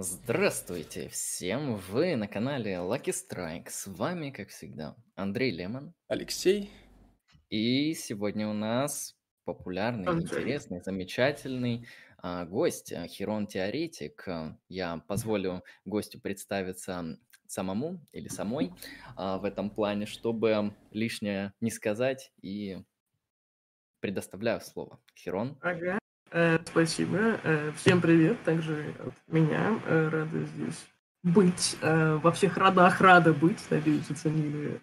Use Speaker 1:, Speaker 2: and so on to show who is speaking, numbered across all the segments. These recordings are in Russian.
Speaker 1: Здравствуйте всем! Вы на канале Lucky Strike. С вами, как всегда, Андрей Лемон.
Speaker 2: Алексей.
Speaker 1: И сегодня у нас популярный,
Speaker 3: Андрей.
Speaker 1: интересный, замечательный а, гость, а, Херон Теоретик. Я позволю гостю представиться самому или самой а, в этом плане, чтобы лишнее не сказать, и предоставляю слово. Херон.
Speaker 3: Ага. Э, спасибо. Э, всем привет. Также от меня. Э, рада здесь быть. Во всех родах рада быть. Надеюсь, оценили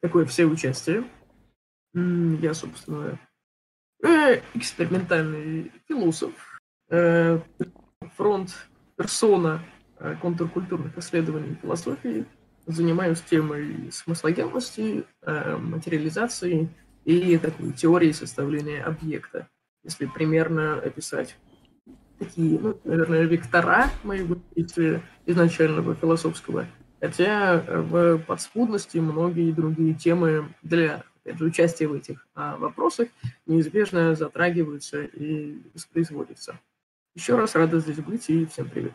Speaker 3: такое, все участие. Я, собственно, экспериментальный философ. Фронт персона контркультурных исследований и философии. Занимаюсь темой смыслогенности, материализации и такой теорией составления объекта если примерно описать такие, ну, наверное, вектора моего действия изначального философского. Хотя э, в подспудности многие другие темы для опять же, участия в этих а, вопросах неизбежно затрагиваются и воспроизводятся. Еще раз рада здесь быть и всем привет.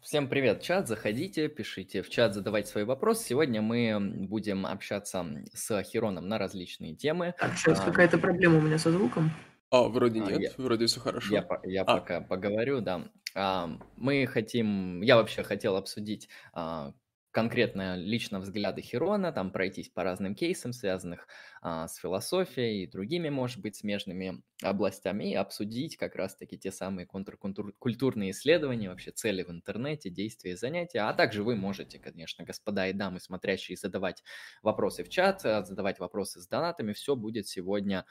Speaker 1: Всем привет, чат, заходите, пишите в чат, задавайте свои вопросы. Сегодня мы будем общаться с Хероном на различные темы.
Speaker 3: Так, сейчас
Speaker 1: А,
Speaker 3: какая-то проблема у меня со звуком.
Speaker 2: А, вроде
Speaker 1: А,
Speaker 2: нет,
Speaker 1: я-
Speaker 2: вроде все хорошо.
Speaker 1: Я, по- я
Speaker 2: А.
Speaker 1: пока поговорю, да. А, Мы хотим, я вообще хотел обсудить а, конкретно лично взгляды Херона, там пройтись по разным кейсам, связанных а, с философией и другими, может быть, смежными областями, и обсудить как раз-таки те самые контркультурные исследования, вообще цели в интернете, действия и занятия. А также вы можете, конечно, господа и дамы, смотрящие, задавать вопросы в чат, а, задавать вопросы с донатами. Все будет сегодня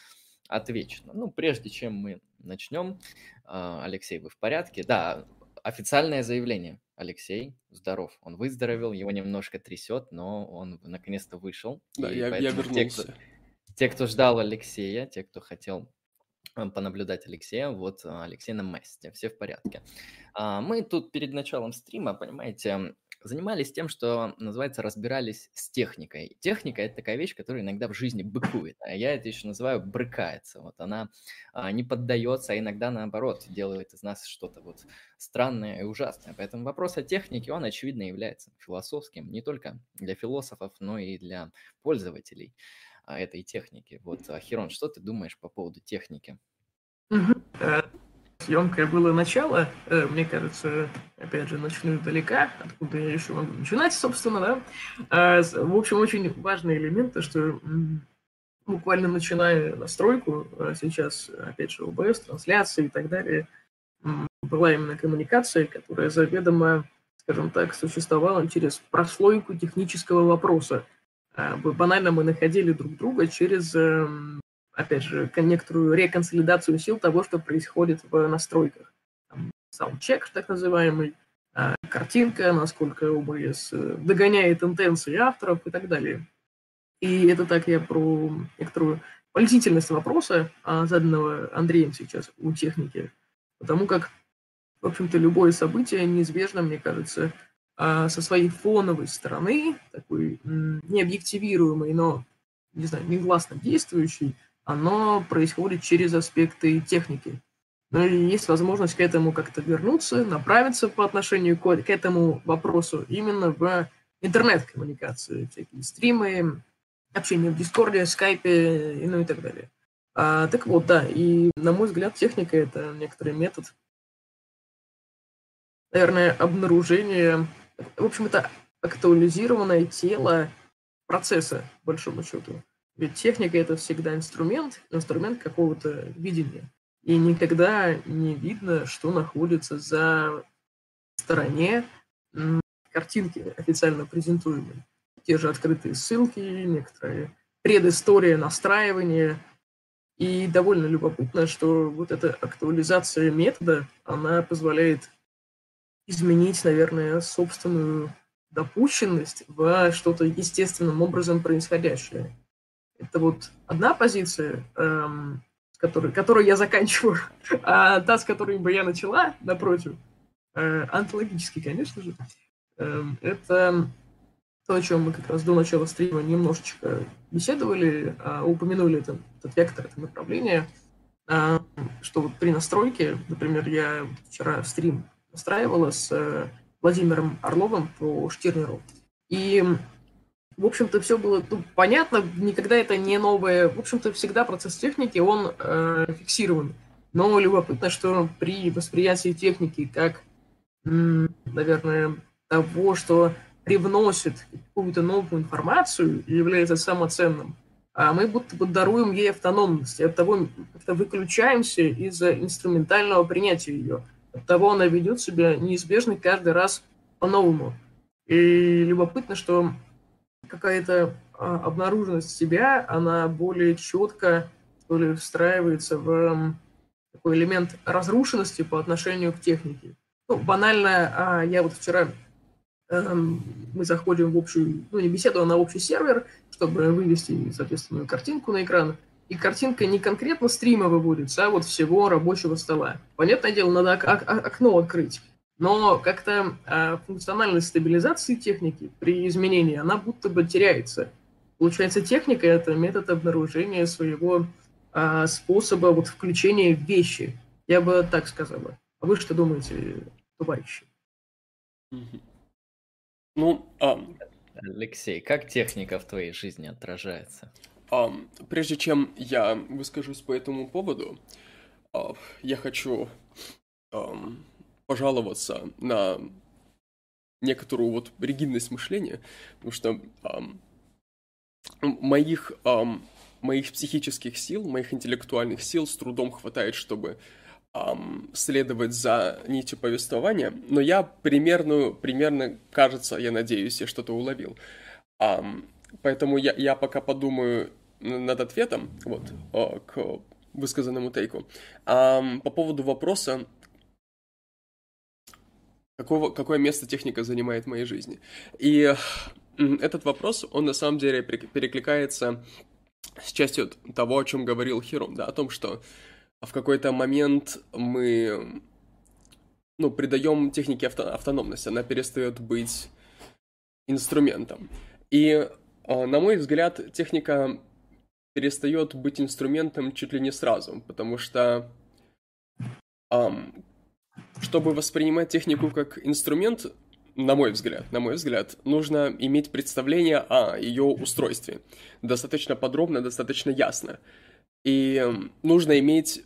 Speaker 1: отвечено. Ну, прежде чем мы начнем, а, Алексей, вы в порядке? Да, официальное заявление. Алексей здоров, он выздоровел, его немножко трясет, но он наконец-то вышел.
Speaker 2: Да, я, я
Speaker 1: поэтому те, кто-
Speaker 2: вернулся.
Speaker 1: те, кто ждал Алексея, те, кто хотел э, понаблюдать Алексея, вот а, Алексей на месте, все в порядке. А, Мы тут перед началом стрима, понимаете, занимались тем, что называется разбирались с техникой. Техника это такая вещь, которая иногда в жизни быкует, а я это еще называю брыкается. Вот она а, не поддается, а иногда наоборот делает из нас что-то вот странное и ужасное. Поэтому вопрос о технике, он очевидно является философским не только для философов, но и для пользователей а, этой техники. Вот, Хирон, что ты думаешь по поводу техники?
Speaker 3: Съемкое было начало, э, мне кажется, опять же, начну издалека, откуда я еще могу начинать, собственно, да. А, В общем, очень важный элемент, то, что буквально начиная настройку, а сейчас, опять же, ОБС, трансляции и так далее, была именно коммуникация, которая заведомо, скажем так, существовала через прослойку технического вопроса. А, Банально мы находили друг друга через эм, опять же, некоторую реконсолидацию сил того, что происходит в настройках. Там, Саундчек, так называемый, а, картинка, насколько OBS догоняет интенции авторов и так далее. И это так я про некоторую политительность вопроса, а, заданного Андреем сейчас у техники. Потому как, в общем-то, любое событие неизбежно, мне кажется, а, со своей фоновой стороны, такой необъективируемой, но, не знаю, негласно действующей, оно происходит через аспекты техники. Ну и есть возможность к этому как-то вернуться, направиться по отношению к, к этому вопросу именно в интернет-коммуникации, всякие стримы, общение в Дискорде, Скайпе, и ну и так далее. А, так вот, да, и на мой взгляд, техника это некоторый метод, наверное, обнаружения, в общем, это актуализированное тело процесса, по большому счету. Ведь техника это всегда инструмент, инструмент какого-то видения. И никогда не видно, что находится за стороне картинки официально презентуемой. Те же открытые ссылки, некоторые предыстория настраивания. И довольно любопытно, что вот эта актуализация метода, она позволяет изменить, наверное, собственную допущенность в что-то естественным образом происходящее. Это вот одна позиция, эм, с которой, которую я заканчиваю, а та, с которой бы я начала, напротив, э, антологически, конечно же, эм, это то, о чем мы как раз до начала стрима немножечко беседовали, а, упомянули это, этот вектор, это направление, а, что вот при настройке, например, я вчера стрим настраивала с э, Владимиром Орловым по Штирнеру. И, в общем-то, все было ну, понятно, никогда это не новое. В общем-то, всегда процесс техники, он э, фиксирован. Но любопытно, что при восприятии техники как, наверное, того, что привносит какую-то новую информацию и является самоценным, а мы будто бы даруем ей автономность, и от того как-то выключаемся из-за инструментального принятия ее. От того она ведет себя неизбежно каждый раз по-новому. И любопытно, что какая-то а, обнаруженность себя, она более четко, что ли, встраивается в такой элемент разрушенности по отношению к технике. Ну, банально, а, я вот вчера эм, мы заходим в общую, ну не беседу, а на общий сервер, чтобы вывести соответственную картинку на экран. И картинка не конкретно стрима выводится, а вот всего рабочего стола. Понятное дело, надо ок- окно открыть. Но как-то э, функциональность стабилизации техники при изменении, она будто бы теряется. Получается, техника – это метод обнаружения своего э, способа вот, включения в вещи. Я бы так сказала. А вы что думаете, товарищи?
Speaker 1: Ну, а... Алексей, как техника в твоей жизни отражается?
Speaker 2: А, прежде чем я выскажусь по этому поводу, а, я хочу а, пожаловаться на некоторую вот ригидность мышления, потому что а, моих, а, моих психических сил, моих интеллектуальных сил с трудом хватает, чтобы эм, следовать за нитью повествования, но я примерно, примерно, кажется, я надеюсь, я что-то уловил. Эм, поэтому я, я пока подумаю над ответом, вот, э, к высказанному тейку. Эм, по поводу вопроса, какого, какое место техника занимает в моей жизни. И этот вопрос, он на самом деле перекликается с частью того, о чем говорил Хиром, да, о том, что в какой-то момент мы ну, придаем технике авто автономность, она перестает быть инструментом. И, а, на мой взгляд, техника перестает быть инструментом чуть ли не сразу, потому что um, чтобы воспринимать технику как инструмент, на мой взгляд, на мой взгляд, нужно иметь представление о ее устройстве. Достаточно подробно, достаточно ясно. И нужно иметь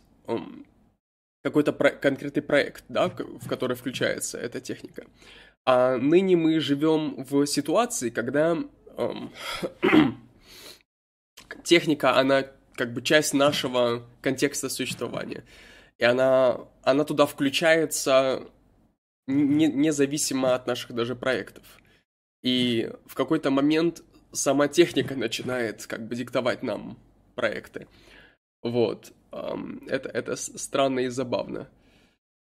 Speaker 2: какой-то про- конкретный проект, да, в который включается эта техника. А ныне мы живем в ситуации, когда эм, техника, она как бы часть нашего контекста существования. И она, она туда включается не, независимо от наших даже проектов. И в какой-то момент сама техника начинает как бы диктовать нам проекты. Вот. Это, это странно и забавно.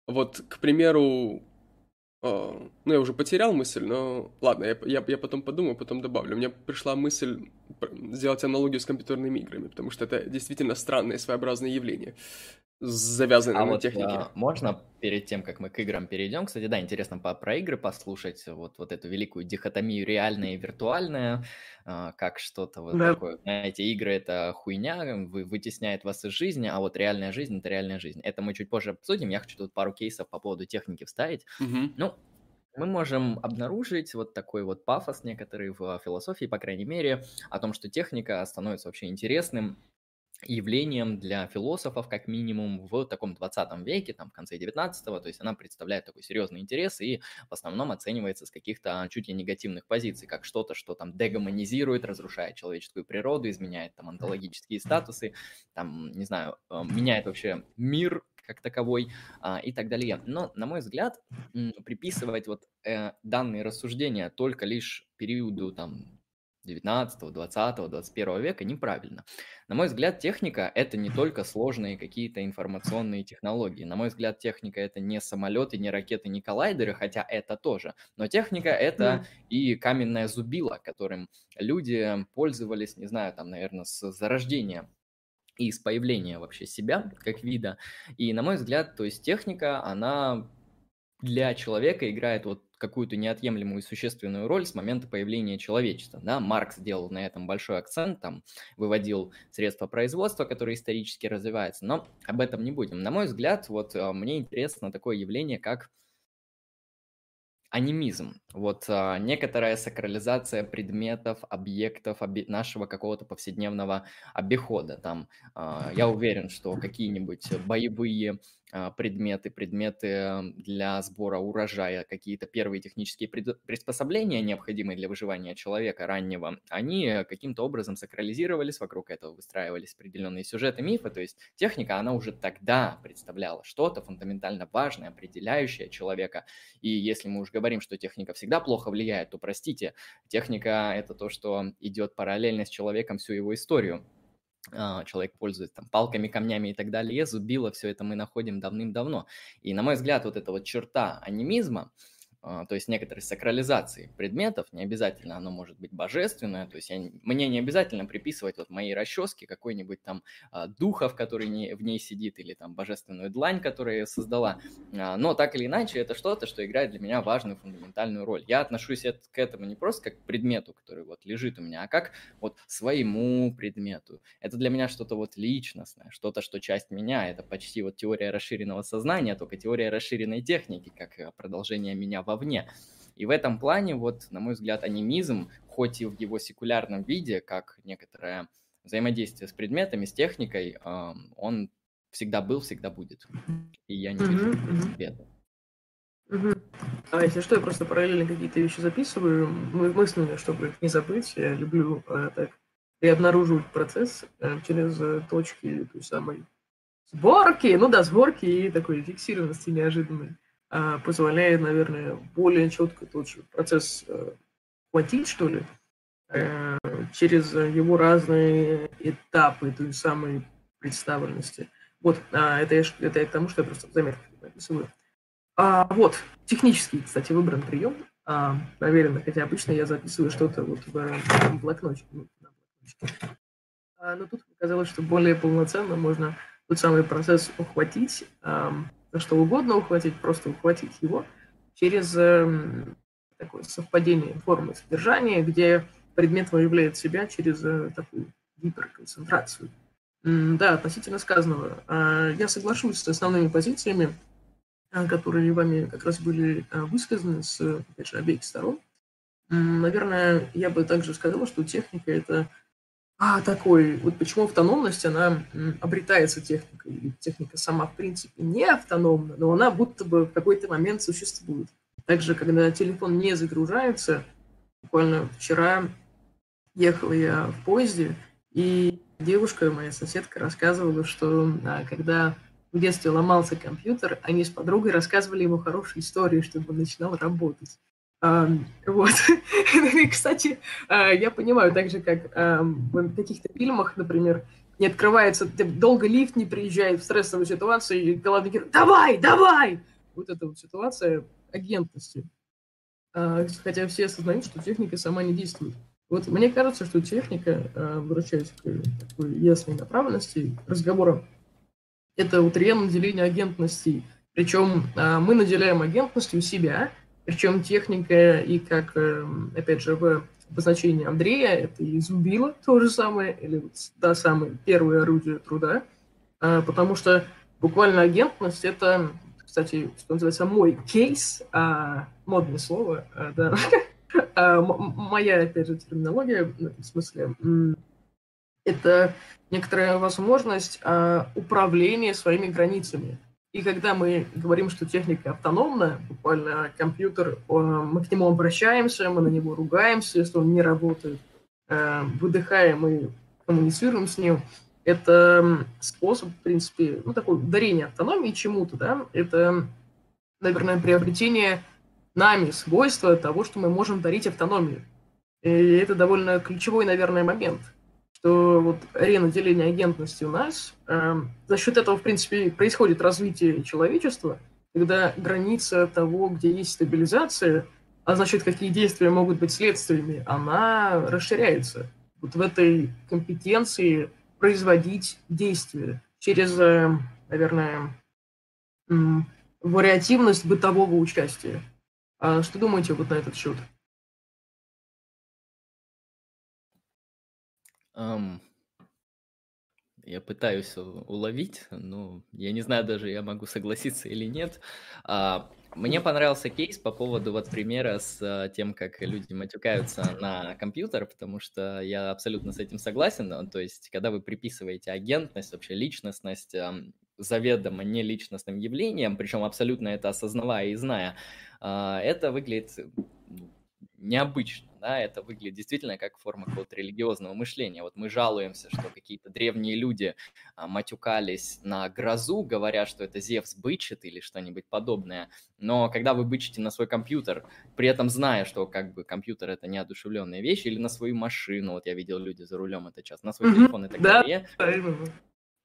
Speaker 2: Вот, к примеру, а, ну, я уже потерял мысль, но ладно, я, я, я потом подумаю, потом добавлю. Мне пришла мысль сделать аналогию с компьютерными играми, потому что это действительно странное своеобразное явление завязанные а на вот, технике. А,
Speaker 1: можно перед тем, как мы к играм перейдем, кстати, да, интересно по, про игры послушать, вот, вот эту великую дихотомию реальное и виртуальное, а, как что-то вот да. такое, знаете, игры это хуйня, вы, вытесняет вас из жизни, а вот реальная жизнь это реальная жизнь. Это мы чуть позже обсудим, я хочу тут пару кейсов по поводу техники вставить. Угу. Ну, мы можем обнаружить вот такой вот пафос некоторый в философии, по крайней мере, о том, что техника становится вообще интересным явлением для философов, как минимум, в таком 20 веке, там, в конце 19-го, то есть она представляет такой серьезный интерес и в основном оценивается с каких-то чуть ли негативных позиций, как что-то, что там дегуманизирует, разрушает человеческую природу, изменяет там онтологические статусы, там, не знаю, э, меняет вообще мир как таковой а, и так далее. Но, на мой взгляд, приписывать вот э, данные рассуждения только лишь периоду там 19, 20, 21 века неправильно. На мой взгляд, техника – это не только сложные какие-то информационные технологии. На мой взгляд, техника – это не самолеты, не ракеты, не коллайдеры, хотя это тоже. Но техника – это mm. и каменное зубило, которым люди пользовались, не знаю, там, наверное, с зарождения и с появления вообще себя как вида. И, на мой взгляд, то есть техника, она для человека играет вот какую-то неотъемлемую и существенную роль с момента появления человечества. Да? Маркс делал на этом большой акцент, там, выводил средства производства, которые исторически развиваются, но об этом не будем. На мой взгляд, вот а, мне интересно такое явление, как анимизм. Вот а, некоторая сакрализация предметов, объектов нашего какого-то повседневного обихода. Там, а, я уверен, что какие-нибудь боевые предметы, предметы для сбора урожая, какие-то первые технические приспособления, необходимые для выживания человека раннего, они каким-то образом сакрализировались, вокруг этого выстраивались определенные сюжеты, мифы, то есть техника, она уже тогда представляла что-то фундаментально важное, определяющее человека, и если мы уже говорим, что техника всегда плохо влияет, то простите, техника – это то, что идет параллельно с человеком всю его историю, а, человек пользуется там палками, камнями и так далее, зубило, все это мы находим давным-давно. И, на мой взгляд, вот эта вот черта анимизма, а, то есть некоторой сакрализации предметов, не обязательно оно может быть божественное, то есть я, мне не обязательно приписывать вот моей расческе какой-нибудь там а, духов, который не, в ней сидит, или там божественную длань, которую я создала, а, но так или иначе это что-то, что играет для меня важную фундаментальную роль. Я отношусь это, к этому не просто как к предмету, который вот лежит у меня, а как вот своему предмету. Это для меня что-то вот личностное, что-то, что часть меня, это почти вот теория расширенного сознания, только теория расширенной техники, как э, продолжение меня вовне. И в этом плане, вот, на мой взгляд, анимизм, хоть и в его секулярном виде, как некоторое взаимодействие с предметами, с техникой, он всегда был, всегда будет. И я не вижу.
Speaker 3: Угу. А если что, я просто параллельно какие-то вещи записываю, мысленно, чтобы их не забыть. Я люблю э, так и обнаруживать процесс э, через э, точки той самой сборки, ну да, сборки и такой фиксированности неожиданной. А, позволяет, наверное, более четко тот же процесс э, хватить, что ли, э, через его разные этапы той самой представленности. Вот, а, это, я, это я к тому, что я просто в заметках написываю. А, вот, технический, кстати, выбран прием, а, проверено, хотя обычно я записываю что-то вот в, блокноте. Ну, а, но тут показалось, что более полноценно можно тот самый процесс ухватить, на что угодно ухватить, просто ухватить его через э, такое совпадение формы содержания, где предмет выявляет себя через э, такую гиперконцентрацию. Да, относительно сказанного. Э, я соглашусь с основными позициями, э, которые вами как раз были э, высказаны с, опять же, обеих сторон. Наверное, я бы также сказал, что техника – это а, такой, вот почему автономность, она обретается техникой. Техника сама, в принципе, не автономна, но она будто бы в какой-то момент существует. Также, когда телефон не загружается, буквально вчера ехала я в поезде, и девушка, моя соседка, рассказывала, что а, когда в детстве ломался компьютер, они с подругой рассказывали ему хорошие истории, чтобы он начинал работать. Вот. И, кстати, а, я понимаю, так же, как в каких-то фильмах, например, не открывается, долго лифт не приезжает в стрессовую ситуацию, и главный герой «Давай, давай!» Вот эта вот ситуация агентности. А, хотя все осознают, что техника сама не действует. Вот мне кажется, что техника, а, возвращаясь к такой ясной направленности разговора, это вот реально наделение агентностей. Причем мы наделяем агентностью себя, причем техника и как, эм, опять же, в обозначении Андрея, это и зубило то же самое, или да, самое первое орудие труда, а, потому что буквально агентность – это, кстати, что называется, мой кейс, а, модное слово, а, да, а, моя, опять же, терминология, в смысле, это некоторая возможность а, управления своими границами. И когда мы говорим, что техника автономна, буквально компьютер, мы к нему обращаемся, мы на него ругаемся, если он не работает, э, выдыхаем и коммуницируем с ним, это способ, в принципе, ну, такой дарение автономии чему-то, да, это, наверное, приобретение нами свойства того, что мы можем дарить автономию. И это довольно ключевой, наверное, момент – что вот арена деления агентности у нас, э, за счет этого, в принципе, происходит развитие человечества, когда граница того, где есть стабилизация, а значит, какие действия могут быть следствиями, она расширяется. Вот в этой компетенции производить действия через, э, наверное, вариативность бытового участия. А что думаете вот на этот счет?
Speaker 1: Ам, я пытаюсь уловить, но я не знаю даже, я могу согласиться или нет. А, Мне понравился кейс по поводу вот примера с э, тем, как люди матюкаются на компьютер, потому что я абсолютно с этим согласен. То есть, когда вы приписываете агентность, вообще личностность заведомо не личностным явлением, причем абсолютно это осознавая и зная, а, это выглядит необычно, да, это выглядит действительно как форма какого-то религиозного мышления. Вот мы жалуемся, что какие-то древние люди а, матюкались на грозу, говоря, что это Зевс бычит или что-нибудь подобное, но когда вы бычите на свой компьютер, при этом зная, что как бы компьютер это неодушевленная вещь, или на свою машину, вот я видел люди за рулем это часто, на свой телефон и так
Speaker 3: да,
Speaker 1: далее.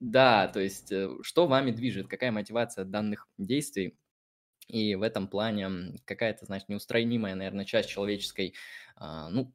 Speaker 1: Да, то есть э, что вами движет, какая мотивация данных действий, и в этом плане какая-то, значит, неустранимая, наверное, часть человеческой, а, ну,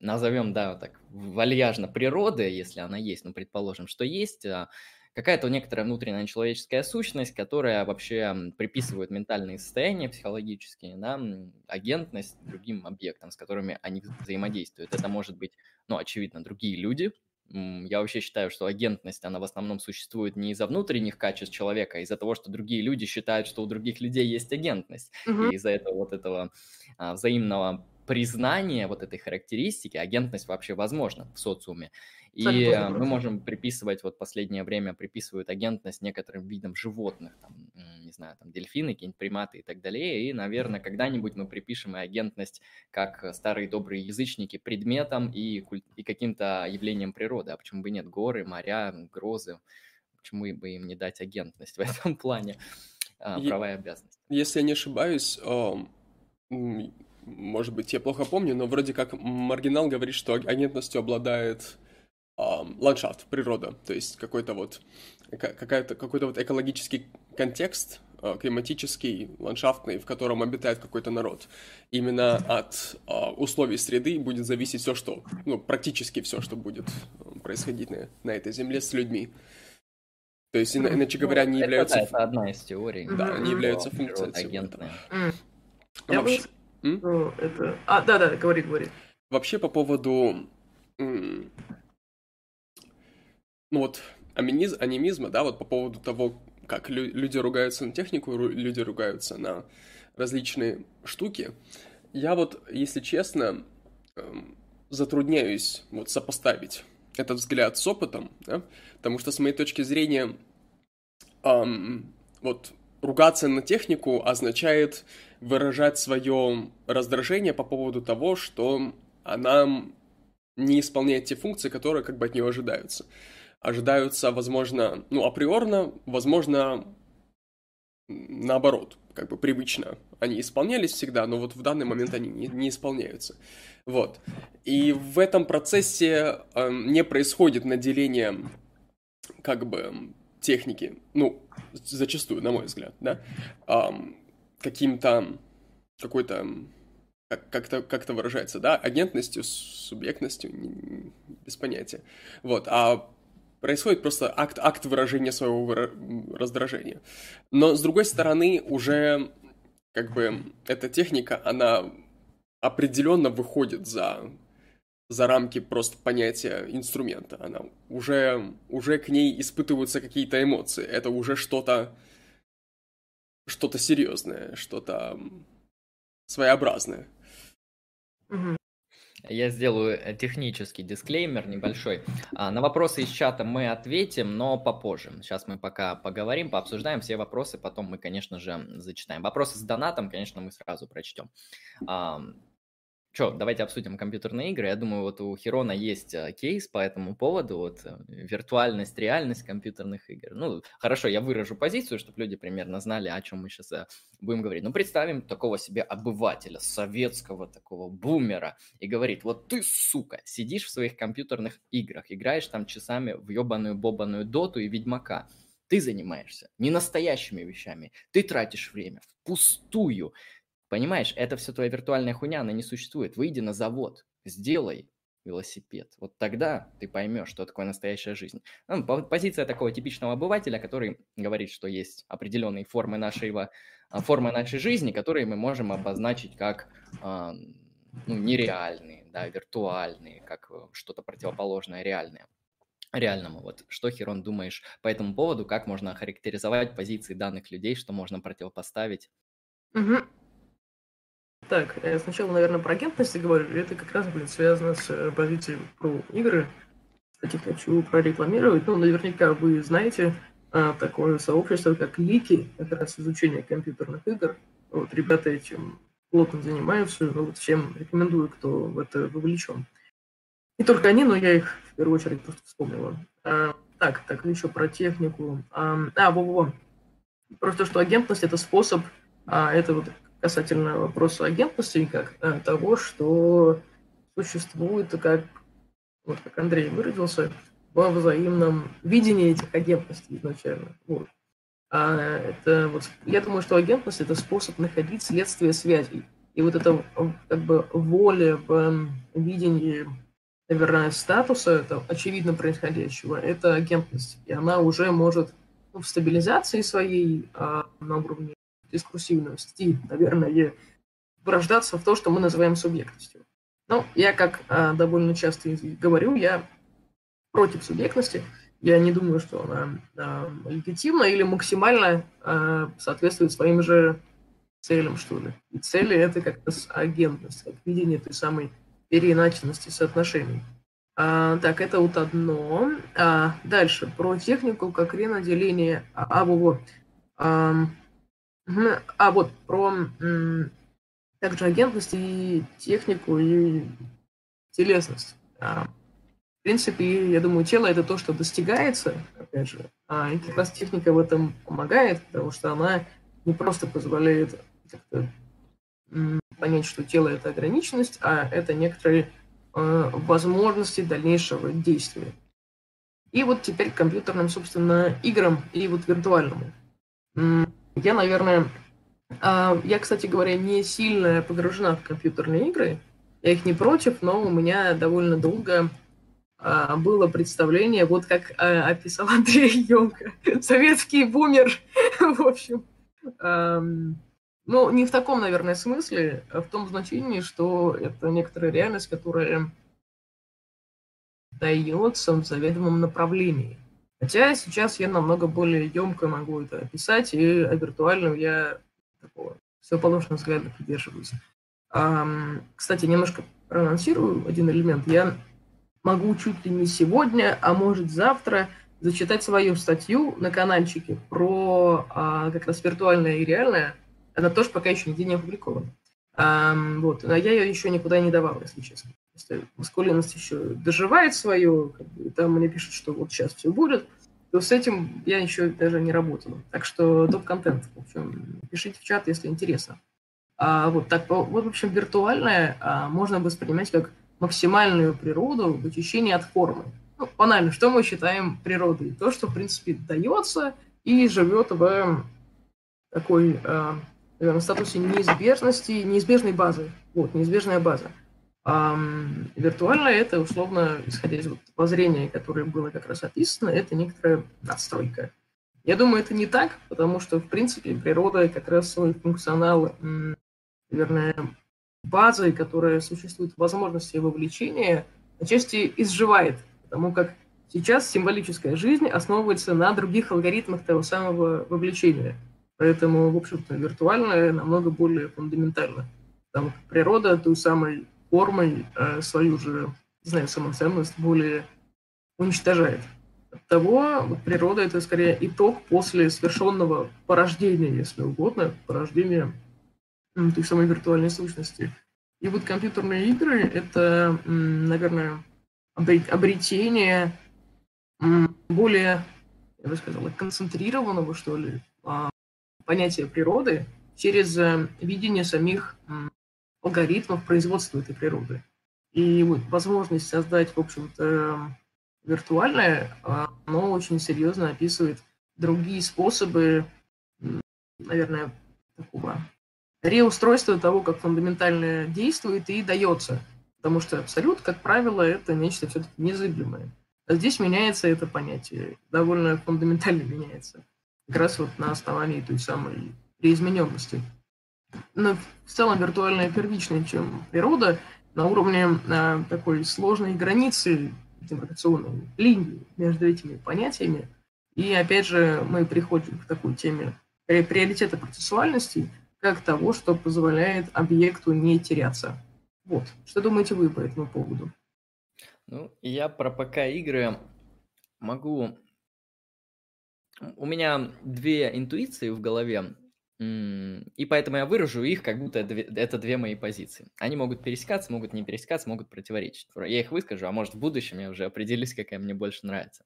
Speaker 1: назовем, да, так, вальяжно природы, если она есть, ну, предположим, что есть, а, какая-то некоторая внутренняя человеческая сущность, которая вообще приписывает ментальные состояния психологические, да, агентность другим объектам, с которыми они взаимодействуют. Это может быть, ну, очевидно, другие люди, я вообще считаю, что агентность, она в основном существует не из-за внутренних качеств человека, а из-за того, что другие люди считают, что у других людей есть агентность. Угу. И из-за этого вот этого а, взаимного признания вот этой характеристики, агентность вообще возможна в социуме. И мы можем приписывать, вот последнее время приписывают агентность некоторым видам животных, там, не знаю, там дельфины, какие-нибудь приматы и так далее. И, наверное, когда-нибудь мы припишем и агентность, как старые добрые язычники, предметам и, и каким-то явлениям природы. А почему бы нет? Горы, моря, грозы. Почему бы им не дать агентность в этом плане? А, права и обязанности.
Speaker 2: Если я не ошибаюсь, может быть, я плохо помню, но вроде как маргинал говорит, что агентностью обладает ландшафт, природа, то есть какой-то вот какая-то какой-то вот экологический контекст, а, климатический, ландшафтный, в котором обитает какой-то народ. Именно от uh, условий среды будет зависеть все, что, ну, практически все, что будет происходить на, на этой земле с людьми. То есть, иначе ну, говоря, они это, являются...
Speaker 1: Это одна из теорий.
Speaker 2: Да, они являются функцией агентная.
Speaker 3: Я вообще... Это... А, да-да, говори, говори.
Speaker 2: Вообще по поводу ну вот, амениз, анимизма, да, вот по поводу того, как лю- люди ругаются на технику, ру- люди ругаются на различные штуки, я вот, если честно, эм, затрудняюсь вот сопоставить этот взгляд с опытом, да, потому что с моей точки зрения, эм, вот ругаться на технику означает выражать свое раздражение по поводу того, что она не исполняет те функции, которые как бы от нее ожидаются ожидаются, возможно, ну, априорно, возможно, наоборот, как бы привычно. Они исполнялись всегда, но вот в данный момент они не, не исполняются. Вот. И в этом процессе э, не происходит наделение как бы техники, ну, зачастую, на мой взгляд, да, э, каким-то, какой-то как, как-то, как-то выражается, да, агентностью, субъектностью, без понятия. Вот, а происходит просто акт, акт выражения своего раздражения. Но, с другой стороны, уже как бы эта техника, она определенно выходит за, за рамки просто понятия инструмента. Она уже, уже к ней испытываются какие-то эмоции. Это уже что-то что-то серьезное, что-то своеобразное.
Speaker 1: Угу. Я сделаю э, технический дисклеймер небольшой. А, на вопросы из чата мы ответим, но попозже. Сейчас мы пока поговорим, пообсуждаем все вопросы, потом мы, конечно же, зачитаем. Вопросы с донатом, конечно, мы сразу прочтем. Что, давайте обсудим компьютерные игры. Я думаю, вот у Херона есть э, кейс по этому поводу, вот э, виртуальность, реальность компьютерных игр. Ну, хорошо, я выражу позицию, чтобы люди примерно знали, о чем мы сейчас э, будем говорить. Ну, представим такого себе обывателя, советского такого бумера, и говорит, вот ты, сука, сидишь в своих компьютерных играх, играешь там часами в ебаную бобаную доту и ведьмака. Ты занимаешься не настоящими вещами, ты тратишь время впустую, Понимаешь, это все твоя виртуальная хуйня, она не существует. Выйди на завод, сделай велосипед. Вот тогда ты поймешь, что такое настоящая жизнь. Ну, позиция такого типичного обывателя, который говорит, что есть определенные формы нашего, а, формы нашей жизни, которые мы можем обозначить как а, ну, нереальные, да, виртуальные, как э, что-то противоположное реальное реальному. Вот что, Херон, думаешь по этому поводу, как можно охарактеризовать позиции данных людей, что можно противопоставить
Speaker 3: Угу. Так, я сначала, наверное, про агентности говорю. Это как раз, блин, связано с э, позицией про игры. Кстати, хочу прорекламировать. Ну, наверняка вы знаете а, такое сообщество, как Лики, как раз изучение компьютерных игр. Вот ребята этим плотно занимаются. Ну, вот всем рекомендую, кто в это вовлечен. Не только они, но я их в первую очередь просто вспомнила. А, так, так, еще про технику. А, а во-во. Просто что агентность это способ, а, это вот касательно вопроса агентности, как а, того, что существует, как, вот как Андрей выразился, во взаимном видении этих агентностей изначально. Вот. А это вот, я думаю, что агентность это способ находить следствие связей. И вот эта как бы воля в видении наверное, статуса этого очевидно происходящего, это агентность. И она уже может ну, в стабилизации своей а, на уровне дискурсивности, наверное, врождаться в то, что мы называем субъектностью. Ну, я как а, довольно часто говорю, я против субъектности. Я не думаю, что она а, легитимна или максимально а, соответствует своим же целям, что ли. И цели это как раз агентность, как видение той самой переиначенности соотношений. А, так, это вот одно. А, дальше, про технику как ренаделение. А, а вот, а, а вот, про также агентность и технику и телесность. А, в принципе, я думаю, тело это то, что достигается, опять же, а, и как раз техника в этом помогает, потому что она не просто позволяет понять, что тело это ограниченность, а это некоторые э, возможности дальнейшего действия. И вот теперь к компьютерным, собственно, играм и вот виртуальному. Я, наверное, э, я, кстати говоря, не сильно погружена в компьютерные игры. Я их не против, но у меня довольно долго э, было представление, вот как э, описал Андрей Емко, советский бумер, в общем. Ну, не в таком, наверное, смысле, а в том значении, что это некоторая реальность, которая дается в заведомом направлении. Хотя сейчас я намного более емко могу это описать, и о виртуальном я такого всеположного взгляда придерживаюсь. Кстати, немножко проанонсирую один элемент. Я могу чуть ли не сегодня, а может завтра зачитать свою статью на каналчике про а, как раз виртуальное и реальное – она тоже пока еще нигде не опубликована. А, вот. А я ее еще никуда не давала, если честно. Если маскулинность еще доживает свое, бы, там мне пишут, что вот сейчас все будет, то с этим я еще даже не работала. Так что топ-контент. В общем, пишите в чат, если интересно. А, вот так, вот, в общем, виртуальное а, можно воспринимать как максимальную природу в очищении от формы. Ну, банально, что мы считаем природой? То, что, в принципе, дается и живет в такой а, в статусе неизбежности, неизбежной базы. Вот, неизбежная база. Виртуально это, условно, исходя из вот воззрения, которое было как раз описано, это некоторая надстройка. Я думаю, это не так, потому что, в принципе, природа как раз свой функционал, наверное, базой, которая существует в возможности вовлечения, отчасти изживает, потому как сейчас символическая жизнь основывается на других алгоритмах того самого вовлечения – Поэтому, в общем-то, виртуальное намного более фундаментально. Там природа той самой формой э, свою же, знаю, самоценность более уничтожает. От того вот, природа это скорее итог после совершенного порождения, если угодно, порождения м, той самой виртуальной сущности. И вот компьютерные игры это, наверное, обретение более, я бы сказала, концентрированного, что ли, а, понятие природы через э, видение самих алгоритмов производства этой природы. И вот возможность создать, в общем-то, виртуальное, а, оно очень серьезно описывает другие способы, наверное, такого реустройства того, как фундаментально действует и дается. Потому что абсолют, как правило, это нечто все-таки незыблемое. А здесь меняется это понятие, довольно фундаментально меняется как раз вот на основании той самой преизмененности. Но в целом виртуальная первичная, чем природа, на уровне а, такой сложной границы демаркационной линии между этими понятиями. И опять же мы приходим к такой теме приоритета процессуальности, как того, что позволяет объекту не теряться. Вот. Что думаете вы по этому поводу?
Speaker 1: Ну, я про ПК-игры могу... У меня две интуиции в голове, и поэтому я выражу их, как будто это две мои позиции. Они могут пересекаться, могут не пересекаться, могут противоречить. Я их выскажу, а может в будущем я уже определюсь, какая мне больше нравится.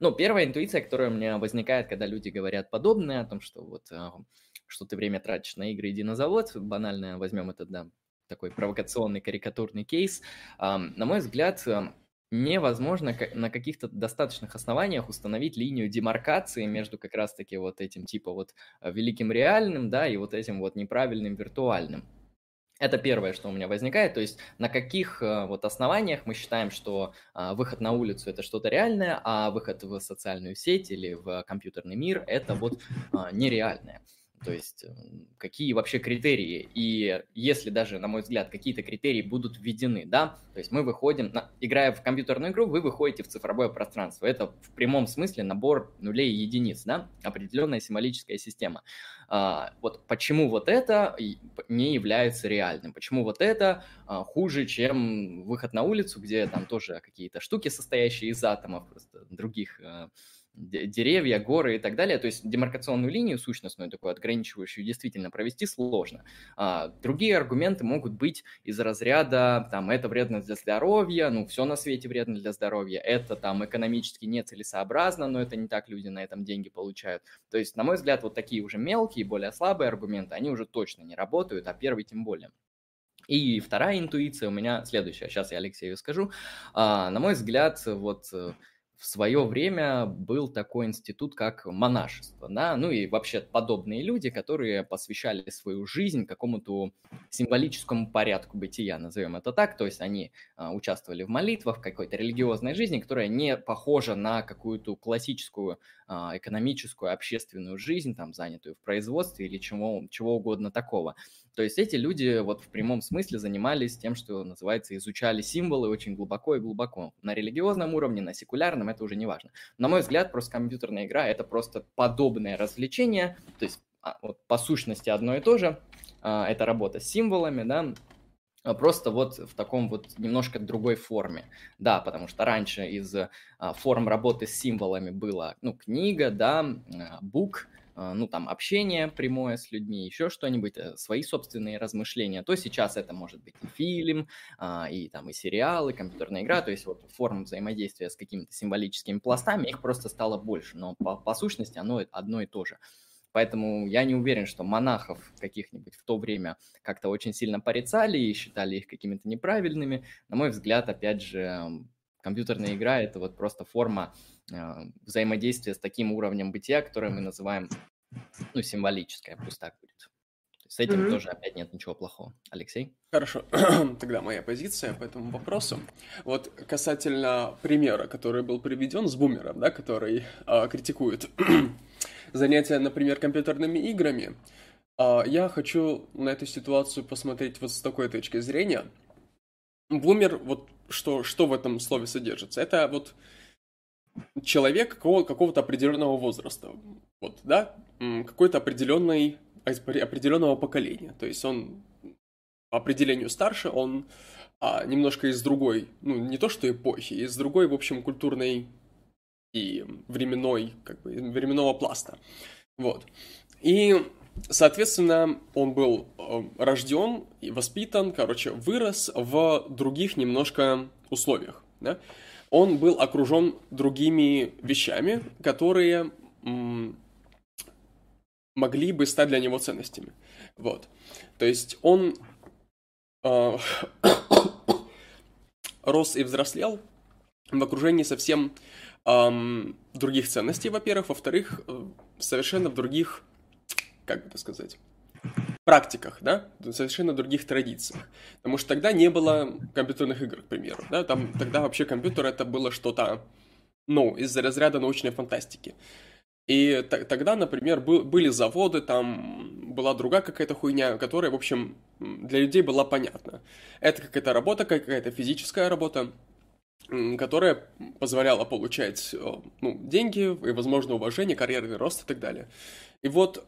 Speaker 1: Ну, первая интуиция, которая у меня возникает, когда люди говорят подобное, о том, что вот а, что ты время тратишь на игры, иди на завод, банально возьмем этот, да, такой провокационный карикатурный кейс. На мой взгляд, невозможно на каких-то достаточных основаниях установить линию демаркации между как раз-таки вот этим типа вот э, великим реальным, да, и вот этим вот неправильным виртуальным. Это первое, что у меня возникает, то есть на каких э, вот основаниях мы считаем, что а, выход на улицу это что-то реальное, а выход в социальную сеть или в компьютерный мир это вот а, нереальное. То есть какие вообще критерии, и если даже, на мой взгляд, какие-то критерии будут введены, да, то есть мы выходим, на, играя в компьютерную игру, вы выходите в цифровое пространство. Это в прямом смысле набор нулей и единиц, да, определенная символическая система. А, вот почему вот это не является реальным, почему вот это а, хуже, чем выход на улицу, где там тоже какие-то штуки, состоящие из атомов, просто других а, деревья, горы и так далее. То есть демаркационную линию сущностную, такую отграничивающую, действительно провести сложно. А, другие аргументы могут быть из разряда, там, это вредно для здоровья, ну, все на свете вредно для здоровья, это там экономически нецелесообразно, но это не так люди на этом деньги получают. То есть, на мой взгляд, вот такие уже мелкие, более слабые аргументы, они уже точно не работают, а первый тем более. И вторая интуиция у меня следующая. Сейчас я Алексею скажу. А, на мой взгляд, вот э, в свое время был такой институт, как монашество, да, ну и вообще подобные люди, которые посвящали свою жизнь какому-то символическому порядку бытия, назовем это так, то есть они а, участвовали в молитвах, в какой-то религиозной жизни, которая не похожа на какую-то классическую а, экономическую, общественную жизнь, там, занятую в производстве или чего, чего угодно такого. То есть эти люди вот в прямом смысле занимались тем, что называется, изучали символы очень глубоко и глубоко. На религиозном уровне, на секулярном, это уже не важно. На мой взгляд, просто компьютерная игра – это просто подобное развлечение, то есть а, вот, по сущности одно и то же. А, это работа с символами, да, а просто вот в таком вот немножко другой форме. Да, потому что раньше из форм работы с символами была, ну, книга, да, бук, ну, там, общение прямое с людьми, еще что-нибудь, э, свои собственные размышления, то сейчас это может быть и фильм, а, и там, и сериалы, и компьютерная игра, то есть вот форм взаимодействия с какими-то символическими пластами, их просто стало больше, но по, по сущности оно одно и то же. Поэтому я не уверен, что монахов каких-нибудь в то время как-то очень сильно порицали и считали их какими-то неправильными. На мой взгляд, опять же, компьютерная игра – это вот просто форма а, взаимодействие с таким уровнем бытия, которое мы называем, ну, символическое, пусть так будет. С этим mm-hmm. тоже опять нет ничего плохого. Алексей?
Speaker 2: Хорошо, тогда моя позиция по этому вопросу. Вот касательно примера, который был приведен с бумером, да, который э, критикует занятия, например, компьютерными играми, э, я хочу на эту ситуацию посмотреть вот с такой точки зрения. Бумер, вот что, что в этом слове содержится? Это вот человек какого, какого-то определенного возраста, вот, да, какой-то определенный, определенного поколения, то есть он по определению старше, он а, немножко из другой, ну, не то что эпохи, из другой, в общем, культурной и временной, как бы, временного пласта, вот. И, соответственно, он был э, рожден воспитан, короче, вырос в других немножко условиях, да, он был окружен другими вещами, которые могли бы стать для него ценностями. Вот. То есть он э, рос и взрослел в окружении совсем э, других ценностей, во-первых. Во-вторых, э, совершенно в других, как это сказать, практиках, да, совершенно других традициях. Потому что тогда не было компьютерных игр, к примеру, да, там тогда вообще компьютер это было что-то, ну, из-за разряда научной фантастики. И тогда, например, был, были заводы, там была другая какая-то хуйня, которая, в общем, для людей была понятна. Это какая-то работа, какая-то физическая работа, которая позволяла получать ну, деньги и, возможно, уважение, карьерный рост и так далее. И вот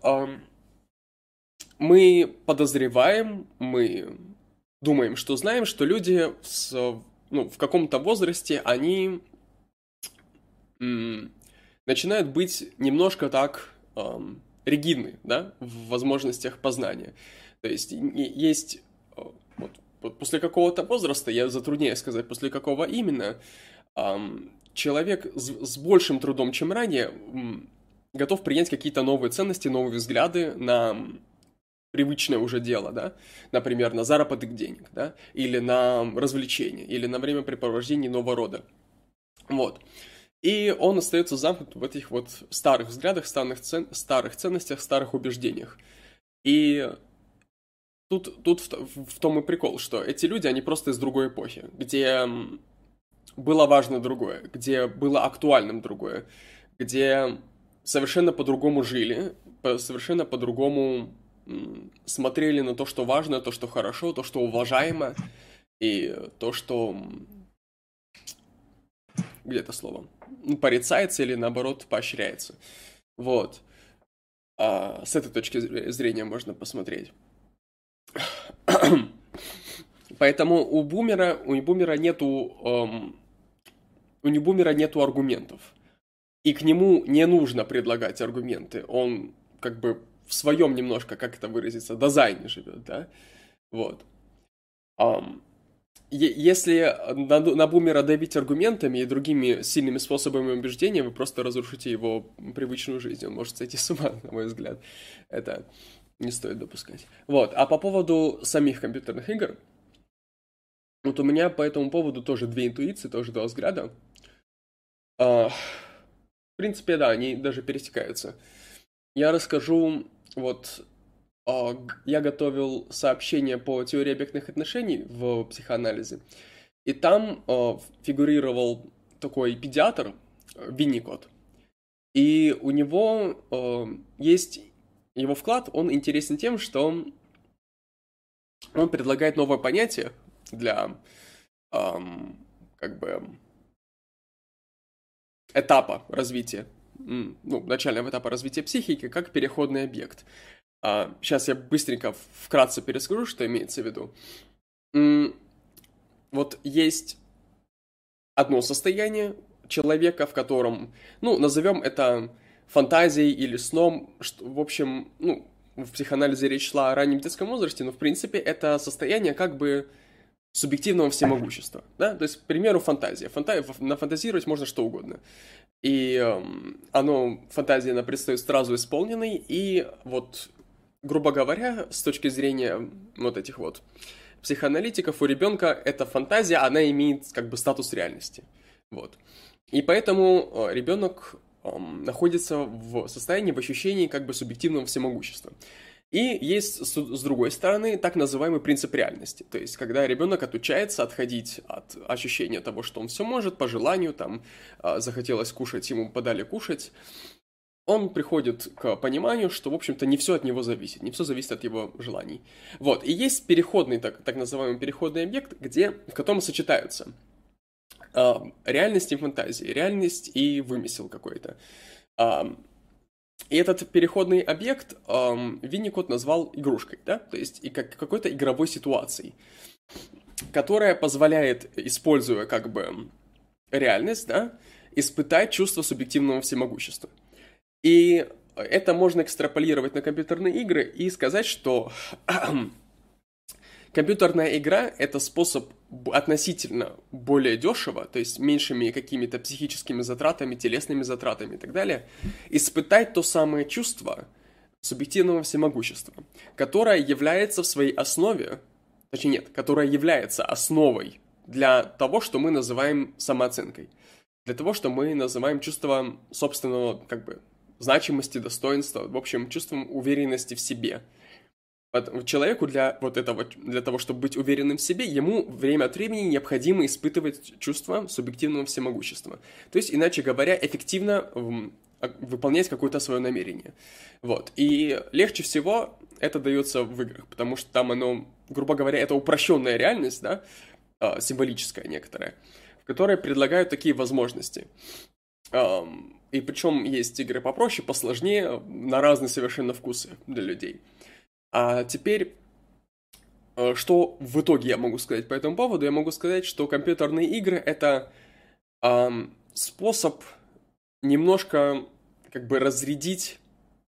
Speaker 2: мы подозреваем, мы думаем, что знаем, что люди с, ну, в каком-то возрасте, они м, начинают быть немножко так эм, ригидны, да, в возможностях познания. То есть есть э, вот после какого-то возраста, я затрудняюсь сказать, после какого именно, человек с большим трудом, чем ранее, готов принять какие-то новые ценности, новые взгляды на привычное уже дело, да, например, на заработок денег, да, или на развлечение, или на времяпрепровождение нового рода. Вот. И он остается замкнут в этих вот старых взглядах, старых, цен, старых ценностях, старых убеждениях. И тут, тут в, в том и прикол, что эти люди, они просто из другой эпохи, где было важно другое, где было актуальным другое, где совершенно по-другому жили, совершенно по-другому смотрели на то, что важно, то, что хорошо, то, что уважаемо, и то, что... Где это слово? Порицается или, наоборот, поощряется. Вот. А, с этой точки зрения можно посмотреть. Поэтому у бумера, у бумера нету, эм, у бумера нету аргументов. И к нему не нужно предлагать аргументы. Он как бы в своем немножко, как это выразиться, дизайне живет, да? Вот. Um, если на, на бумера давить аргументами и другими сильными способами убеждения, вы просто разрушите его привычную жизнь. Он может сойти с ума, на мой взгляд. Это не стоит допускать. Вот. А по поводу самих компьютерных игр, вот у меня по этому поводу тоже две интуиции, тоже два взгляда. Uh, в принципе, да, они даже пересекаются. Я расскажу вот а, я готовил сообщение по теории объектных отношений в психоанализе, и там а, фигурировал такой педиатр Винникот, и у него а, есть его вклад, он интересен тем, что он предлагает новое понятие для как бы этапа развития ну, начального этапа развития психики как переходный объект. А, сейчас я быстренько вкратце перескажу, что имеется в виду. Вот есть одно состояние человека, в котором, ну, назовем это фантазией или сном, что, в общем, ну, в психоанализе речь шла о раннем детском возрасте, но, в принципе, это состояние как бы субъективного всемогущества, да, то есть, к примеру, фантазия. Фанта... Нафантазировать можно что угодно. И э, оно, фантазия, она предстает сразу исполненной, и вот, грубо говоря, с точки зрения вот этих вот психоаналитиков, у ребенка эта фантазия, она имеет как бы статус реальности. Вот. И поэтому э, ребенок находится в состоянии, в ощущении как бы субъективного всемогущества. И есть, с другой стороны, так называемый принцип реальности. То есть, когда ребенок отучается отходить от ощущения того, что он все может, по желанию, там, а, захотелось кушать, ему подали кушать, он приходит к пониманию, что, в общем-то, не все от него зависит, не все зависит от его желаний. Вот, и есть переходный, так, так называемый переходный объект, где, в котором сочетаются реальность и фантазия, реальность и вымысел какой-то. И этот переходный объект эм, Винникот назвал игрушкой, да, то есть и как какой-то игровой ситуацией, которая позволяет, используя как бы реальность, да, испытать чувство субъективного всемогущества. И это можно экстраполировать на компьютерные игры и сказать, что Компьютерная игра — это способ относительно более дешево, то есть меньшими какими-то психическими затратами, телесными затратами и так далее, испытать то самое чувство субъективного всемогущества, которое является в своей основе, точнее нет, которое является основой для того, что мы называем самооценкой, для того, что мы называем чувством собственного, как бы, значимости, достоинства, в общем, чувством уверенности в себе – человеку для вот этого, для того, чтобы быть уверенным в себе, ему время от времени необходимо испытывать чувство субъективного всемогущества. То есть, иначе говоря, эффективно а, выполнять какое-то свое намерение. Вот. И легче всего это дается в играх, потому что там оно, грубо говоря, это упрощенная реальность, да, а, символическая некоторая, в которой предлагают такие возможности. И причем есть игры попроще, посложнее, на разные совершенно вкусы для людей. А теперь, э, что в итоге я могу сказать по этому поводу? Я могу сказать, что компьютерные игры — это эм, способ немножко как бы разрядить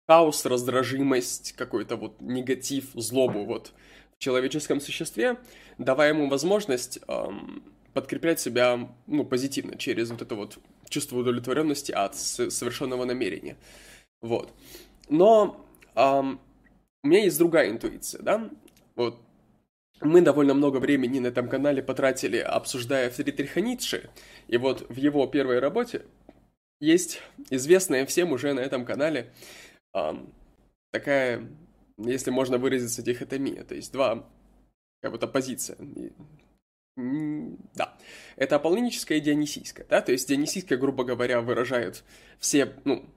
Speaker 2: хаос, раздражимость, какой-то вот негатив, злобу вот в человеческом существе, давая ему возможность эм, подкреплять себя ну, позитивно через вот это вот чувство удовлетворенности от совершенного намерения. Вот. Но эм, у меня есть другая интуиция, да? Вот. Мы довольно много времени на этом канале потратили, обсуждая Фридриха Ницше, и вот в его первой работе есть известная всем уже на этом канале эм, такая, если можно выразиться, дихотомия, то есть два, как будто позиция. Да, это аполлоническая и дионисийская, да, то есть дионисийская, грубо говоря, выражает все, ну,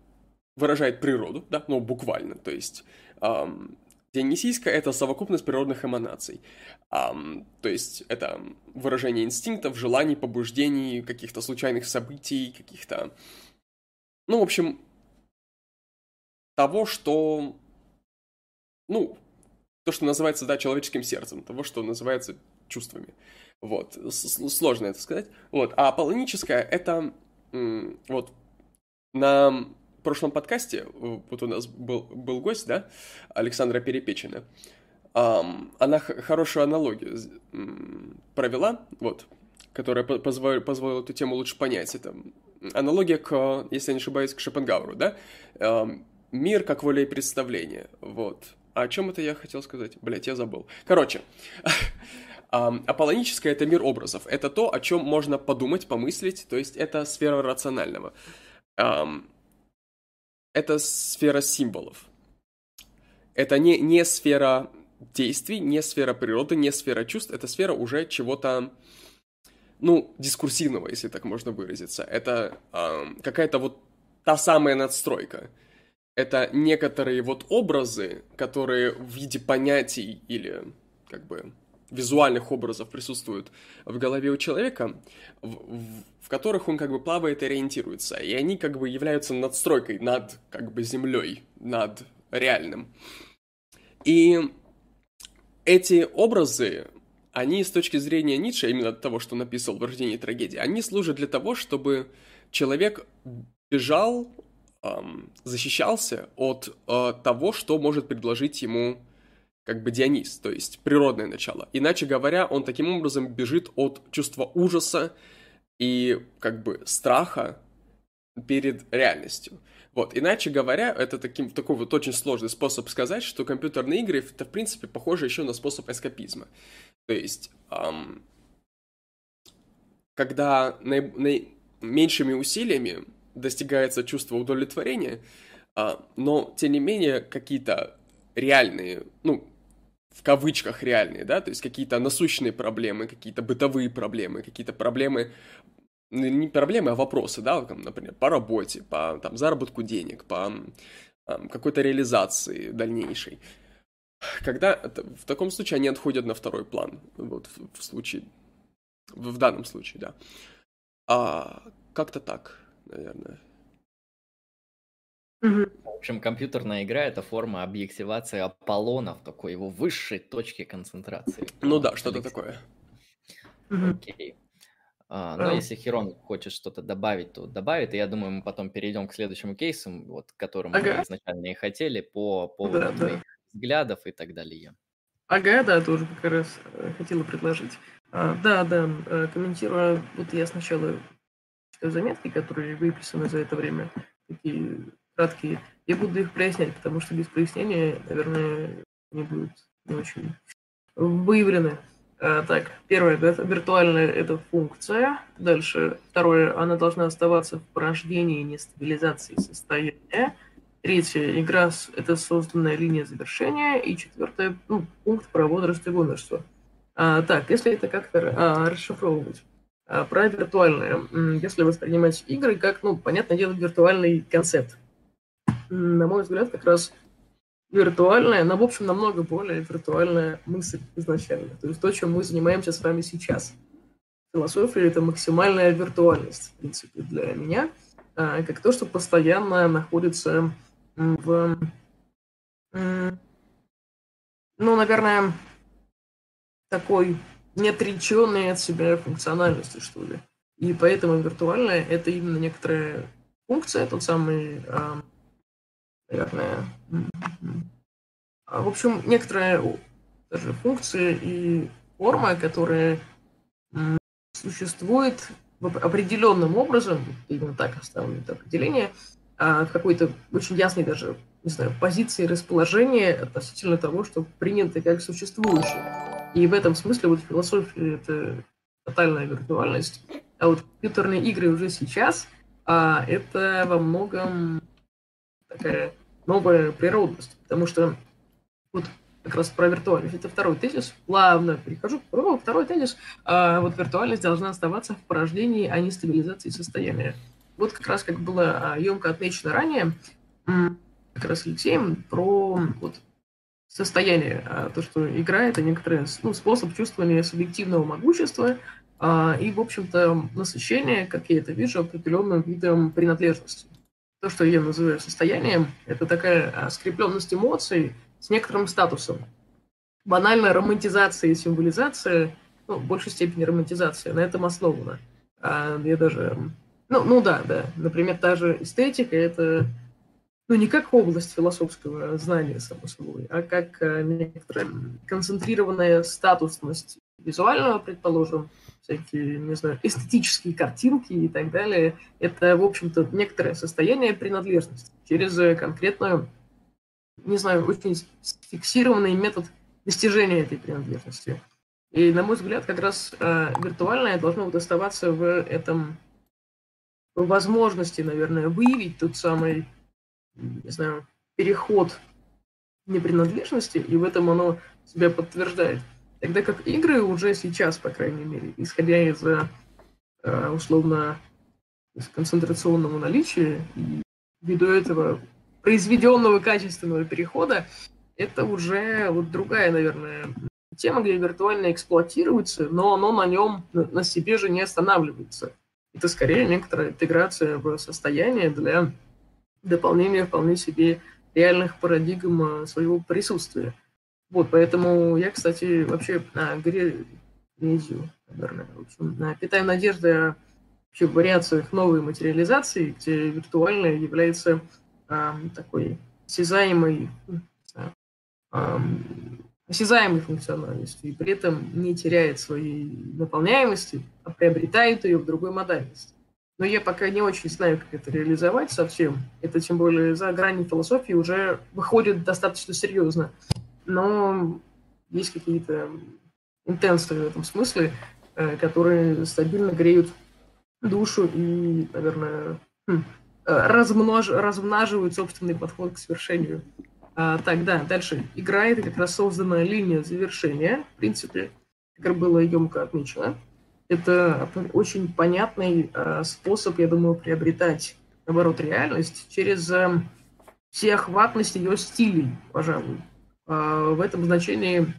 Speaker 2: выражает природу, да, ну, буквально, то есть эм, Дионисийская — это совокупность природных эманаций. Um, то есть это выражение инстинктов, желаний, побуждений, каких-то случайных событий, каких-то... Ну, в общем, того, что... Ну, то, что называется, да, человеческим сердцем, того, что называется чувствами. Вот, сложно это сказать. Вот, а аполлоническая — это вот на прошлом подкасте, вот у нас был, был гость, да, Александра Перепечина, она хорошую аналогию провела, вот, которая позволила, позволила эту тему лучше понять. Это аналогия к, если я не ошибаюсь, к Шопенгауэру, да? Мир как воля и представление, вот. А о чем это я хотел сказать? Блять, я забыл. Короче, аполлоническое — это мир образов. Это то, о чем можно подумать, помыслить, то есть это сфера рационального. Um, это сфера символов. Это не, не сфера действий, не сфера природы, не сфера чувств, это сфера уже чего-то, ну, дискурсивного, если так можно выразиться. Это э, какая-то вот та самая надстройка. Это некоторые вот образы, которые в виде понятий или как бы визуальных образов присутствуют в голове у человека, в, в, в которых он как бы плавает и ориентируется. И они как бы являются надстройкой над как бы землей, над реальным. И эти образы, они с точки зрения Ницше, именно того, что написал в «Рождении трагедии», они служат для того, чтобы человек бежал, эм, защищался от э, того, что может предложить ему как бы Дионис, то есть природное начало. Иначе говоря, он таким образом бежит от чувства ужаса и как бы страха перед реальностью. Вот, иначе говоря, это таким, такой вот очень сложный способ сказать, что компьютерные игры, это, в принципе, похоже еще на способ эскапизма. То есть, эм, когда наи- наи- меньшими усилиями достигается чувство удовлетворения, э, но, тем не менее, какие-то реальные, ну, в кавычках реальные, да, то есть какие-то насущные проблемы, какие-то бытовые проблемы, какие-то проблемы, ну, не проблемы, а вопросы, да, там, например, по работе, по там, заработку денег, по там, какой-то реализации дальнейшей. Когда в таком случае они отходят на второй план, вот в, в случае, в, в данном случае, да. А, как-то так, наверное.
Speaker 1: В общем, компьютерная игра — это форма объективации Аполлона в такой его высшей точке концентрации.
Speaker 2: Ну да, что-то такое.
Speaker 1: Окей. А, ну, если Херон хочет что-то добавить, то добавит. И я думаю, мы потом перейдем к следующему кейсу, вот, к которому ага. мы изначально и хотели, по поводу да, да. взглядов и так далее.
Speaker 3: Ага, да, тоже как раз э, хотела предложить. А, да, да, э, комментируя, вот я сначала читаю заметки, которые выписаны за это время, такие краткие. Я буду их прояснять, потому что без прояснения, наверное, не будет не очень выявлены. А, так, первое, это виртуальная это функция. Дальше, второе, она должна оставаться в порождении нестабилизации состояния. Третье, игра – это созданная линия завершения. И четвертое, ну, пункт про возраст и гонорство. А, так, если это как-то а, расшифровывать. А, про виртуальное. Если воспринимать игры как, ну, понятное дело, виртуальный концепт на мой взгляд, как раз виртуальная, но, в общем, намного более виртуальная мысль изначально. То есть то, чем мы занимаемся с вами сейчас. Философия — это максимальная виртуальность, в принципе, для меня, а, как то, что постоянно находится в ну, наверное, такой неотреченной от себя функциональности, что ли. И поэтому виртуальная — это именно некоторая функция, тот самый, наверное, в общем, некоторая даже функция и форма, которая существует определенным образом, именно так оставлено это определение, а, в какой-то очень ясной даже, не знаю, позиции расположения относительно того, что принято как существующее. И в этом смысле вот философия — это тотальная виртуальность, а вот компьютерные игры уже сейчас а, — это во многом такая новая природность, потому что вот как раз про виртуальность. Это второй тезис. Плавно перехожу к. Второй тезис. А, вот виртуальность должна оставаться в порождении, а не стабилизации состояния. Вот как раз, как было емко отмечено ранее, как раз Алексеем, про вот, состояние, а, то, что игра — это некоторый ну, способ чувствования субъективного могущества а, и, в общем-то, насыщение, как я это вижу, определенным видом принадлежности. То, что я называю состоянием, это такая а, скрепленность эмоций, с некоторым статусом. Банальная романтизация и символизация, ну, в большей степени романтизация, на этом основана. А я даже... Ну, ну да, да. Например, та же эстетика — это ну, не как область философского знания, само собой, а как э, некоторая концентрированная статусность визуального, предположим, всякие, не знаю, эстетические картинки и так далее. Это, в общем-то, некоторое состояние принадлежности через конкретную не знаю, очень фиксированный метод достижения этой принадлежности. И, на мой взгляд, как раз э, виртуальное должно вот оставаться в этом в возможности, наверное, выявить тот самый, не знаю, переход непринадлежности, и в этом оно себя подтверждает. Тогда как игры уже сейчас, по крайней мере, исходя из э, условно концентрационного наличия, и ввиду этого произведенного качественного перехода, это уже вот другая, наверное, тема, где виртуально эксплуатируется, но оно на нем, на себе же не останавливается. Это скорее некоторая интеграция в состояние для дополнения вполне себе реальных парадигм э, своего присутствия. Вот, поэтому я, кстати, вообще на грезию, наверное, в общем, питаю надежды о вообще, вариациях новой материализации, где виртуальное является такой осязаемой, осязаемой функциональностью и при этом не теряет своей наполняемости, а приобретает ее в другой модальности. Но я пока не очень знаю, как это реализовать совсем. Это тем более за грани философии уже выходит достаточно серьезно. Но есть какие-то интенсы в этом смысле, э, которые стабильно греют душу и, наверное, хм, размнож... размноживают собственный подход к свершению. А, так, да, дальше. Игра — это как раз созданная линия завершения, в принципе, как было емко отмечено. Это очень понятный а, способ, я думаю, приобретать, наоборот, реальность через а, всеохватность ее стилей, пожалуй. А, в этом значении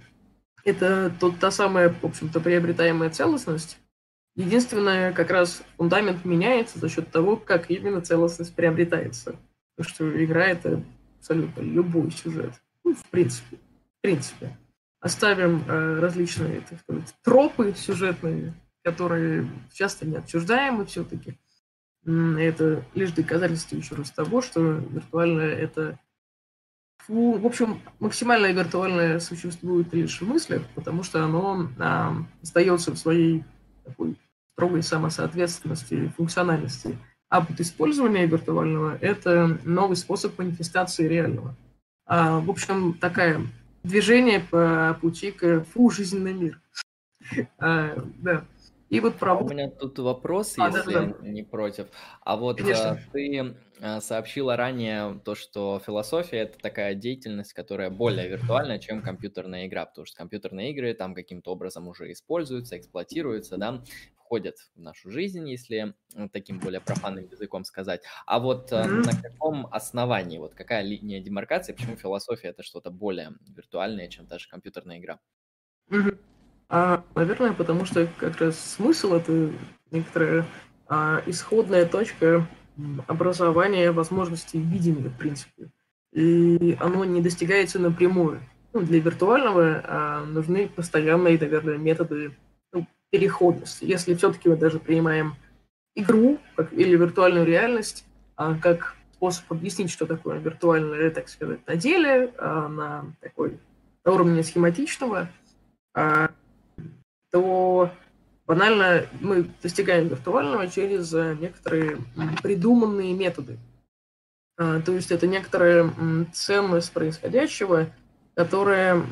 Speaker 3: это тот, та самая, в общем-то, приобретаемая целостность, Единственное, как раз фундамент меняется за счет того, как именно целостность приобретается. Потому что игра — это абсолютно любой сюжет. Ну, в принципе. В принципе. Оставим э, различные, так сказать, тропы сюжетные, которые часто не отчуждаемы все-таки. Это лишь доказательство еще раз того, что виртуальное — это в общем, максимальное виртуальное существует лишь в мыслях, потому что оно а, остается в своей такой строгой самосоответственности и функциональности. А вот использование виртуального – это новый способ манифестации реального. А, в общем, такое движение по пути к фу, жизненный мир. А, да.
Speaker 1: И вот про... У меня тут вопрос, а, если да, да. не против. А вот Конечно. А, ты а, сообщила ранее то, что философия это такая деятельность, которая более виртуальная, чем компьютерная игра, потому что компьютерные игры там каким-то образом уже используются, эксплуатируются, да, входят в нашу жизнь, если таким более профанным языком сказать. А вот mm-hmm. на каком основании, вот какая линия демаркации, почему философия это что-то более виртуальное, чем даже компьютерная игра?
Speaker 3: Mm-hmm. А, наверное, потому что как раз смысл это некоторая а, исходная точка образования возможностей видения, в принципе. И оно не достигается напрямую. ну, для виртуального а, нужны постоянные, наверное, методы ну, переходности. Если все-таки мы даже принимаем игру как, или виртуальную реальность а, как способ объяснить, что такое виртуальное, так сказать, на деле, а, на такой на уровне схематичного, а, то банально мы достигаем виртуального через а, некоторые придуманные методы. А, то есть это некоторая ценность происходящего, которая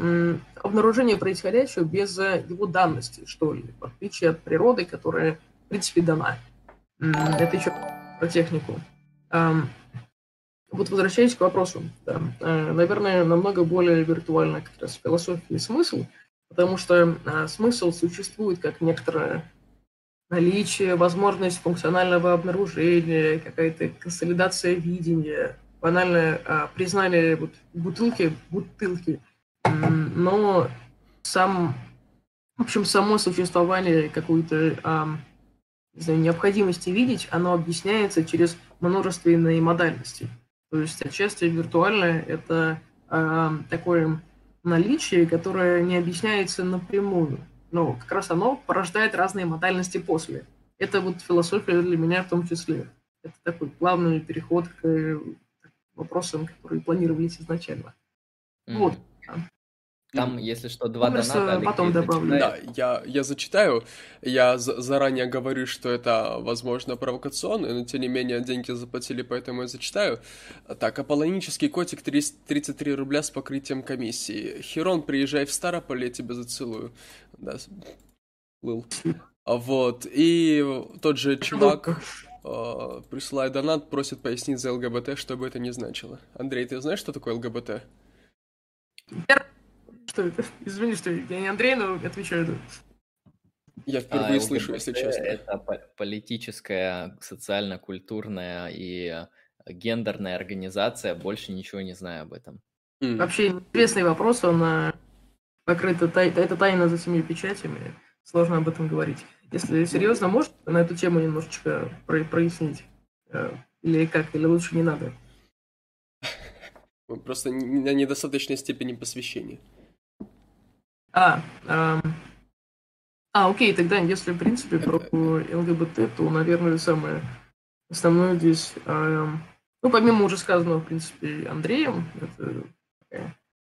Speaker 3: обнаружение происходящего без его данности, что ли, в отличие от природы, которая, в принципе, дана. Это еще про технику. Вот возвращаясь к вопросу, да, э, наверное, намного более виртуально как раз философия и смысл, потому что а, смысл существует как некоторое наличие, возможность функционального обнаружения, какая-то консолидация видения, банальное а, признание вот, бутылки, бутылки, но сам, в общем, само существование какой-то а, не знаю, необходимости видеть, оно объясняется через множественные модальности. То есть отчасти виртуальное – это э, такое наличие, которое не объясняется напрямую. Но как раз оно порождает разные модальности после. Это вот философия для меня в том числе. Это такой плавный переход к вопросам, которые планировались изначально. Mm. Вот.
Speaker 1: Там, если что, два
Speaker 3: Просто
Speaker 1: доната.
Speaker 3: потом добавлю.
Speaker 2: Да, я, я зачитаю. Я заранее говорю, что это, возможно, провокационно, но тем не менее деньги заплатили, поэтому я зачитаю. Так, аполлонический котик 33 рубля с покрытием комиссии. Херон, приезжай в Старополь, я тебя зацелую. Да, был. Вот, и тот же чувак э, присылает донат, просит пояснить за ЛГБТ, что бы это ни значило. Андрей, ты знаешь, что такое ЛГБТ?
Speaker 3: Что это? Извини, что я не Андрей, но отвечаю.
Speaker 2: Я впервые а, слышу, если честно.
Speaker 1: Это политическая, социально-культурная и гендерная организация. Больше ничего не знаю об этом.
Speaker 3: Mm. Вообще интересный вопрос, он а, покрыт, это тайна за семью печатями. Сложно об этом говорить. Если серьезно, может на эту тему немножечко прояснить? Э, или как? Или лучше не надо?
Speaker 2: Просто на недостаточной степени посвящения.
Speaker 3: А, а, а, окей, тогда если в принципе про ЛГБТ, то, наверное, самое основное здесь, а, ну, помимо уже сказанного, в принципе, Андреем, это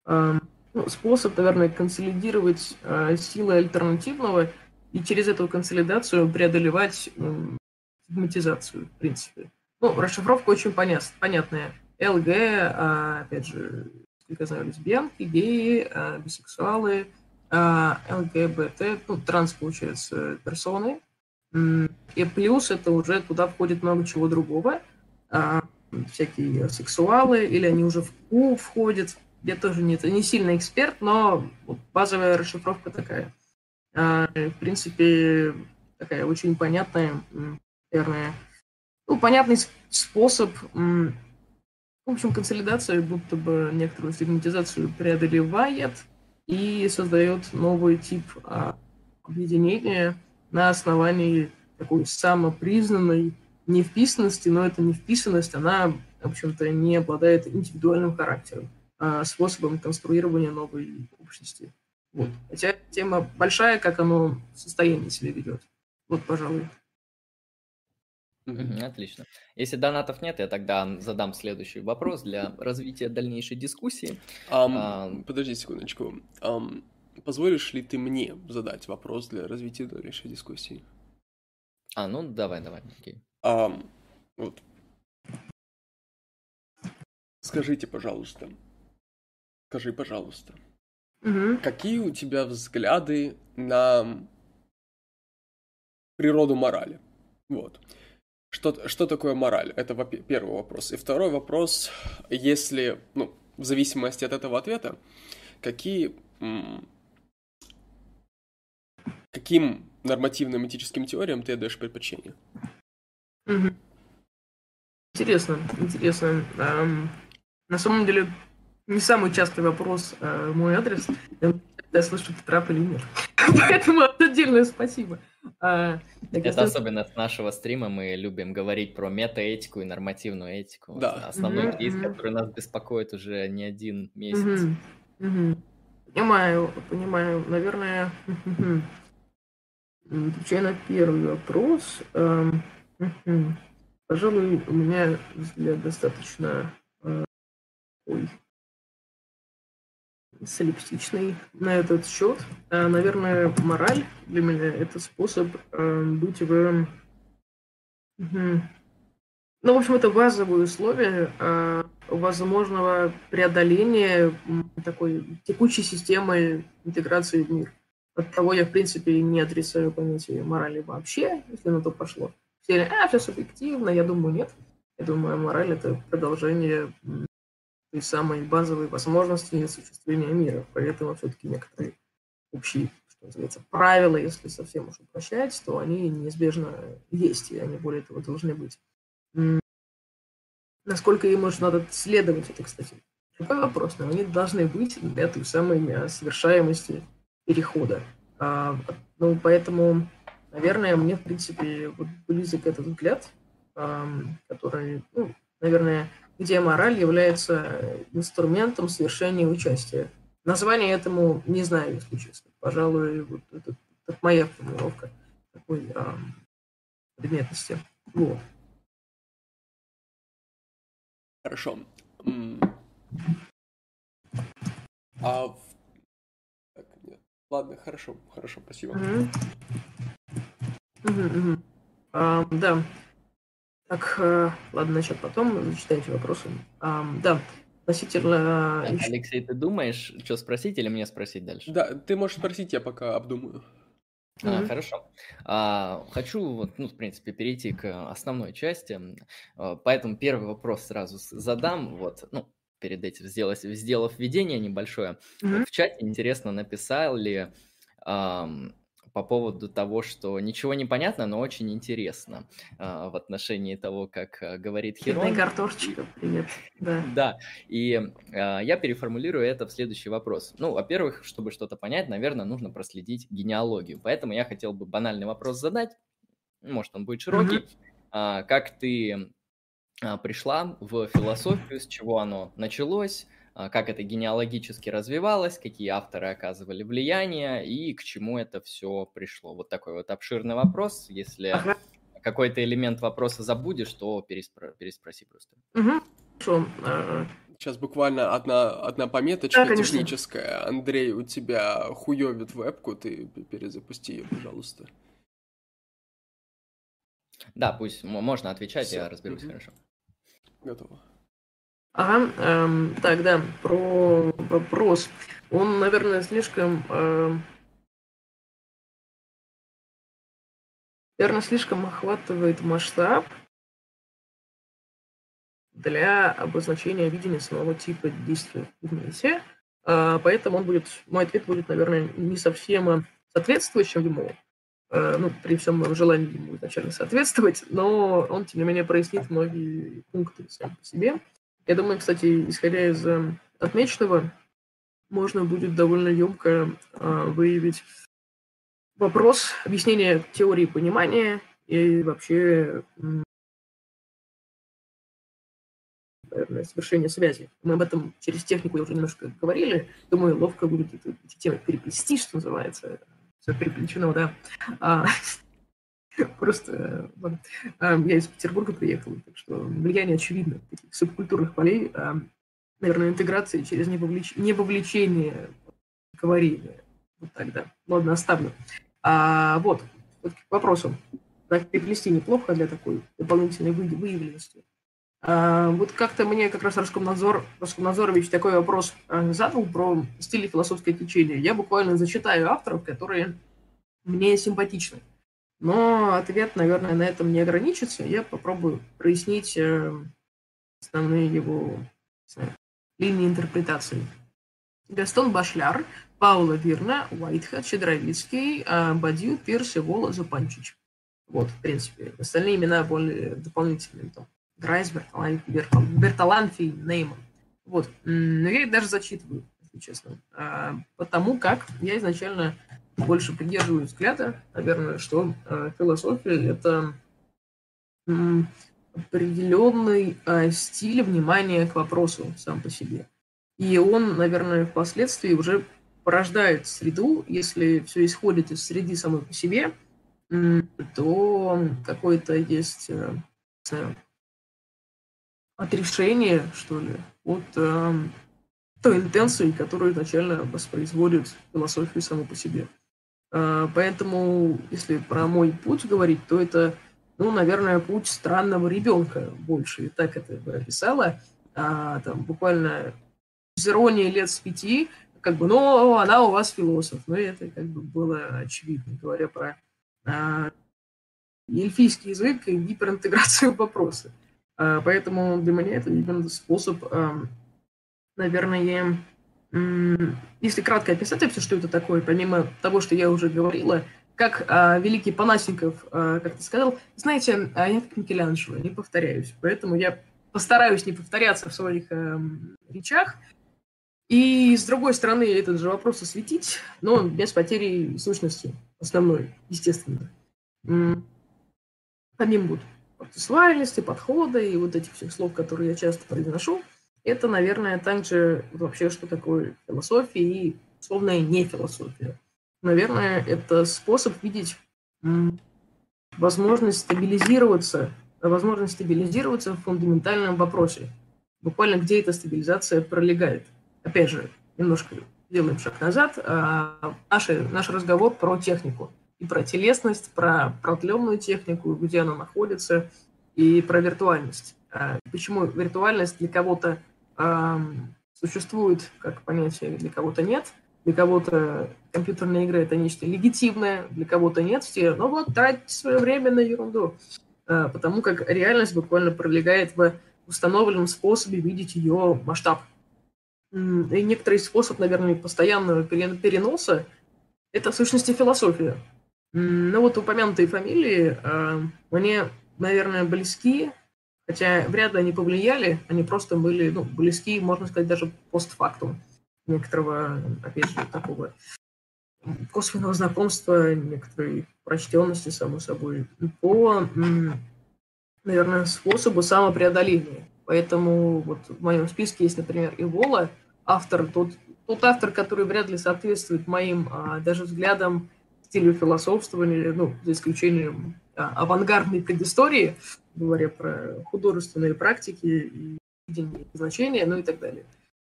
Speaker 3: а, ну, способ, наверное, консолидировать а, силы альтернативного и через эту консолидацию преодолевать стигматизацию, в принципе. Ну, расшифровка очень понят, понятная. ЛГ, а, опять же, как я знаю, лесбиянки, геи, а, бисексуалы – ЛГБТ, ну, транс, получается, персоны. И плюс это уже туда входит много чего другого. А, всякие сексуалы, или они уже в Q входят. Я тоже не, не сильно эксперт, но базовая расшифровка такая. А, в принципе, такая очень понятная, наверное, ну, понятный способ, в общем, консолидация будто бы некоторую стигматизацию преодолевает – и создает новый тип а, объединения на основании такой самопризнанной невписанности, но эта невписанность, она, в общем-то, не обладает индивидуальным характером, а способом конструирования новой общности. Вот. Хотя тема большая, как оно состояние себя ведет. Вот, пожалуй.
Speaker 1: Отлично. Если донатов нет, я тогда задам следующий вопрос для развития дальнейшей дискуссии.
Speaker 2: Um, а, подожди секундочку. Um, позволишь ли ты мне задать вопрос для развития дальнейшей дискуссии?
Speaker 1: А, ну давай, давай, окей.
Speaker 2: Um, вот. Скажите, пожалуйста, скажи, пожалуйста,
Speaker 3: угу.
Speaker 2: какие у тебя взгляды на природу морали? Вот. Что, что такое мораль? Это первый вопрос. И второй вопрос, если, ну, в зависимости от этого ответа, какие, каким нормативным этическим теориям ты отдаешь предпочтение?
Speaker 3: Интересно, интересно. Um, на самом деле, не самый частый вопрос uh, мой адрес. Я слышу, ты трап или нет. Поэтому отдельное спасибо.
Speaker 1: А, Это особенно с нашего стрима мы любим говорить про метаэтику и нормативную этику.
Speaker 2: Да.
Speaker 1: Основной mm-hmm. кейс, который нас беспокоит уже не один месяц.
Speaker 3: Mm-hmm. Mm-hmm. Понимаю, понимаю. Наверное, отвечая на первый вопрос, эм, пожалуй, у меня взгляд достаточно э, ой, солипсичный на этот счет. А, наверное, мораль для меня – это способ э, быть в... Ну, в общем, это базовые условия э, возможного преодоления такой текущей системы интеграции в мир. От того я, в принципе, не отрицаю понятие морали вообще, если на то пошло. Все, а, все субъективно, я думаю, нет. Я думаю, мораль – это продолжение той самой базовой возможности осуществления мира. Поэтому все-таки некоторые общие, что называется, правила, если совсем уж упрощать, то они неизбежно есть, и они более того должны быть. Насколько им может надо следовать, это, кстати, другой вопрос, но они должны быть для той самой совершаемости перехода. А, ну, поэтому, наверное, мне, в принципе, вот близок этот взгляд, который, ну, наверное, где мораль является инструментом совершения участия. Название этому не знаю, если честно. Пожалуй, вот это, это моя формулировка такой а, предметности. Вот.
Speaker 2: Хорошо. А так, нет. Ладно, хорошо, хорошо, спасибо. Угу.
Speaker 3: Угу, угу. А, да. Так, э, ладно, насчет потом, зачитайте вопросы. А, да, относительно...
Speaker 1: Алексей, ты думаешь, что спросить или мне спросить дальше?
Speaker 2: Да, ты можешь спросить, я пока обдумаю.
Speaker 1: А, mm-hmm. Хорошо. А, хочу, вот, ну, в принципе, перейти к основной части, а, поэтому первый вопрос сразу задам. Вот, ну, перед этим сделав, сделав введение небольшое. Mm-hmm. Вот в чате интересно написали, по поводу того, что ничего не понятно, но очень интересно а, в отношении того, как а, говорит Херон.
Speaker 3: Картошечка, привет.
Speaker 1: Да. да, и а, я переформулирую это в следующий вопрос. Ну, во-первых, чтобы что-то понять, наверное, нужно проследить генеалогию. Поэтому я хотел бы банальный вопрос задать, может, он будет широкий. Mm-hmm. Как ты пришла в философию, с чего оно началось, как это генеалогически развивалось, какие авторы оказывали влияние и к чему это все пришло. Вот такой вот обширный вопрос. Если ага. какой-то элемент вопроса забудешь, то переспро- переспроси просто.
Speaker 3: Угу. Что?
Speaker 2: Сейчас буквально одна, одна пометочка да, техническая. Андрей, у тебя хуёвит вебку, ты перезапусти ее, пожалуйста.
Speaker 1: Да, пусть можно отвечать, Все. я разберусь угу. хорошо.
Speaker 2: Готово.
Speaker 3: Ага, эм, так, да, про вопрос. Он, наверное, слишком... Э, наверное, слишком охватывает масштаб для обозначения видения самого типа действия в мете. Э, поэтому он будет, мой ответ будет, наверное, не совсем соответствующим ему, э, ну, при всем моем желании ему изначально соответствовать, но он, тем не менее, прояснит многие пункты сам по себе. Я думаю, кстати, исходя из э, отмеченного, можно будет довольно емко э, выявить вопрос объяснения теории понимания и вообще наверное, совершение связи. Мы об этом через технику уже немножко говорили. Думаю, ловко будет эти, темы переплести, что называется. Все переплечено, да. А, Просто а, я из Петербурга приехал, так что влияние очевидно таких субкультурных полей, а, наверное, интеграции через невовлеч... невовлечение говорения. Вот тогда. Ладно, оставлю. А, вот, вот к вопросу. Так, переплести неплохо для такой дополнительной вы... выявленности. А, вот как-то мне как раз Роскомнадзор, Роскомнадзорович такой вопрос задал про стиль философское течение. Я буквально зачитаю авторов, которые мне симпатичны. Но ответ, наверное, на этом не ограничится. Я попробую прояснить э, основные его знаю, линии интерпретации. Гастон Башляр, Паула Вирна, Уайтхед, Щедровицкий, э, Бадью, Пирс, Вола, Зупанчич. Вот, в принципе. Остальные имена более дополнительные. Там, Грайс, Берталанфи, Нейман. Вот. Но я их даже зачитываю, если честно. А, потому как я изначально больше придерживаюсь взгляда, наверное, что э, философия – это определенный э, стиль внимания к вопросу сам по себе. И он, наверное, впоследствии уже порождает среду, если все исходит из среды самой по себе, то какое-то есть э, знаю, отрешение, что ли, от э, той интенции, которую изначально воспроизводит философию саму по себе. Э, поэтому, если про мой путь говорить, то это, ну, наверное, путь странного ребенка больше. И так это бы описала. А, там буквально с иронией лет с пяти, как бы, ну, она у вас философ. Ну, это как бы было очевидно, говоря про а, эльфийский язык и гиперинтеграцию вопроса. А, поэтому для меня это именно способ, наверное, если кратко описать вообще, что это такое, помимо того, что я уже говорила, как а, великий Панасенков а, как ты сказал, знаете, а я как Микеланджело, не повторяюсь, поэтому я постараюсь не повторяться в своих а, речах, и с другой стороны этот же вопрос осветить, но без потери сущности основной, естественно. Помимо вот процессуальности, подхода и вот этих всех слов, которые я часто произношу, это, наверное, также вообще, что такое философия и условная не философия. Наверное, это способ видеть возможность стабилизироваться, возможность стабилизироваться в фундаментальном вопросе. Буквально где эта стабилизация пролегает. Опять же, немножко делаем шаг назад. А, наш, наш разговор про технику и про телесность, про продленную технику, где она находится, и про виртуальность. А, почему виртуальность для кого-то существует как понятие, для кого-то нет. Для кого-то компьютерные игры – это нечто легитимное, для кого-то нет. Все, ну вот, тратите свое время на ерунду. А, потому как реальность буквально пролегает в установленном способе видеть ее масштаб. И некоторый способ, наверное, постоянного переноса – это в сущности философия. Ну вот упомянутые фамилии а, мне, наверное, близки, Хотя вряд ли они повлияли, они просто были ну, близки, можно сказать, даже постфактум некоторого, опять же, такого косвенного знакомства, некоторой прочтенности, само собой, по, наверное, способу самопреодоления. Поэтому вот в моем списке есть, например, Ивола, автор, тот, тот автор, который вряд ли соответствует моим а, даже взглядам, стилю философствования, ну, за исключением а, авангардной предыстории, говоря про художественные практики видение значения, ну и так далее.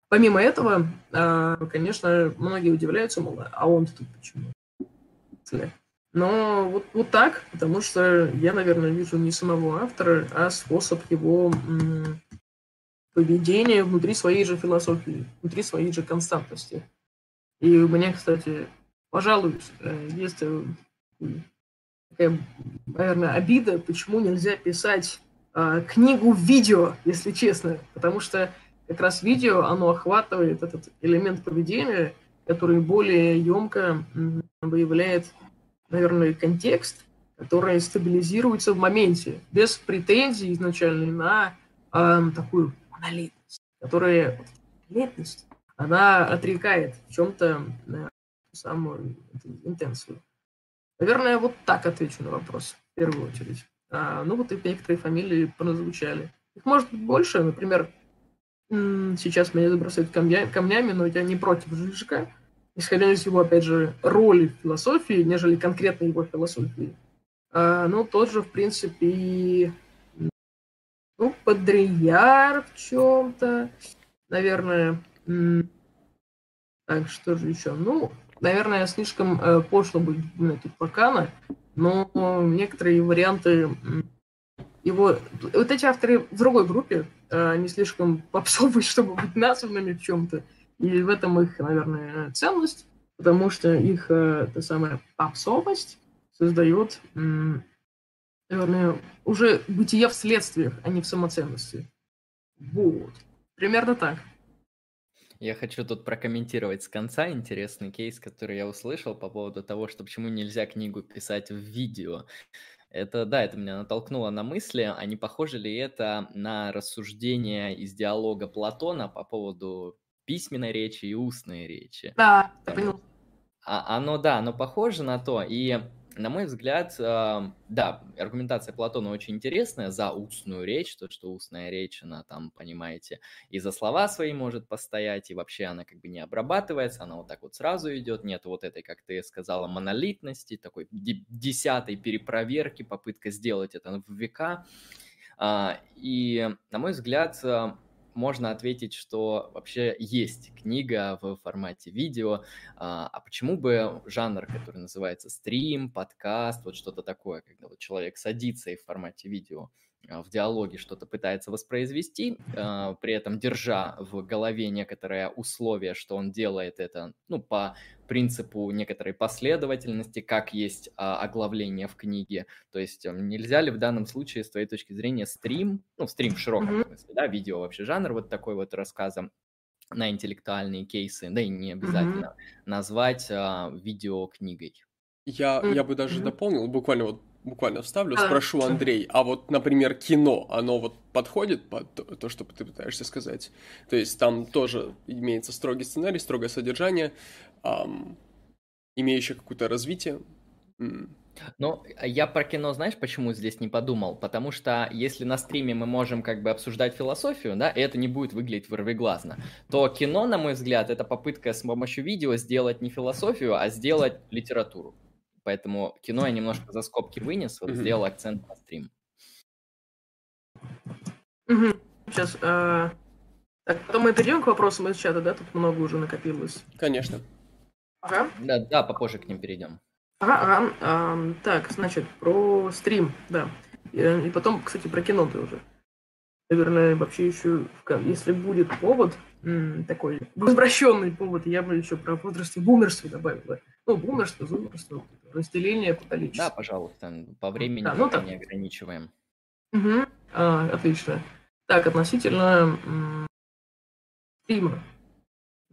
Speaker 3: Помимо этого, а, конечно, многие удивляются, мол, а он тут почему? Но вот, вот так, потому что я, наверное, вижу не самого автора, а способ его поведения внутри своей же философии, внутри своей же константности. И у меня, кстати, пожалуй, э, есть э, такая, наверное, обида, почему нельзя писать э, книгу в видео, если честно. Потому что как раз видео, оно охватывает этот элемент поведения, который более емко выявляет, наверное, контекст, который стабилизируется в моменте, без претензий изначальной на э, такую монолитность, которая монолитность, она отрекает в чем-то э, самую интенсию. Наверное, вот так отвечу на вопрос в первую очередь. А, ну вот и некоторые фамилии прозвучали. Их может быть больше, например, сейчас меня забросают камня, камнями, но я не против Жижика, исходя из его, опять же, роли в философии, нежели конкретно его философии. А, ну, тот же, в принципе, ну, Подрияр в чем-то, наверное. Так, что же еще? Ну, наверное, слишком э, пошло быть именно тут Плакана, но некоторые варианты его... Вот эти авторы в другой группе, э, они слишком попсовые, чтобы быть названными в чем-то. И в этом их, наверное, ценность, потому что их э, та самая попсовость создает, наверное, уже бытие в следствиях, а не в самоценности. Вот. Примерно так.
Speaker 1: Я хочу тут прокомментировать с конца интересный кейс, который я услышал по поводу того, что почему нельзя книгу писать в видео. Это, да, это меня натолкнуло на мысли, а не похоже ли это на рассуждение из диалога Платона по поводу письменной речи и устной речи?
Speaker 3: Да, я понял.
Speaker 1: А, оно, да, оно похоже на то, и на мой взгляд, да, аргументация Платона очень интересная за устную речь, то, что устная речь, она там, понимаете, и за слова свои может постоять, и вообще она как бы не обрабатывается, она вот так вот сразу идет, нет вот этой, как ты сказала, монолитности, такой десятой перепроверки, попытка сделать это в века. А, и, на мой взгляд, можно ответить, что вообще есть книга в формате видео, а, а почему бы жанр, который называется стрим, подкаст, вот что-то такое, когда вот человек садится и в формате видео а, в диалоге что-то пытается воспроизвести, а, при этом держа в голове некоторое условие, что он делает это ну, по принципу некоторой последовательности, как есть а, оглавление в книге. То есть эм, нельзя ли в данном случае, с твоей точки зрения, стрим, ну, стрим в широком mm-hmm. смысле, да, видео вообще жанр вот такой вот рассказа на интеллектуальные кейсы, да и не обязательно, mm-hmm. назвать а, видеокнигой.
Speaker 2: Я, mm-hmm. я бы даже дополнил, буквально вот буквально вставлю, а, спрошу Андрей, а вот, например, кино, оно вот подходит под то, что ты пытаешься сказать? То есть там тоже имеется строгий сценарий, строгое содержание, эм, имеющее какое-то развитие.
Speaker 1: Ну, я про кино, знаешь, почему здесь не подумал? Потому что если на стриме мы можем как бы обсуждать философию, да, и это не будет выглядеть вырвиглазно, то кино, на мой взгляд, это попытка с помощью видео сделать не философию, а сделать литературу. Поэтому кино я немножко за скобки вынес, вот сделал акцент на стрим.
Speaker 3: Сейчас. А... Так, потом мы перейдем к вопросам из чата, да? Тут много уже накопилось.
Speaker 2: Конечно.
Speaker 1: Ага. Да, да, попозже к ним перейдем.
Speaker 3: Ага, ага. А, так, значит, про стрим, да. И, и потом, кстати, про кино ты уже. Наверное, вообще еще, если будет повод, такой возвращенный повод, я бы еще про возраст бумерства добавила. Ну, бумерство, зумерство, разделение по количеству.
Speaker 1: Да, пожалуйста, по времени да, ну, так. не ограничиваем.
Speaker 3: Угу. А, отлично. Так, относительно м- стрима.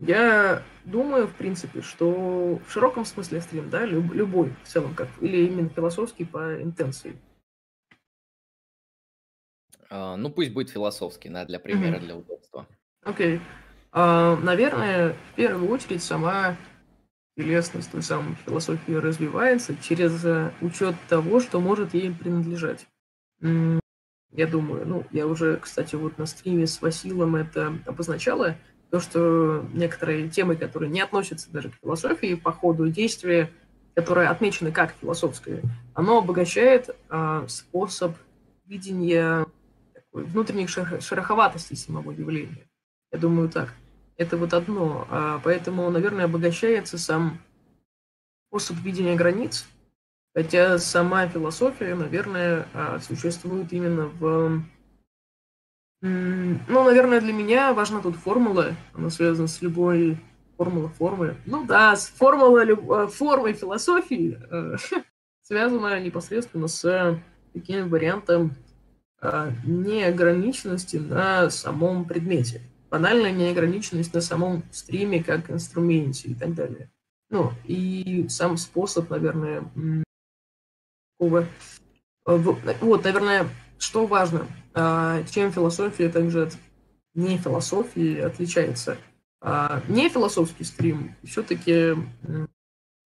Speaker 3: Я думаю, в принципе, что в широком смысле стрим, да, люб- любой в целом, как или именно философский по интенции.
Speaker 1: Uh, ну, пусть будет философский, да, для примера, mm-hmm. для удобства.
Speaker 3: Окей. Okay. Uh, наверное, в первую очередь сама телесность той самой философии развивается через э, учет того, что может ей принадлежать. Я думаю, ну, я уже, кстати, вот на стриме с Василом это обозначала, то, что некоторые темы, которые не относятся даже к философии, по ходу действия, которые отмечены как философские, оно обогащает э, способ видения такой, внутренних шероховатостей самого явления. Я думаю так. Это вот одно. А, поэтому, наверное, обогащается сам способ видения границ, хотя сама философия, наверное, а, существует именно в... Ну, наверное, для меня важна тут формула, она связана с любой формулой формы. Ну да, с формулой, а, формой философии связана непосредственно с таким вариантом неограниченности на самом предмете банальная неограниченность на самом стриме как инструменте и так далее. Ну, и сам способ, наверное, такого... Э, вот, наверное, что важно, чем философия также от не философии отличается. А, не философский стрим все-таки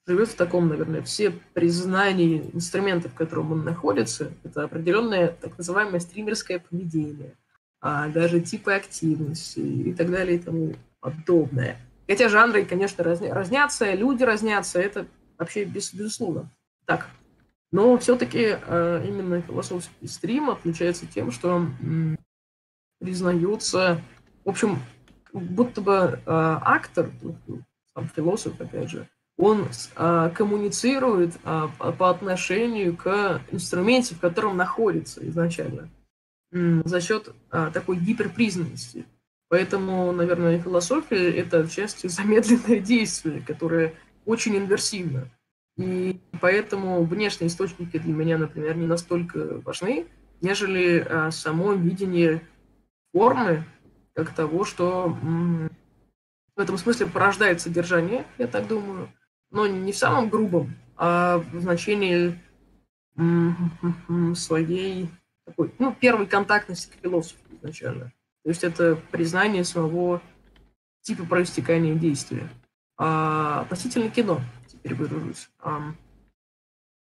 Speaker 3: живет в таком, наверное, все признания инструментов, в котором он находится, это определенное так называемое стримерское поведение – а, даже типы активности и так далее и тому подобное. Хотя жанры, конечно, разня, разнятся, люди разнятся, это вообще без, безусловно так. Но все-таки э, именно философский стрим отличается тем, что м, признается, в общем, будто бы э, актор, сам философ, опять же, он э, коммуницирует э, по отношению к инструменту, в котором находится изначально за счет а, такой гиперпризнанности. Поэтому, наверное, философия – это отчасти замедленное действие, которое очень инверсивно. И поэтому внешние источники для меня, например, не настолько важны, нежели а, само видение формы, как того, что в этом смысле порождает содержание, я так думаю, но не в самом грубом, а в значении своей такой, ну, первой контактности к философу изначально. То есть это признание самого типа проистекания действия. А, относительно кино, А,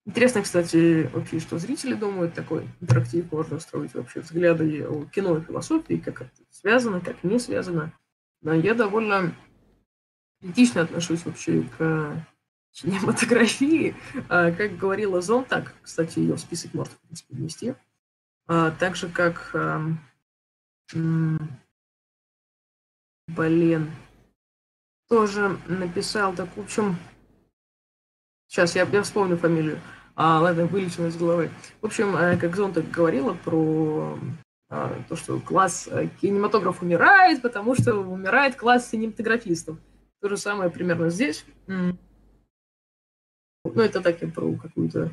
Speaker 3: Интересно, кстати, вообще, что зрители думают, такой интерактив можно строить вообще взгляды о кино и философии, как это связано, как не связано. Но я довольно критично отношусь вообще к кинематографии. А, как говорила Зон, так, кстати, ее в список можно, в принципе, внести. А, так же, как... Блин. Тоже написал, так, в общем... Сейчас я, я вспомню фамилию. А, ладно, вылечила из головы. В общем, э, как Зон так говорила про а, то, что класс э, кинематограф умирает, потому что умирает класс кинематографистов. То же самое примерно здесь. Ну, это так я про какой-то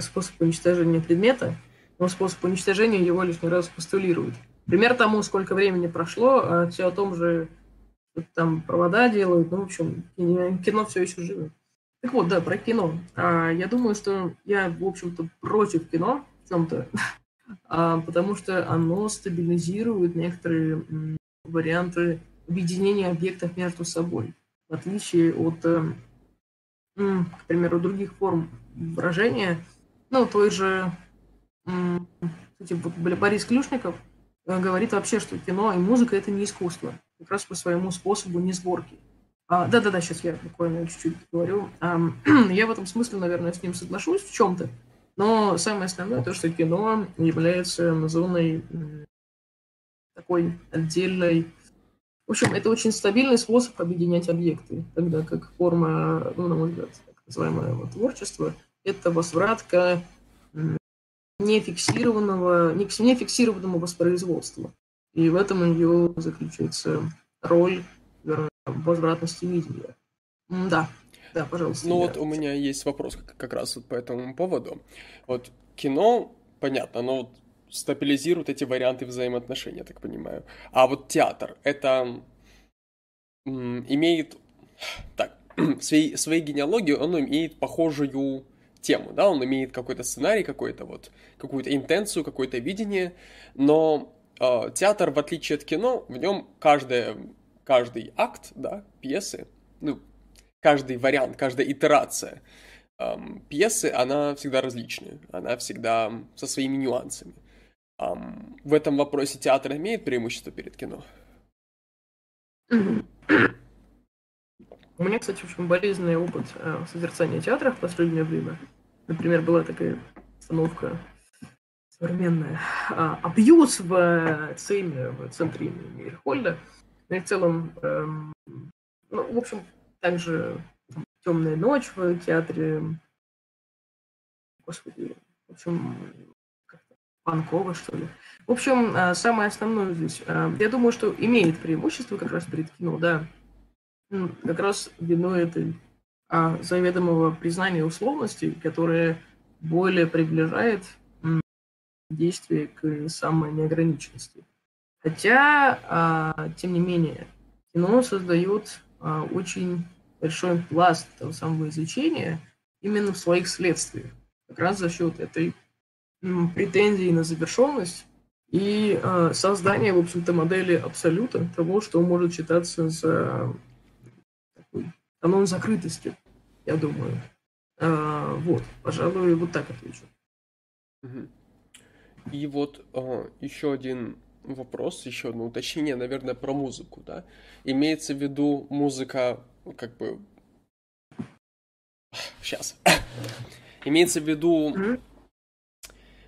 Speaker 3: способ уничтожения предмета, но способ уничтожения его лишний раз постулирует. Пример тому, сколько времени прошло, а все о том же, что там провода делают, ну, в общем, кино все еще живет. Так вот, да, про кино. А, я думаю, что я, в общем-то, против кино в чем-то, а, потому что оно стабилизирует некоторые м, варианты объединения объектов между собой, в отличие от, э, м, к примеру, других форм выражения, ну, той же, м, кстати, вот Борис Клюшников э, говорит вообще, что кино и музыка – это не искусство, как раз по своему способу не сборки. А, да-да-да, сейчас я буквально чуть-чуть говорю. Я в этом смысле, наверное, с ним соглашусь в чем-то, но самое основное то, что кино является зоной такой отдельной... В общем, это очень стабильный способ объединять объекты, тогда как форма, ну, на мой взгляд, так называемого творчества, это возврат к нефиксированного, не фиксированному воспроизводству. И в этом ее заключается роль возвратности видения. Да, да, пожалуйста.
Speaker 2: Ну вот у меня есть вопрос как, раз вот по этому поводу. Вот кино, понятно, оно вот стабилизирует эти варианты взаимоотношений, я так понимаю. А вот театр, это имеет... Так, своей, своей генеалогии он имеет похожую тему, да, он имеет какой-то сценарий, какой-то вот, какую-то интенцию, какое-то видение, но э, театр, в отличие от кино, в нем каждая каждый акт, да, пьесы, ну, каждый вариант, каждая итерация эм, пьесы, она всегда различная, она всегда со своими нюансами. Эм, в этом вопросе театр имеет преимущество перед кино?
Speaker 3: У меня, кстати, очень болезненный опыт э, созерцания театра в последнее время. Например, была такая установка современная а, «Абьюз» в э, ЦИМе, в центре имени Мирхольда. Ну и в целом, эм, ну, в общем, также «Темная ночь» в театре, господи, в общем, Панкова, что ли. В общем, э, самое основное здесь, э, я думаю, что имеет преимущество как раз перед кино, да, как раз вино этой а, заведомого признания условностей, которое более приближает действие к самой неограниченности. Хотя, а, тем не менее, кино создает а, очень большой пласт того самого изучения именно в своих следствиях. Как раз за счет этой претензии на завершенность и э, создания, в общем-то, модели абсолюта того, что может считаться за такой канон закрытости, я думаю. Вот, пожалуй, вот так отвечу.
Speaker 2: И вот еще один вопрос, еще одно уточнение, наверное, про музыку, да? Имеется в виду музыка, как бы... Сейчас. Имеется в виду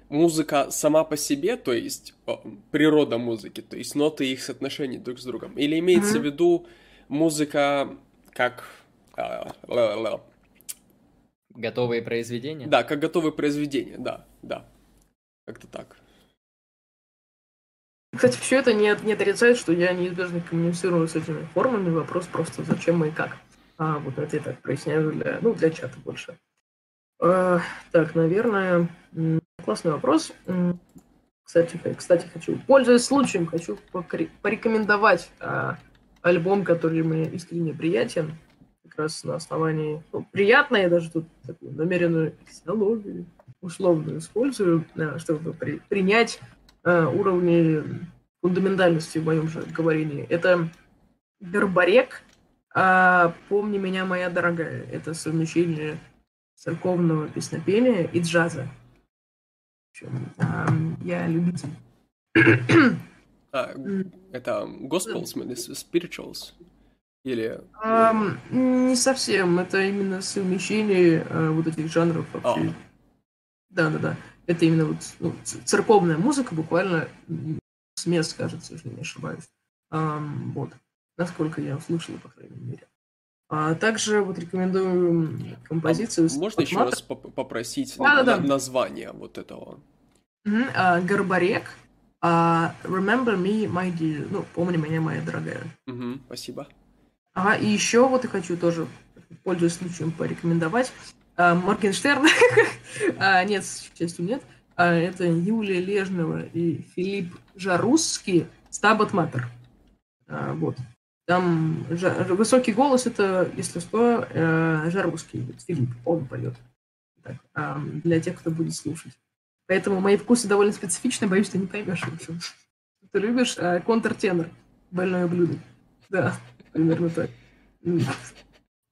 Speaker 2: музыка сама по себе, то есть природа музыки, то есть ноты их соотношений друг с другом? Или имеется в виду музыка как... А,
Speaker 1: готовые произведения?
Speaker 2: Да, как готовые произведения, да, да. Как-то так.
Speaker 3: Кстати, все это не, не отрицает, что я неизбежно коммуницирую с этими формами. Вопрос просто зачем и как. А, вот это я так проясняю для, ну, для чата больше. А, так, наверное, классный вопрос. Кстати, кстати, хочу, пользуясь случаем, хочу порекомендовать а, альбом, который мне искренне приятен. Как раз на основании... Ну, приятно, я даже тут такую намеренную эксиологию условно использую, чтобы при, принять э, уровне фундаментальности в моем же говорении. Это Бербарек, а «Помни меня, моя дорогая». Это совмещение церковного песнопения и джаза. Я любитель.
Speaker 2: А, это gospels, spirituals? Или...
Speaker 3: Um, не совсем. Это именно совмещение uh, вот этих жанров вообще. Oh. Это именно вот ну, церковная музыка, буквально с мест, кажется, если не ошибаюсь. Um, вот. Насколько я услышал, по крайней мере. А также вот рекомендую композицию...
Speaker 2: А можно еще раз попросить да, да, да. название вот этого?
Speaker 3: Mm-hmm. Uh, Горбарек. Uh, Remember me, my dear. Ну, помни меня, моя дорогая.
Speaker 2: Mm-hmm. Спасибо.
Speaker 3: Ага, и еще вот я хочу тоже, пользуясь случаем, порекомендовать. А, Моргенштерн. а, нет, к счастью, нет. А, это Юлия Лежнева и Филипп Жарусский «Стабат Матер». Вот. Там высокий голос, это, если что, э, Жарусский, Филипп, он поет. Так, для тех, кто будет слушать. Поэтому мои вкусы довольно специфичны, боюсь, ты не поймешь, общем. Ты любишь а, контртенор, больное блюдо. Да примерно так.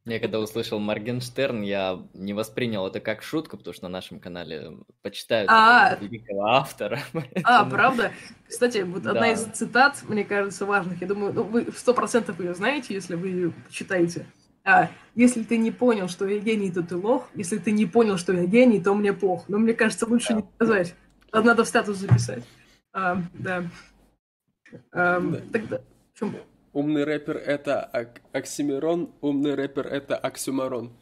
Speaker 1: Я когда услышал Моргенштерн, я не воспринял это как шутку, потому что на нашем канале почитают а, великого автора.
Speaker 3: А, правда? Кстати, вот одна из цитат, мне кажется, важных. Я думаю, ну, вы сто процентов ее знаете, если вы ее почитаете. А, если ты не понял, что я гений, то ты лох. Если ты не понял, что я гений, то мне плохо. Но мне кажется, лучше не сказать. Надо в статус записать. А, да. А, тогда, в чем
Speaker 2: Умный рэпер — это ак- оксимирон, умный рэпер — это оксюмарон.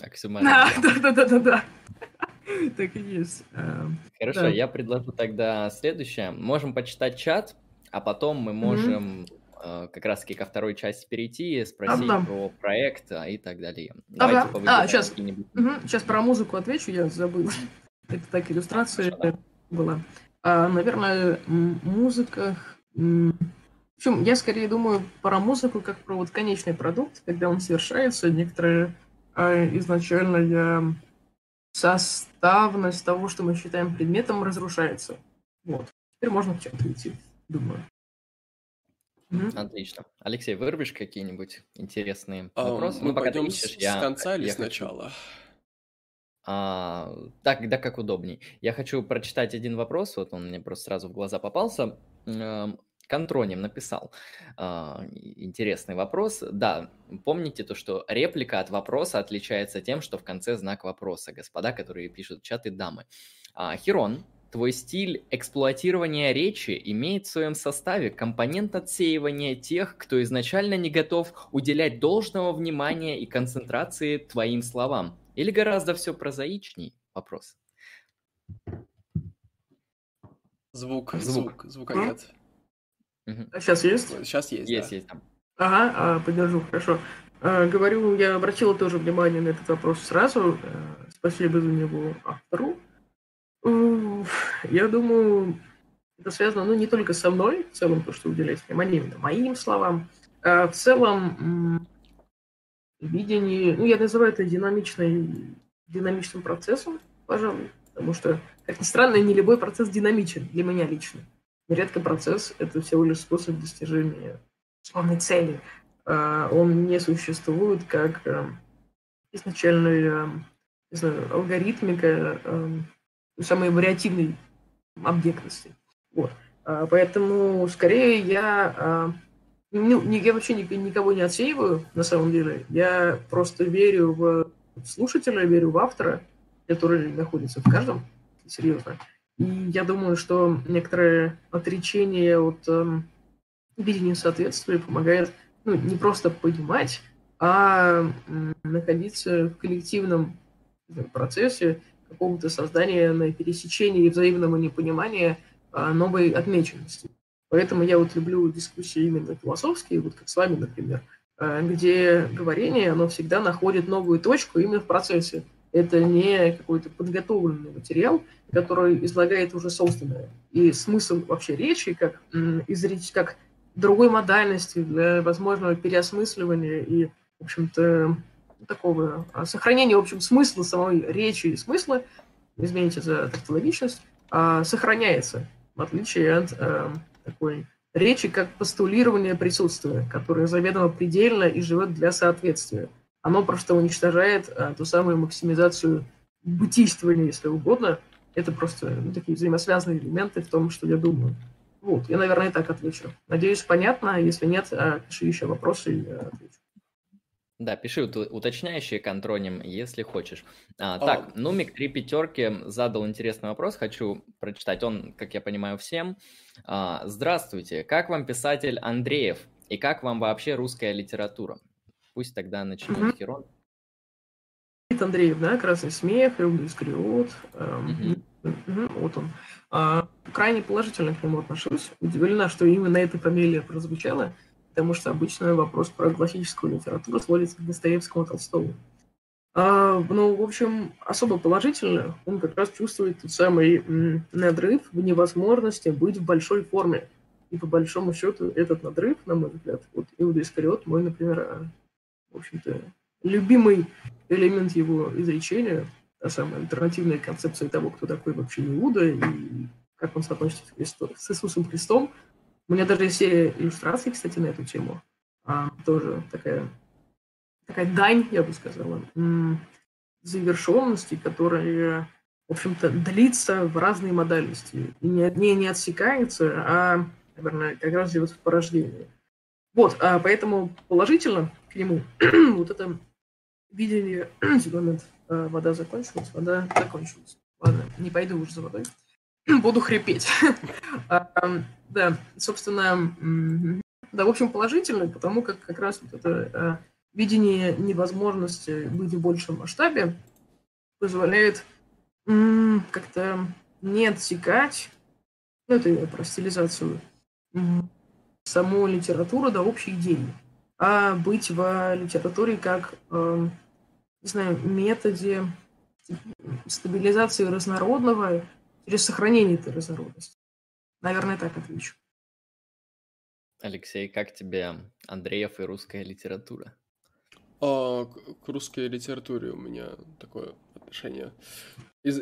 Speaker 1: Оксюмарон.
Speaker 3: Да-да-да-да-да. Так и есть.
Speaker 1: Эм, Хорошо, да. я предложу тогда следующее. Можем почитать чат, а потом мы можем mm-hmm. как раз-таки ко второй части перейти, спросить а, про проект а, и так далее.
Speaker 3: Ага. А, сейчас, угу. сейчас про музыку отвечу, я забыл. Это так иллюстрация Хорошо, была. А, наверное, музыка... В общем, я скорее думаю про музыку как про вот конечный продукт, когда он совершается, некоторая э, изначальная составность того, что мы считаем предметом, разрушается. Вот. Теперь можно к чему-то идти, думаю.
Speaker 1: Отлично. Алексей, вырубишь какие-нибудь интересные а, вопросы?
Speaker 2: Мы ну, пока пойдем ищешь, с, я, с конца или я сначала? Хочу...
Speaker 1: А, так, да, как удобней. Я хочу прочитать один вопрос, вот он мне просто сразу в глаза попался. Контроним написал. А, интересный вопрос. Да, помните то, что реплика от вопроса отличается тем, что в конце знак вопроса, господа, которые пишут чаты дамы. А, Хирон, твой стиль эксплуатирования речи имеет в своем составе компонент отсеивания тех, кто изначально не готов уделять должного внимания и концентрации твоим словам. Или гораздо все прозаичней? Вопрос.
Speaker 2: Звук, звук, звук, звука нет.
Speaker 3: А сейчас есть?
Speaker 2: Сейчас есть,
Speaker 1: Есть, да. есть там.
Speaker 3: Ага, а, подержу, хорошо. А, говорю, я обратила тоже внимание на этот вопрос сразу. А, спасибо за него автору. Я думаю, это связано, ну, не только со мной, в целом, то, что уделяет внимание именно моим словам, а в целом видение, ну, я называю это динамичной, динамичным процессом, пожалуй, потому что, как ни странно, не любой процесс динамичен для меня лично. Нередко процесс — это всего лишь способ достижения условной цели. А, он не существует как э, изначальная не знаю, алгоритмика э, самой вариативной объектности. Вот. А, поэтому скорее я, а, ну, я вообще никого не отсеиваю на самом деле. Я просто верю в слушателя, верю в автора, который находится в каждом, серьезно. И я думаю, что некоторое отречение от э, видения соответствия помогает ну, не просто понимать, а э, находиться в коллективном процессе какого-то создания на пересечении взаимного непонимания э, новой отмеченности. Поэтому я вот люблю дискуссии именно философские, вот как с вами, например, э, где говорение, оно всегда находит новую точку именно в процессе. Это не какой-то подготовленный материал, который излагает уже собственное. И смысл вообще речи, как, изречь, как другой модальности для возможного переосмысливания и, в общем-то, такого а, сохранения, в общем, смысла самой речи и смысла, извините за тавтологичность, а, сохраняется, в отличие от а, такой речи, как постулирование присутствия, которое заведомо предельно и живет для соответствия. Оно просто уничтожает а, ту самую максимизацию бытийствования, если угодно. Это просто ну, такие взаимосвязанные элементы в том, что я думаю. Вот, я, наверное, так отвечу. Надеюсь, понятно. Если нет, а, пиши еще вопросы, и я отвечу.
Speaker 1: Да, пиши уточняющие контроним, если хочешь. А, так, Нумик три пятерки задал интересный вопрос, хочу прочитать. Он, как я понимаю, всем. А, Здравствуйте, как вам писатель Андреев и как вам вообще русская литература? Пусть тогда начнет угу. Херон.
Speaker 3: Андреев, да, «Красный смех», «Иуда Искариот». Эм. Угу, вот он. А, крайне положительно к нему отношусь. Удивлена, что именно эта фамилия прозвучала потому что обычно вопрос про классическую литературу сводится к Достоевскому Толстому. А, ну, в общем, особо положительно он как раз чувствует тот самый м, надрыв в невозможности быть в большой форме. И по большому счету этот надрыв, на мой взгляд, вот Иуда Искариот, мой, например, в общем-то, любимый элемент его изречения, та самая альтернативная концепция того, кто такой вообще Иуда и как он соотносится с Иисусом Христом – у меня даже есть серия иллюстраций, кстати, на эту тему. А, тоже такая, такая дань, я бы сказала, завершенности, которая, в общем-то, длится в разные модальности. И не, не, не отсекается, а, наверное, как раз живет в порождении. Вот, а поэтому положительно к нему вот это видение, момент, а, вода закончилась, вода закончилась. Ладно, не пойду уже за водой. буду хрипеть. А, да, собственно, да, в общем, положительно, потому как как раз вот это а, видение невозможности быть в большем масштабе позволяет как-то не отсекать, ну, это я про стилизацию, саму литературу до общей идеи, а быть в литературе как, не знаю, методе стабилизации разнородного через сохранение этой разнородности. Наверное, так отвечу.
Speaker 1: Алексей, как тебе Андреев и русская литература?
Speaker 2: А, к, русской литературе у меня такое отношение. Из...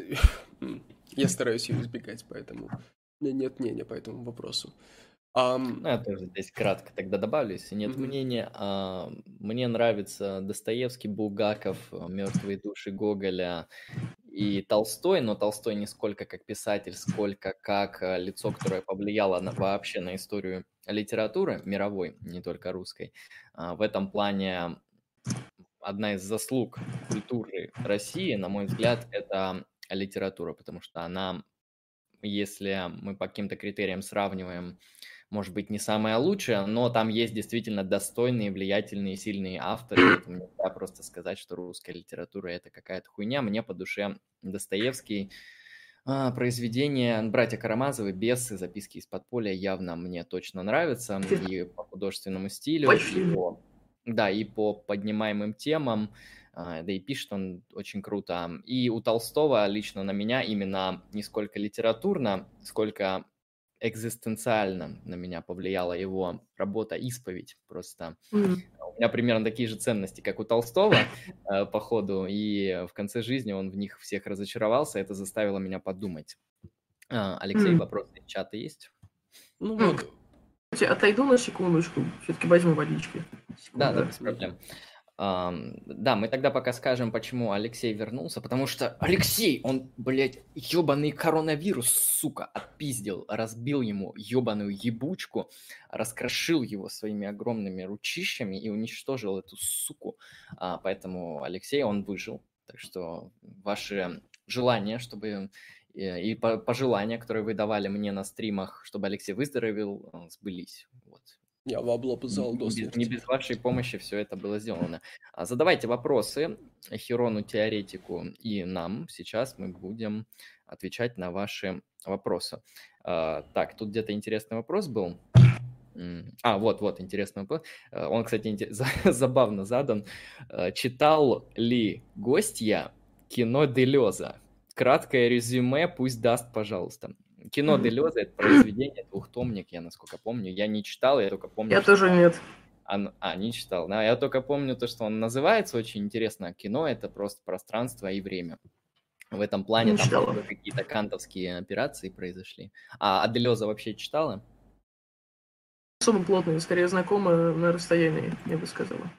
Speaker 2: Я стараюсь ее избегать, поэтому нет мнения по этому вопросу.
Speaker 1: Um... Ну, я тоже здесь кратко тогда добавлю, если нет mm-hmm. мнения. А, мне нравится Достоевский, Булгаков, Мертвые души Гоголя и Толстой, но Толстой не сколько как писатель, сколько как э, лицо, которое повлияло на, вообще на историю литературы мировой, не только русской. А, в этом плане одна из заслуг культуры России, на мой взгляд, это литература, потому что она, если мы по каким-то критериям сравниваем может быть, не самая лучшая, но там есть действительно достойные, влиятельные, сильные авторы. Нельзя просто сказать, что русская литература – это какая-то хуйня. Мне по душе Достоевский, а, произведения «Братья Карамазовы», «Бесы», «Записки из подполья» явно мне точно нравятся и по художественному стилю, и по, да, и по поднимаемым темам, а, да и пишет он очень круто. И у Толстого лично на меня именно не сколько литературно, сколько экзистенциально на меня повлияла его работа «Исповедь». Просто mm-hmm. у меня примерно такие же ценности, как у Толстого, э, по ходу, и в конце жизни он в них всех разочаровался, это заставило меня подумать. А, Алексей, mm-hmm. вопросы из чата есть?
Speaker 3: Ну вот. Отойду на секундочку, все-таки возьму водички.
Speaker 1: Да, да, без проблем. Да, мы тогда пока скажем, почему Алексей вернулся, потому что Алексей, он, блядь, ебаный коронавирус, сука, отпиздил, разбил ему ебаную ебучку, раскрошил его своими огромными ручищами и уничтожил эту суку. А, поэтому Алексей, он выжил. Так что ваши желания, чтобы э, и пожелания, которые вы давали мне на стримах, чтобы Алексей выздоровел, э, сбылись.
Speaker 2: Я в облапызал до
Speaker 1: смерти. Не без вашей помощи все это было сделано. А задавайте вопросы Хирону теоретику и нам. Сейчас мы будем отвечать на ваши вопросы. А, так, тут где-то интересный вопрос был. А, вот, вот, интересный вопрос. А, он, кстати, забавно задан. А, читал ли гостья кино Делеза? Краткое резюме пусть даст, пожалуйста. Кино Делеза – это произведение, двухтомник, я насколько помню. Я не читал, я только помню...
Speaker 3: Я тоже нет.
Speaker 1: Он, а, не читал. Да, я только помню то, что он называется очень интересно. Кино – это просто пространство и время. В этом плане не там какие-то кантовские операции произошли. А, а Делеза вообще читала?
Speaker 3: Особо плотные, скорее знакомы на расстоянии, я бы сказала.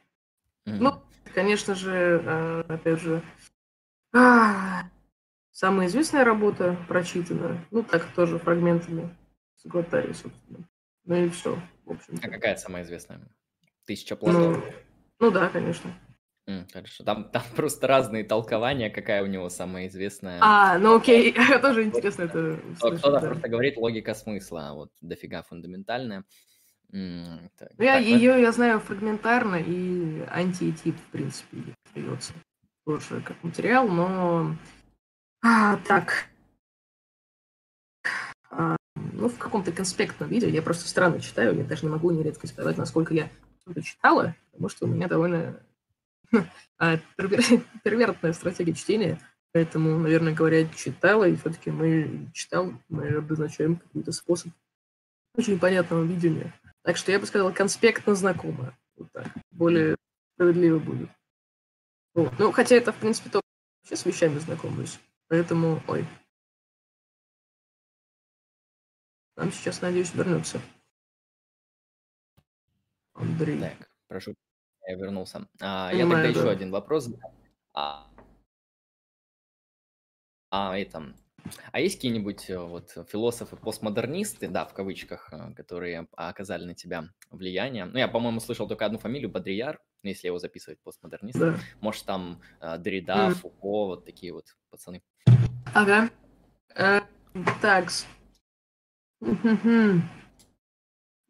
Speaker 3: Mm-hmm. Ну, конечно же, э, опять же, а, самая известная работа прочитана, ну, так тоже фрагментами с Глотари, собственно. Ну и все, в общем.
Speaker 1: А какая самая известная? Тысяча планов?
Speaker 3: Ну, ну да, конечно.
Speaker 1: М, Хорошо, там, там просто разные толкования, какая у него самая известная.
Speaker 3: А, ну окей, тоже интересно это услышать,
Speaker 1: Кто-то
Speaker 3: да.
Speaker 1: просто говорит логика смысла, а вот дофига фундаментальная. Так,
Speaker 3: Ну, я,
Speaker 1: так,
Speaker 3: ее я знаю фрагментарно, и антиэтип, в принципе, остается тоже как материал, но... А, так. А, ну, в каком-то конспектном виде, я просто странно читаю, я даже не могу нередко сказать, насколько я что-то читала, потому что у меня довольно а, первер- первертная стратегия чтения, поэтому, наверное говоря, читала, и все-таки мы читал, мы обозначаем какой-то способ очень понятного видения. Так что я бы сказал, конспектно знакомо. Вот так. Более справедливо будет. Вот. Ну, хотя это, в принципе, то вообще с вещами знакомлюсь. Поэтому, ой. Нам сейчас, надеюсь, вернется. Андрей.
Speaker 1: Так, прошу, я вернулся. А, я тогда еще
Speaker 3: да.
Speaker 1: один вопрос. А, а, это, а есть какие-нибудь э, вот философы-постмодернисты, да, в кавычках, э, которые оказали на тебя влияние? Ну, я, по-моему, слышал только одну фамилию, Бодрияр, если его записывать постмодернист.
Speaker 3: Да.
Speaker 1: Может, там э, Деррида,
Speaker 3: Мгм.
Speaker 1: Фуко, вот такие вот пацаны.
Speaker 3: Ага. Э, так.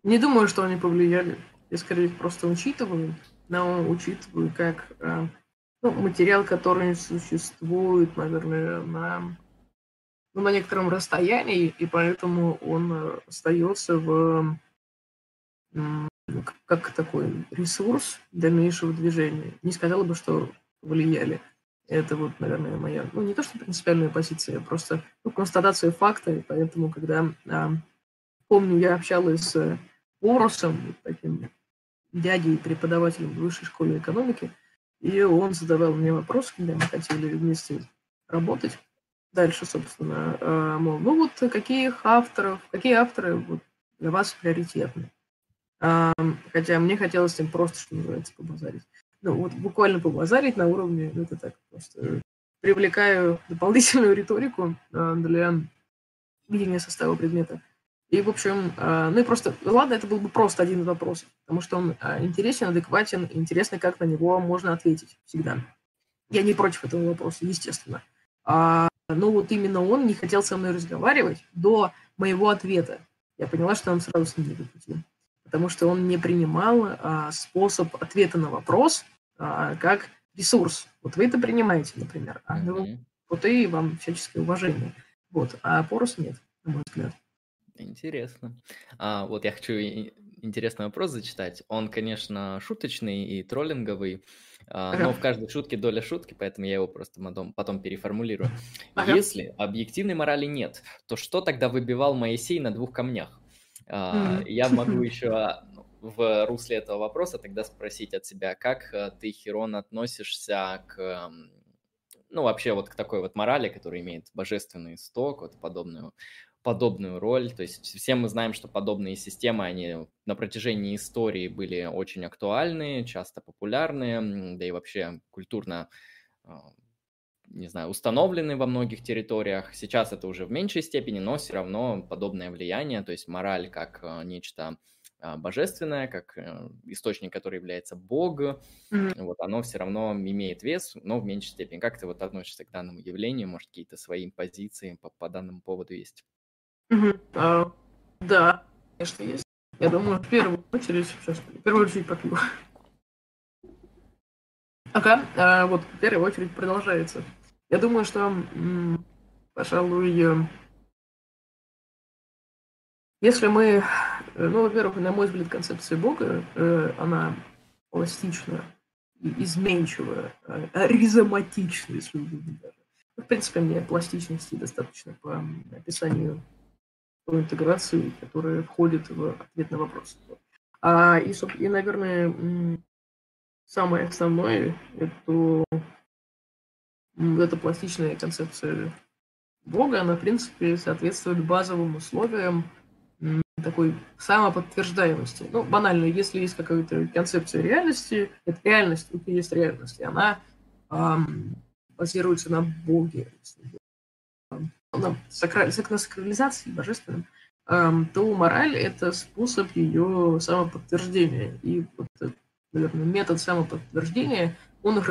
Speaker 3: Не думаю, что они повлияли. Я скорее просто учитываю, но учитываю как э, ну, материал, который существует, наверное, на, ну, на некотором расстоянии, и поэтому он э, остается в как такой ресурс дальнейшего движения. Не сказала бы, что влияли. Это вот, наверное, моя, ну, не то, что принципиальная позиция, просто ну, констатация факта, и поэтому, когда, а, помню, я общалась с Поросом, вот таким дядей, преподавателем в высшей школе экономики, и он задавал мне вопрос, когда мы хотели вместе работать. Дальше, собственно, а, мол, ну вот каких авторов, какие авторы вот для вас приоритетны? Хотя мне хотелось с просто, что называется, побазарить ну, вот буквально побазарить на уровне, ну, это так, просто э, привлекаю дополнительную риторику э, для видения состава предмета. И, в общем, э, ну и просто, ладно, это был бы просто один из вопросов, потому что он э, интересен, адекватен, интересно, как на него можно ответить всегда. Я не против этого вопроса, естественно. А, но вот именно он не хотел со мной разговаривать до моего ответа. Я поняла, что он сразу с ним не по пути потому что он не принимал а, способ ответа на вопрос а, как ресурс. Вот вы это принимаете, например, а
Speaker 1: Мгм.
Speaker 3: вот и вам всяческое уважение. Вот, а Порос нет, на мой взгляд.
Speaker 1: Интересно. А, вот я хочу интересный вопрос зачитать. Он, конечно, шуточный и троллинговый, а,
Speaker 3: Ага.
Speaker 1: но в каждой шутке доля шутки, поэтому я его просто потом, потом переформулирую.
Speaker 3: Ага.
Speaker 1: Если объективной морали нет, то что тогда выбивал Моисей на двух камнях? А. Я могу еще в русле этого вопроса тогда спросить от себя, как ты, Хирон, относишься к, ну, вообще вот к такой вот морали, которая имеет божественный исток, вот подобную подобную роль. То есть все мы знаем, что подобные системы, они на протяжении истории были очень актуальны, часто популярны, да и вообще культурно, а, не знаю, установлены во многих территориях. Сейчас это уже в меньшей степени, но все равно подобное влияние, то есть мораль как а, нечто а, божественное, как э, источник, который является Бог,
Speaker 3: Мгм.
Speaker 1: вот оно все равно имеет вес, но в меньшей степени. Как ты вот относишься к данному явлению? Может, какие-то свои позиции по, по данному поводу есть?
Speaker 3: А, да, конечно, есть. Я думаю, в первую очередь, сейчас, в первую очередь попью. Ага, а, вот в первую очередь продолжается. Я думаю, что, м, пожалуй, если мы, ну, во-первых, на мой взгляд, концепция Бога, э, она пластична, и изменчивая, э, ризоматична, если угодно даже. В принципе, мне пластичности достаточно по описанию интеграции, которая входит в ответ на вопрос. А, и, и, наверное, самое основное – это эта пластичная концепция Бога, она, в принципе, соответствует базовым условиям такой самоподтверждаемости. Ну, банально, если есть какая-то концепция реальности, это реальность, это есть реальность, и она эм, базируется на Боге, на сакрализации божественном, эм, то мораль – это способ ее самоподтверждения. И вот, наверное, метод самоподтверждения, он,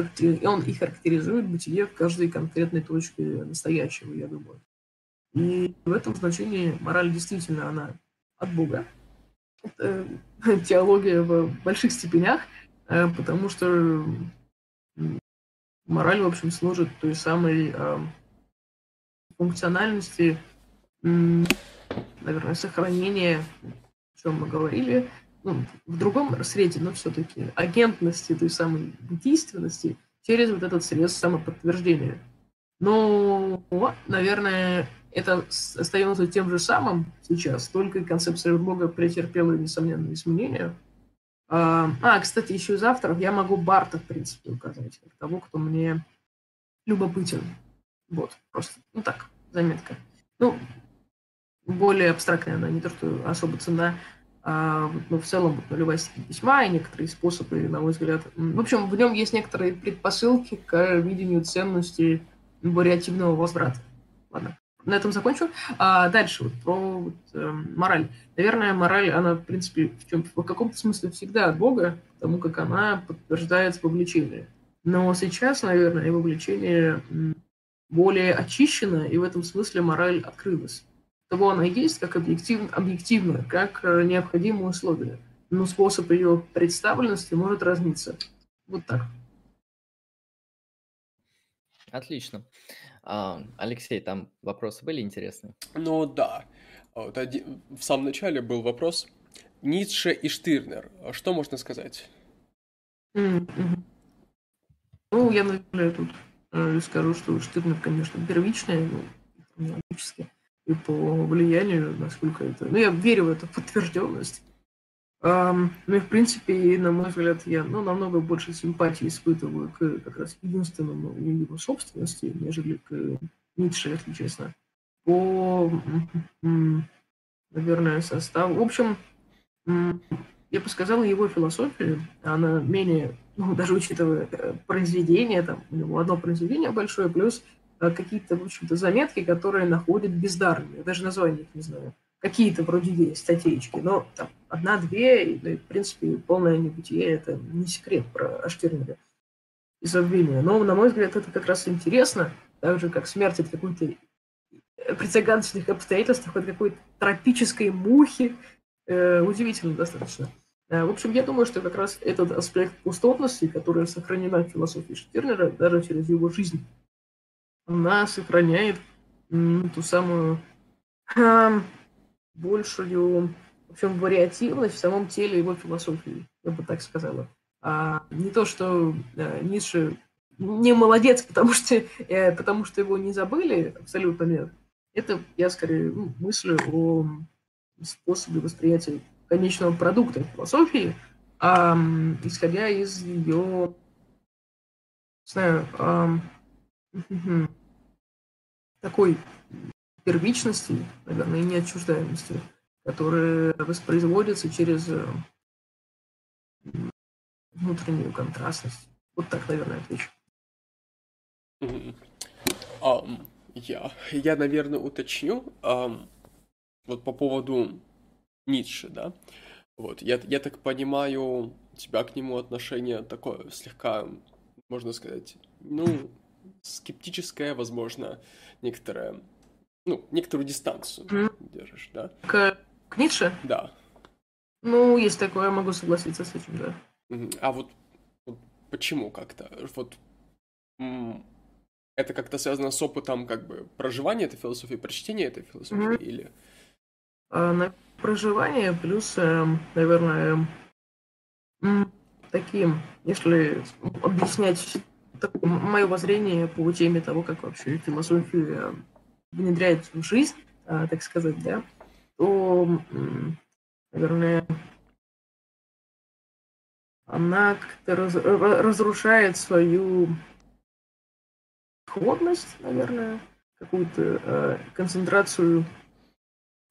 Speaker 3: он и характеризует бытие в каждой конкретной точке настоящего, я думаю. И в этом значении мораль действительно, она от Бога. Это теология в больших степенях, э, потому что мораль, в общем, служит той самой э, функциональности, наверное, сохранения, о чем мы говорили, ну, в другом среде, но все-таки агентности той самой действенности через вот этот средств самоподтверждения. Но, наверное, это остается тем же самым сейчас, только концепция Бога претерпела несомненные изменения. А, а, кстати, еще из авторов я могу Барта, в принципе, указать, того, кто мне любопытен. Вот, просто, ну так, заметка. Ну, более абстрактная она, не то, что особо цена, а, ну, в целом вот, нулевая степень письма и некоторые способы, на мой взгляд. В общем, в нем есть некоторые предпосылки к видению ценности вариативного возврата. Ладно на этом закончу. А дальше вот про вот, э, мораль. Наверное, мораль, она, в принципе, в, чем, в каком-то смысле всегда от Бога, потому как она подтверждается вовлечение. Но сейчас, наверное, вовлечение более очищено, и в этом смысле мораль открылась. Того она есть как объектив, объективно, как э, необходимое условие. Но способ ее представленности может разниться. Вот так.
Speaker 1: Отлично. А, Алексей, там вопросы были интересные?
Speaker 2: Ну да. А вот один, в самом начале был вопрос. Ницше и Штирнер. А что можно сказать?
Speaker 3: Mm-hmm. Ну, я, наверное, тут э, скажу, что Штирнер, конечно, первичный, ну, логически, и по влиянию, насколько это... Ну, я верю в эту подтвержденность. Um, ну и, в принципе, на мой взгляд, я ну, намного больше симпатии испытываю к как раз единственному его собственности, нежели к Ницше, если честно. По, наверное, составу. В общем, я бы сказал, его философия, она менее, ну, даже учитывая э, произведение, там, у него одно произведение большое, плюс э, какие-то, в общем-то, заметки, которые находят бездарными. Я даже название их не знаю какие-то вроде есть статейки, но там одна-две, и, в принципе, полное небытие – это не секрет про Аштирнера и забвение. Но, на мой взгляд, это как раз интересно, так же, как смерть от какой-то при загадочных обстоятельствах, от какой-то тропической мухи, э, удивительно достаточно. Э, в общем, я думаю, что как раз этот аспект пустотности, которая сохранена в философии Штирнера, даже через его жизнь, она сохраняет ту самую э, большую, в общем, вариативность в самом теле его философии, я бы так сказала. А не то, что э, Ницше не молодец, потому что, э, потому что его не забыли, абсолютно нет. Это я скорее ну, мыслю о способе восприятия конечного продукта философии, а, исходя из ее, не знаю, а, такой первичности, наверное, и неотчуждаемости, которые воспроизводятся через э, внутреннюю контрастность. Вот так, наверное, отвечу.
Speaker 2: Я, я, наверное, уточню. Вот по поводу Ницше, да. Вот, я, я так понимаю, у тебя к нему отношение такое слегка, можно сказать, ну, скептическое, возможно, некоторое ну, некоторую дистанцию mm. держишь, да?
Speaker 3: К, к Ницше?
Speaker 2: Да.
Speaker 3: Ну, есть такое, могу согласиться с этим, да.
Speaker 2: А вот, вот почему как-то? Вот это как-то связано с опытом как бы проживания этой философии, прочтения этой философии mm-hmm. или?
Speaker 3: А, на проживание плюс, э, наверное, э, таким, если объяснять мое воззрение по теме того, как вообще философия внедряет в жизнь, а, так сказать, да, то, наверное, она как-то раз, разрушает свою холодность, наверное, какую-то э, концентрацию,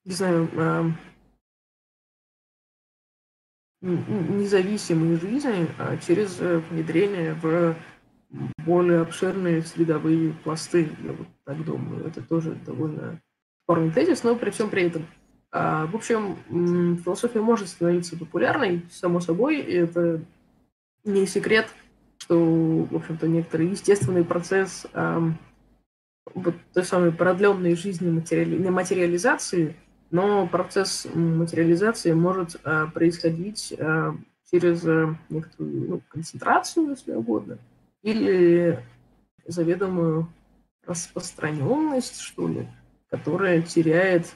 Speaker 3: не знаю, э, независимой жизни а через э, внедрение в более обширные средовые пласты, я вот так думаю. Это тоже довольно спорный тезис, но при всем при этом. А, в общем, философия может становиться популярной, само собой, и это не секрет, что, в общем-то, некоторый естественный процесс вот той самой продленной жизни материали... материализации, но процесс материализации может а, происходить а, через а, некоторую ну, концентрацию, если угодно, или заведомую распространенность, что ли, которая теряет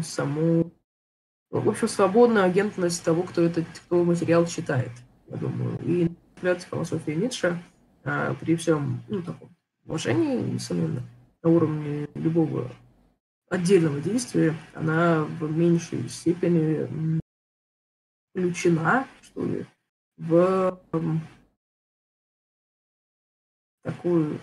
Speaker 3: саму, в общем, свободную агентность того, кто этот кто материал читает, я думаю. И, например, философия Ницше при всем ну, таком уважении, несомненно, на уровне любого отдельного действия, она в меньшей степени включена, что ли, в такую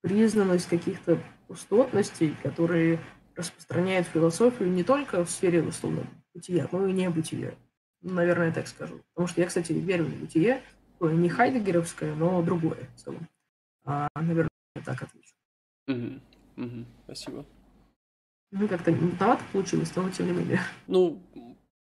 Speaker 3: признанность каких-то пустотностей, которые распространяют философию не только в сфере условно бытия, но и не бытия. Наверное, так скажу. Потому что я, кстати, верю в бытие, не хайдегеровское, но другое в целом. А, наверное, я так отвечу.
Speaker 2: Угу. Угу. Спасибо.
Speaker 3: Ну, как-то мутновато получилось, но тем не менее.
Speaker 2: Ну,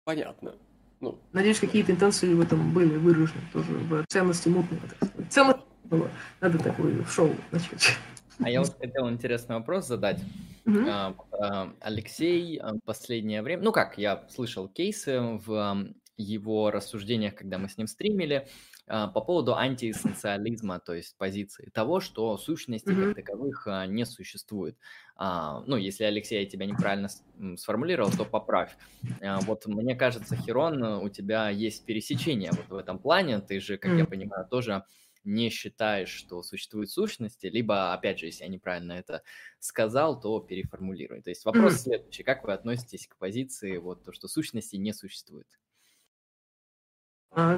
Speaker 2: понятно. Ну.
Speaker 3: Надеюсь, какие-то интенции в этом были выражены тоже в ценности мутного. Ценность было. Надо такое шоу начать.
Speaker 1: А я вот хотел интересный вопрос задать. Mm-hmm. Алексей в последнее время, ну как, я слышал кейсы в его рассуждениях, когда мы с ним стримили, а, по поводу антиэссенциализма, то есть позиции того, что сущности mm-hmm. как таковых а, не существует. А, ну, если, Алексей, я тебя неправильно сформулировал, то поправь. Вот мне кажется, Херон, у тебя есть пересечение вот в этом плане. Ты же, как я понимаю, тоже не считаешь, что существуют сущности, либо, опять же, если я неправильно это сказал, то переформулируй. То есть вопрос mm-hmm. следующий. Как вы относитесь к позиции, вот то, что сущности не существует?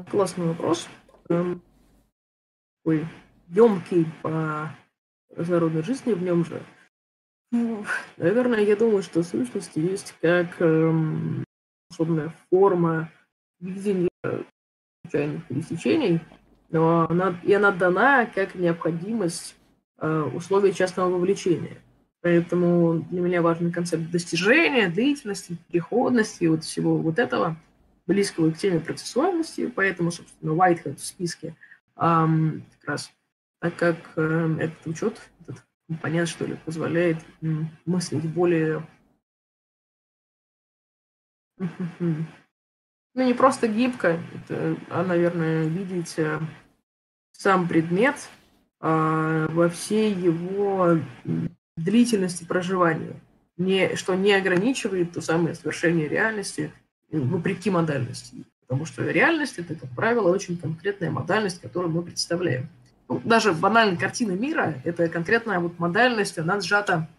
Speaker 3: Классный вопрос такой емкий по разнородной жизни в нем же. Наверное, я думаю, что сущность есть как эм, особенная форма видения случайных пересечений, но она, и она дана как необходимость э, условия частного вовлечения. Поэтому для меня важен концепт достижения, длительности, переходности, вот всего вот этого – близкого к теме процессуальности, поэтому, собственно, Whitehead в списке эм, как раз, так как э, этот учет, этот компонент, что ли, позволяет мыслить более ну, не просто гибко, это, а, наверное, видеть э, сам предмет э, во всей его длительности проживания, не, что не ограничивает то самое совершение реальности, вопреки модальности. Потому что реальность – это, как правило, очень конкретная модальность, которую мы представляем. Ну, даже банальная картина мира – это конкретная вот модальность, она сжата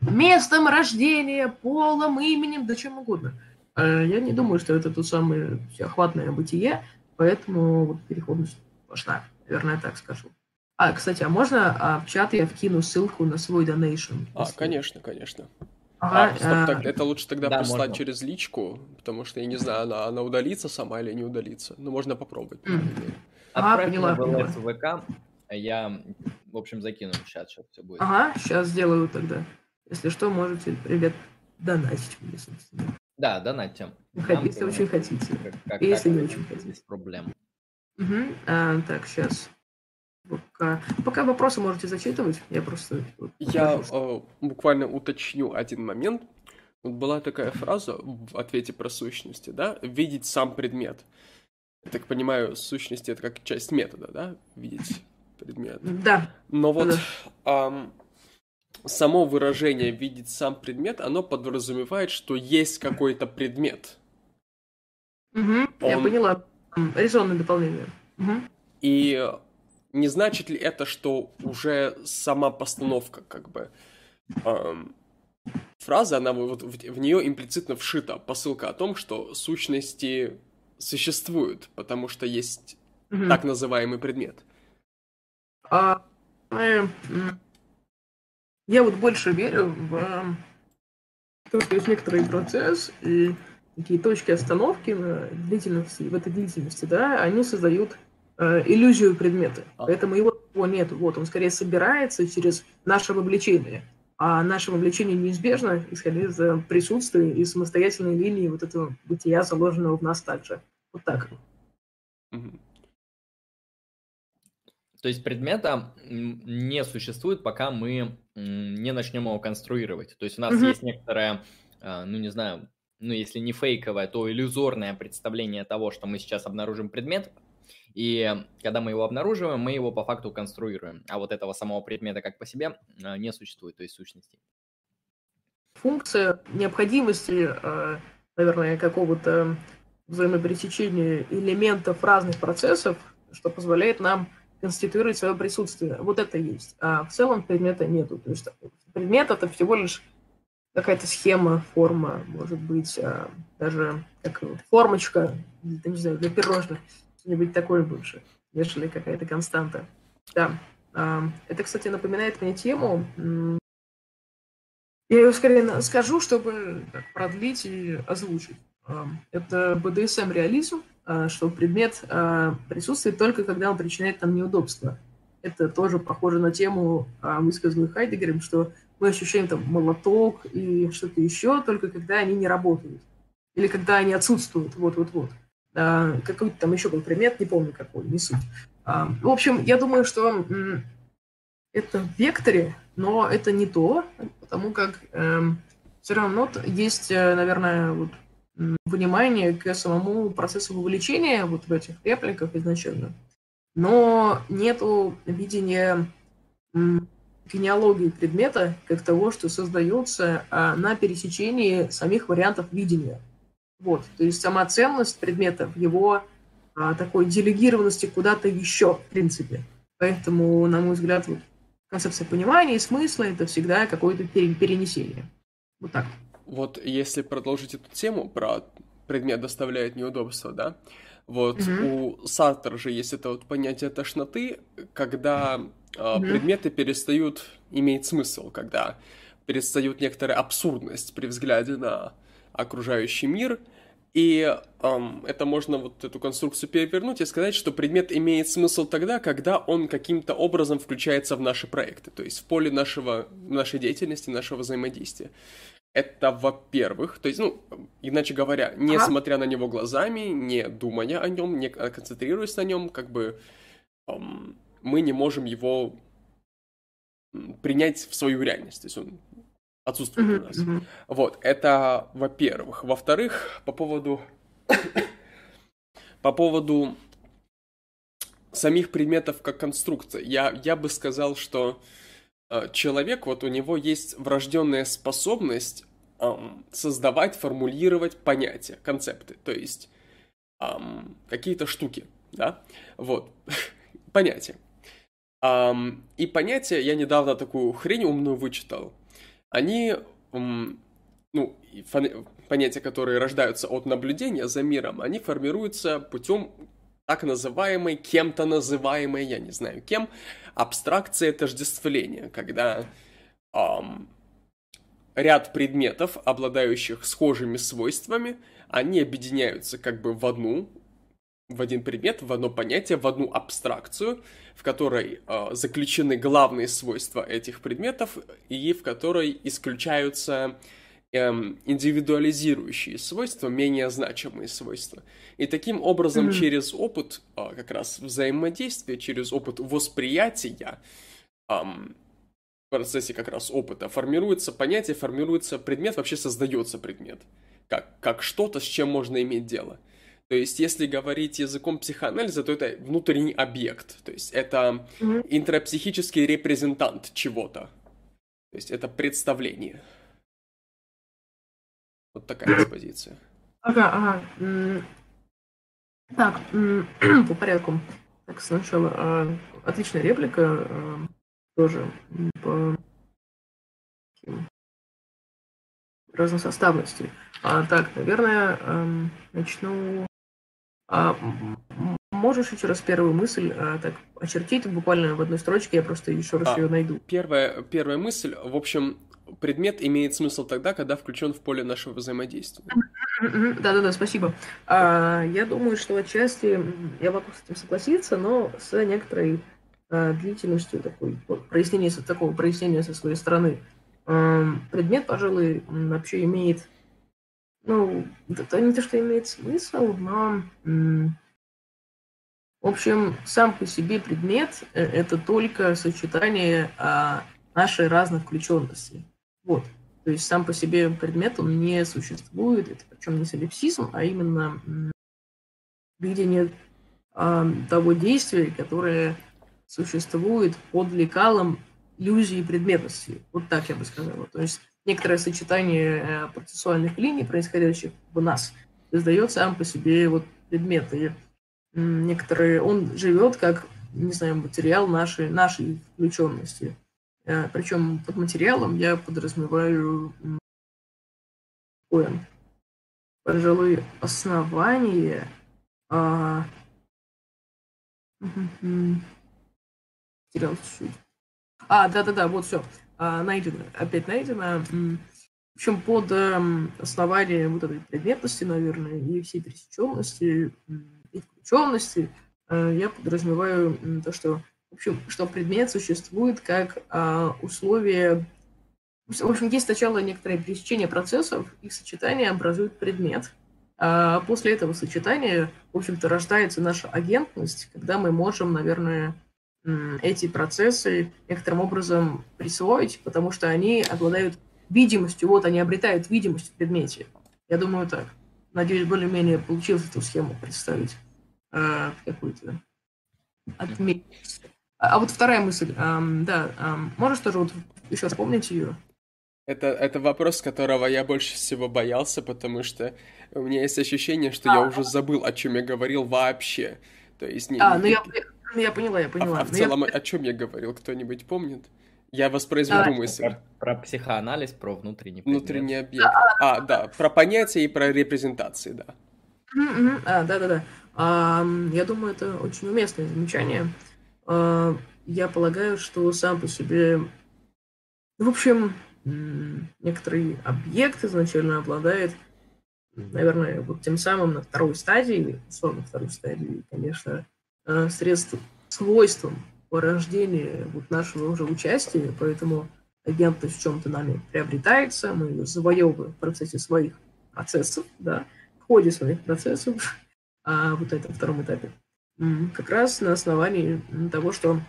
Speaker 3: местом рождения, полом, именем, да чем угодно. А я не думаю, что это то самое всеохватное бытие, поэтому вот переходность важна, наверное, я так скажу. А, кстати, а можно а, в чат я вкину ссылку на свой донейшн?
Speaker 2: А, конечно, конечно. Ага, а, стоп, а... так, это лучше тогда да, прислать можно. через личку, потому что я не знаю, она, она удалится сама или не удалится. Но можно попробовать.
Speaker 1: Mm. Отправь а, поняла, в ВК, я, в общем, закину в чат, сейчас все будет.
Speaker 3: Ага, сейчас сделаю тогда. Если что, можете, ребят, донатить мне, собственно.
Speaker 1: Да, донатьте.
Speaker 3: Если очень хотите. Как, как, если как, не очень хотите. Без
Speaker 1: проблем.
Speaker 3: Угу. А, так, сейчас. Пока, пока вопросы можете зачитывать, я просто...
Speaker 2: Я э, буквально уточню один момент. Вот была такая фраза в ответе про сущности, да? Видеть сам предмет. Я так понимаю, сущности это как часть метода, да? Видеть предмет.
Speaker 3: Да.
Speaker 2: Но вот да. эм, само выражение видеть сам предмет, оно подразумевает, что есть какой-то предмет.
Speaker 3: Угу, Он... я поняла. Резонное дополнение. Угу.
Speaker 2: И не значит ли это, что уже сама постановка, как бы, эм, фраза, она вот в, в нее имплицитно вшита посылка о том, что сущности существуют, потому что есть mm-hmm. так называемый предмет.
Speaker 3: А, я вот больше верю в то, что есть некоторый процесс, и такие точки остановки на длительности, в этой длительности, да, они создают э, иллюзию предмета. А. Поэтому его, его нет. Вот, он скорее собирается через наше вовлечение. А наше вовлечение неизбежно, исходя из э, присутствия и самостоятельной линии вот этого бытия, заложенного в нас также. Вот так.
Speaker 1: То есть предмета не существует, пока мы не начнем его конструировать. То есть у нас mm-hmm. есть некоторая, а, ну не знаю, ну если не фейковое, то иллюзорное представление того, что мы сейчас обнаружим предмет, и когда мы его обнаруживаем, мы его по факту конструируем. А вот этого самого предмета как по себе а, не существует, то есть сущности.
Speaker 3: Функция необходимости, а, наверное, какого-то взаимопересечения элементов разных процессов, что позволяет нам конституировать свое присутствие. Вот это есть. А в целом предмета нету. То есть предмет это всего лишь какая-то схема, форма, может быть, а, даже как формочка, не знаю, для пирожных, что-нибудь такое больше, нежели какая-то константа. Да. А, это, кстати, напоминает мне тему. Я ее скорее скажу, чтобы продлить и озвучить. А, это BDSM-реализм, что предмет а, присутствует только когда он причиняет нам неудобства. Это тоже похоже на тему, высказанную Хайдегером, что мы ощущаем там молоток и что-то еще, только когда они не работают. Или когда они отсутствуют. Вот-вот-вот. Какой-то там еще был предмет, не помню какой, не суть. В общем, я думаю, что это в векторе, но это не то, потому как эм, все равно есть, э, наверное, вот внимание к самому процессу вовлечения вот в этих репликах изначально, но нету видения генеалогии предмета как того, что создается а, на пересечении самих вариантов видения. Вот, то есть сама ценность предмета в его а, такой делегированности куда-то еще, в принципе. Поэтому, на мой взгляд, вот, концепция понимания и смысла это всегда какое-то перенесение. Вот так.
Speaker 2: Вот если продолжить эту тему про предмет доставляет неудобства, да, вот mm-hmm. у Сартер же есть это вот понятие тошноты, когда э, mm-hmm. предметы перестают иметь смысл, когда перестают некоторая абсурдность при взгляде на окружающий мир, и эм, это можно вот эту конструкцию перевернуть и сказать, что предмет имеет смысл тогда, когда он каким-то образом включается в наши проекты, то есть в поле нашего, нашей деятельности, нашего взаимодействия. Это, во-первых, то есть, ну, иначе говоря, не ага. смотря на него глазами, не думая о нем, не концентрируясь на нем, как бы эм, мы не можем его принять в свою реальность. То есть он отсутствует mm-hmm. у нас. Mm-hmm. Вот, это во-первых. Во-вторых, по поводу... по поводу самих предметов как конструкция. Я, я бы сказал, что Э, человек, вот у него есть врожденная способность эм, создавать, формулировать понятия, концепты, то есть эм, какие-то штуки, да, вот, понятия. Эм, и понятия, я недавно такую хрень умную вычитал, они, эм, ну, понятия, которые рождаются от наблюдения за миром, они формируются путем так называемой, кем-то называемой, я не знаю кем, абстракции отождествления, когда эм, ряд предметов, обладающих схожими свойствами, они объединяются как бы в одну, в один предмет, в одно понятие, в одну абстракцию, в которой э, заключены главные свойства этих предметов и в которой исключаются эм, индивидуализирующие свойства, менее значимые свойства. И таким образом mm-hmm. через опыт э, как раз взаимодействия, через опыт восприятия, эм, процессе как раз опыта формируется понятие, формируется предмет, вообще создается предмет. Как, как что-то, с чем можно иметь дело. То есть, если говорить языком психоанализа, то это внутренний объект. То есть, это интропсихический репрезентант чего-то. То есть, это представление. Вот такая позиция.
Speaker 3: Ага, ага. Так, по порядку. Так, сначала отличная реплика, тоже по разносоставности. А, так, наверное, а, начну... А, можешь еще раз первую мысль а, так очертить буквально в одной строчке, я просто еще раз а, ее найду.
Speaker 2: Первая, первая мысль, в общем, предмет имеет смысл тогда, когда включен в поле нашего взаимодействия.
Speaker 3: Да-да-да, спасибо. А, я думаю, что отчасти я могу с этим согласиться, но с некоторой длительностью такой прояснения, такого прояснения со своей стороны. А, предмет, пожалуй, вообще имеет, ну, это не то, что имеет смысл, но, в общем, сам по себе предмет э, – это только сочетание нашей разных включенностей. Вот. То есть сам по себе предмет, он не существует, это причем не солипсизм, а именно видение э, того действия, которое существует под лекалом иллюзии предметности. Вот так я бы сказала. То есть некоторое сочетание э, процессуальных линий, происходящих в нас, создает сам по себе вот предмет. И некоторые, он живет как, не знаю, материал нашей, нашей включенности. Э, Причем под материалом я подразумеваю такое, пожалуй, основание а... Потерял чуть-чуть. А, да-да-да, вот все. А, найдено. Опять найдено. В общем, под эм, основание вот этой предметности, наверное, и всей пересеченности, и включенности, э, я подразумеваю то, что в общем, что предмет существует как а, условие... В общем, есть сначала некоторое пересечение процессов, их сочетание образует предмет. А после этого сочетания, в общем-то, рождается наша агентность, когда мы можем, наверное, эти процессы некоторым образом присвоить, потому что они обладают видимостью, вот они обретают видимость в предмете. Я думаю так. Надеюсь, более-менее получилось эту схему представить э, какую-то отметить. А, а вот вторая мысль, эм, да, эм, можешь тоже вот еще вспомнить ее?
Speaker 2: Это, это вопрос, которого я больше всего боялся, потому что у меня есть ощущение, что а, я уже забыл, о чем я говорил вообще. То есть
Speaker 3: не. А, ну я, я поняла, я поняла.
Speaker 2: А, а в целом, я... о чем я говорил, кто-нибудь помнит? Я воспроизведу а, мысль.
Speaker 1: Про, про психоанализ, про внутренний
Speaker 2: предмет. Внутренний объект. А, а, да, про понятия и про репрезентации, да.
Speaker 3: А, да-да-да. Я думаю, это очень уместное замечание. А, я полагаю, что сам по себе, в общем, некоторый объект изначально обладает, наверное, вот тем самым на второй стадии, условно второй стадии, конечно, а, средств, свойством порождения вот нашего уже участия, поэтому агентность в чем-то нами приобретается, мы ее завоевываем в процессе своих процессов, да, в ходе своих процессов, а вот это втором этапе как раз на основании того, что...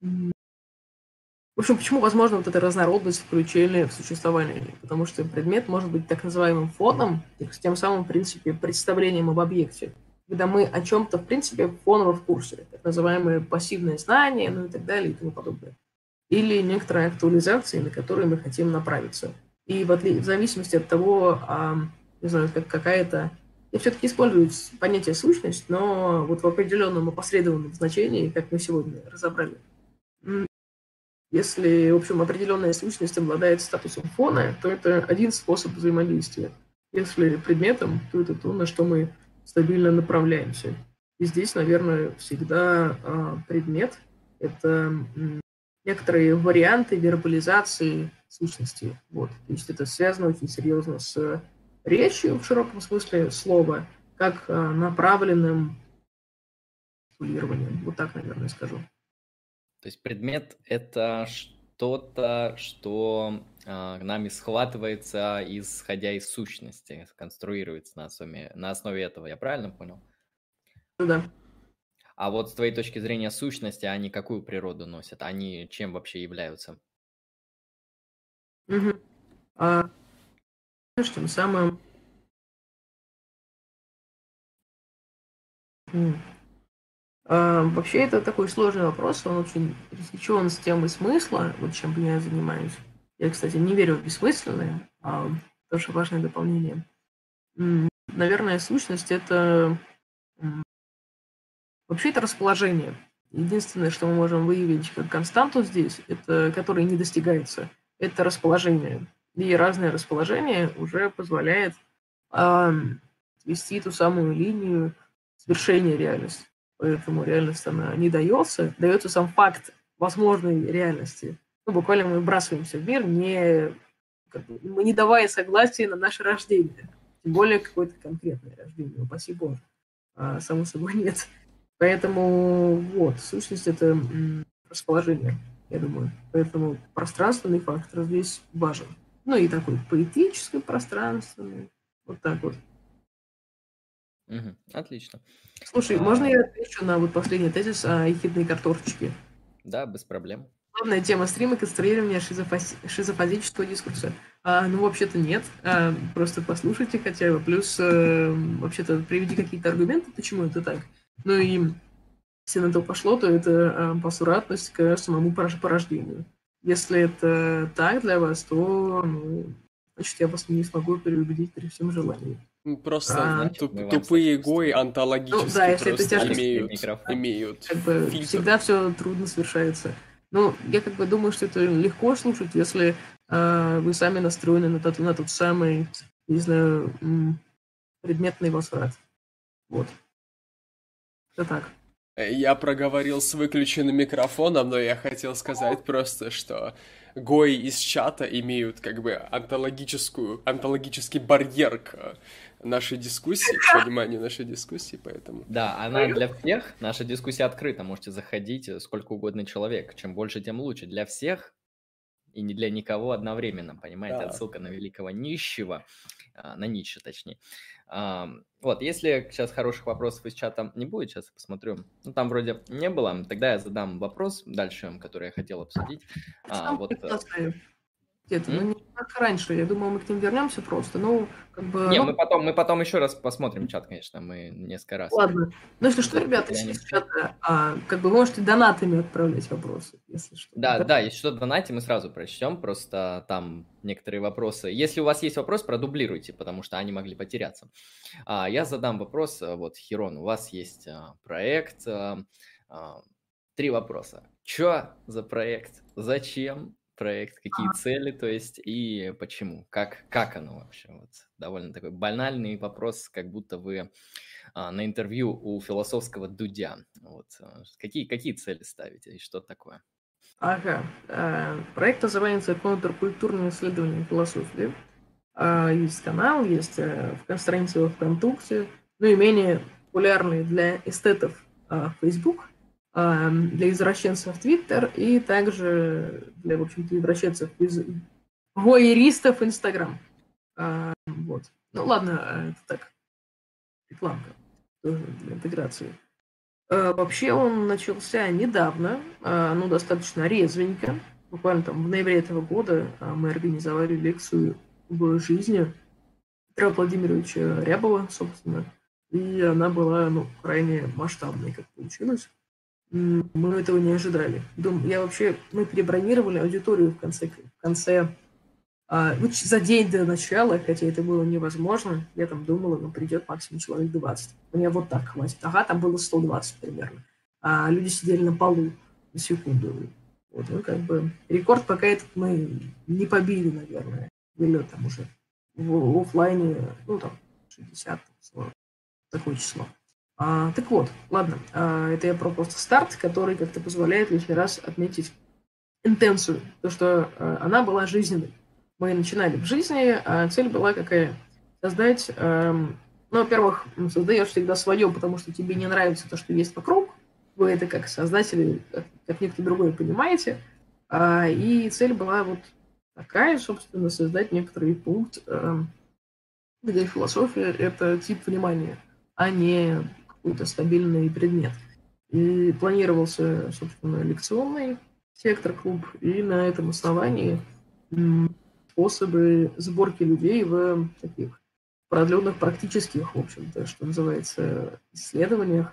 Speaker 3: В общем, почему возможно вот эта разнородность включения в существование? Потому что предмет может быть так называемым фоном, с тем самым, в принципе, представлением об объекте. Когда мы о чем-то, в принципе, фоново в курсе. Так называемые пассивные знания, ну и так далее и тому подобное. Или некоторые актуализации, на которые мы хотим направиться. И в, отли... в зависимости от того, а, не знаю, как какая-то я все-таки использую понятие сущность, но вот в определенном опосредованном значении, как мы сегодня разобрали. Если, в общем, определенная сущность обладает статусом фона, то это один способ взаимодействия. Если предметом, то это то, на что мы стабильно направляемся. И здесь, наверное, всегда а, предмет – это некоторые варианты вербализации сущности. Вот. То есть это связано очень серьезно с речью в широком смысле слова, как э, направленным. Вот так, наверное, скажу.
Speaker 1: То есть предмет — это что-то, что нами схватывается, исходя из сущности, конструируется на основе, на основе этого. Я правильно понял?
Speaker 3: Ну да.
Speaker 1: А вот с твоей точки зрения сущности, они какую природу носят? Они чем вообще являются?
Speaker 3: Угу. А, тем самым а, вообще это такой сложный вопрос, он очень пересечен с темой смысла, вот чем я занимаюсь. Я, кстати, не верю в бессмысленное, а тоже важное дополнение. Наверное, сущность это вообще это расположение. Единственное, что мы можем выявить как константу здесь, это которое не достигается, это расположение и разное расположение уже позволяет э, вести ту самую линию свершения реальности. Поэтому реальность, она не дается, дается сам факт возможной реальности. Ну, буквально мы выбрасываемся в мир, не, как бы, мы не давая согласия на наше рождение. Тем более какое-то конкретное рождение, упаси боже. А, само собой нет. Поэтому вот, сущность это расположение, я думаю. Поэтому пространственный фактор здесь важен. Ну и такой поэтический пространственный. Вот так вот.
Speaker 1: Угу, отлично.
Speaker 3: Слушай, а... можно я отвечу на вот последний тезис о ехидной картошечке?
Speaker 1: Да, без проблем.
Speaker 3: Главная тема стрима – конструирование шизофази... шизофазического дискурса. А, ну, вообще-то нет. А, просто послушайте хотя бы. Плюс, а, вообще-то, приведи какие-то аргументы, почему это так. Ну и если на то пошло, то это а, посуратность к самому порождению. Если это так для вас, то ну, значит, я вас не смогу переубедить при всем желании.
Speaker 2: Просто а, туп, тупые гои антологически ну, да, если просто это имеют, имеют
Speaker 3: как бы всегда все трудно совершается. Ну, я как бы думаю, что это легко слушать, если э, вы сами настроены на тот, на тот самый, не знаю, предметный возврат. Вот. Это так.
Speaker 2: Я проговорил с выключенным микрофоном, но я хотел сказать просто, что гои из чата имеют как бы антологическую, антологический барьер к нашей дискуссии, к пониманию нашей дискуссии, поэтому...
Speaker 1: Да, она для всех, наша дискуссия открыта, можете заходить э, сколько угодно человек, чем больше, тем лучше. Для всех и не для никого одновременно, понимаете? Да. Отсылка на великого нищего, а, на Ницше точнее. Вот, если сейчас хороших вопросов из чата не будет, сейчас я посмотрю. Ну, там вроде не было, тогда я задам вопрос дальше, который я хотел обсудить.
Speaker 3: А, вот, э, где-то, mm? ну не как раньше. Я думаю, мы к ним вернемся просто. Ну, как бы.
Speaker 1: Не,
Speaker 3: ну...
Speaker 1: мы потом, мы потом еще раз посмотрим чат, конечно, мы несколько раз.
Speaker 3: Ладно. Ну, если что, ребята, из чата, а, как бы вы можете донатами отправлять вопросы, если что.
Speaker 1: Да, да, да если что, донате мы сразу прочтем, просто там некоторые вопросы. Если у вас есть вопрос, продублируйте, потому что они могли потеряться. А, я задам вопрос, э, вот, Херон, у вас есть а, проект, а, а, три вопроса. Что за проект? Зачем? Проект, какие цели, то есть, и почему, как, как оно вообще. Вот довольно такой банальный вопрос, как будто вы а, на интервью у философского Дудя. Вот, а, какие, какие цели ставите и что такое?
Speaker 3: Ага. Э, проект называется «Контркультурное исследование философии». А, есть канал, есть э, в странице во ВКонтакте, ну и менее популярный для эстетов Facebook – для извращенцев Твиттер и также для, в общем-то, извращенцев из воеристов Инстаграм. Вот. Ну ладно, а, это так, рекламка тоже для интеграции. А, вообще он начался недавно, а, ну, достаточно резвенько. Буквально там в ноябре этого года мы организовали лекцию в жизни Петра Владимировича Рябова, собственно. И она была, ну, крайне масштабной, как получилось мы этого не ожидали. Дум, я вообще, мы перебронировали аудиторию в конце, в конце а, ну, за день до начала, хотя это было невозможно. Я там думала, ну, придет максимум человек 20. Мне вот так хватит. Ага, там было 120 примерно. А люди сидели на полу на секунду. Вот, ну, как бы, рекорд пока этот мы не побили, наверное. Или там уже в офлайне, ну, там, 60, 40, такое число. А, так вот, ладно, а, это я про просто старт, который как-то позволяет лишний раз отметить интенцию, то, что а, она была жизненной. Мы начинали в жизни, а цель была какая? Создать, а, ну, во-первых, создаешь всегда свое, потому что тебе не нравится то, что есть вокруг, вы это как создатели, как, как некто другой понимаете, а, и цель была вот такая, собственно, создать некоторый пункт, а, где философия — это тип внимания, а не какой-то стабильный предмет. И планировался, собственно, лекционный сектор клуб, и на этом основании способы сборки людей в таких продленных практических, в общем-то, что называется, исследованиях,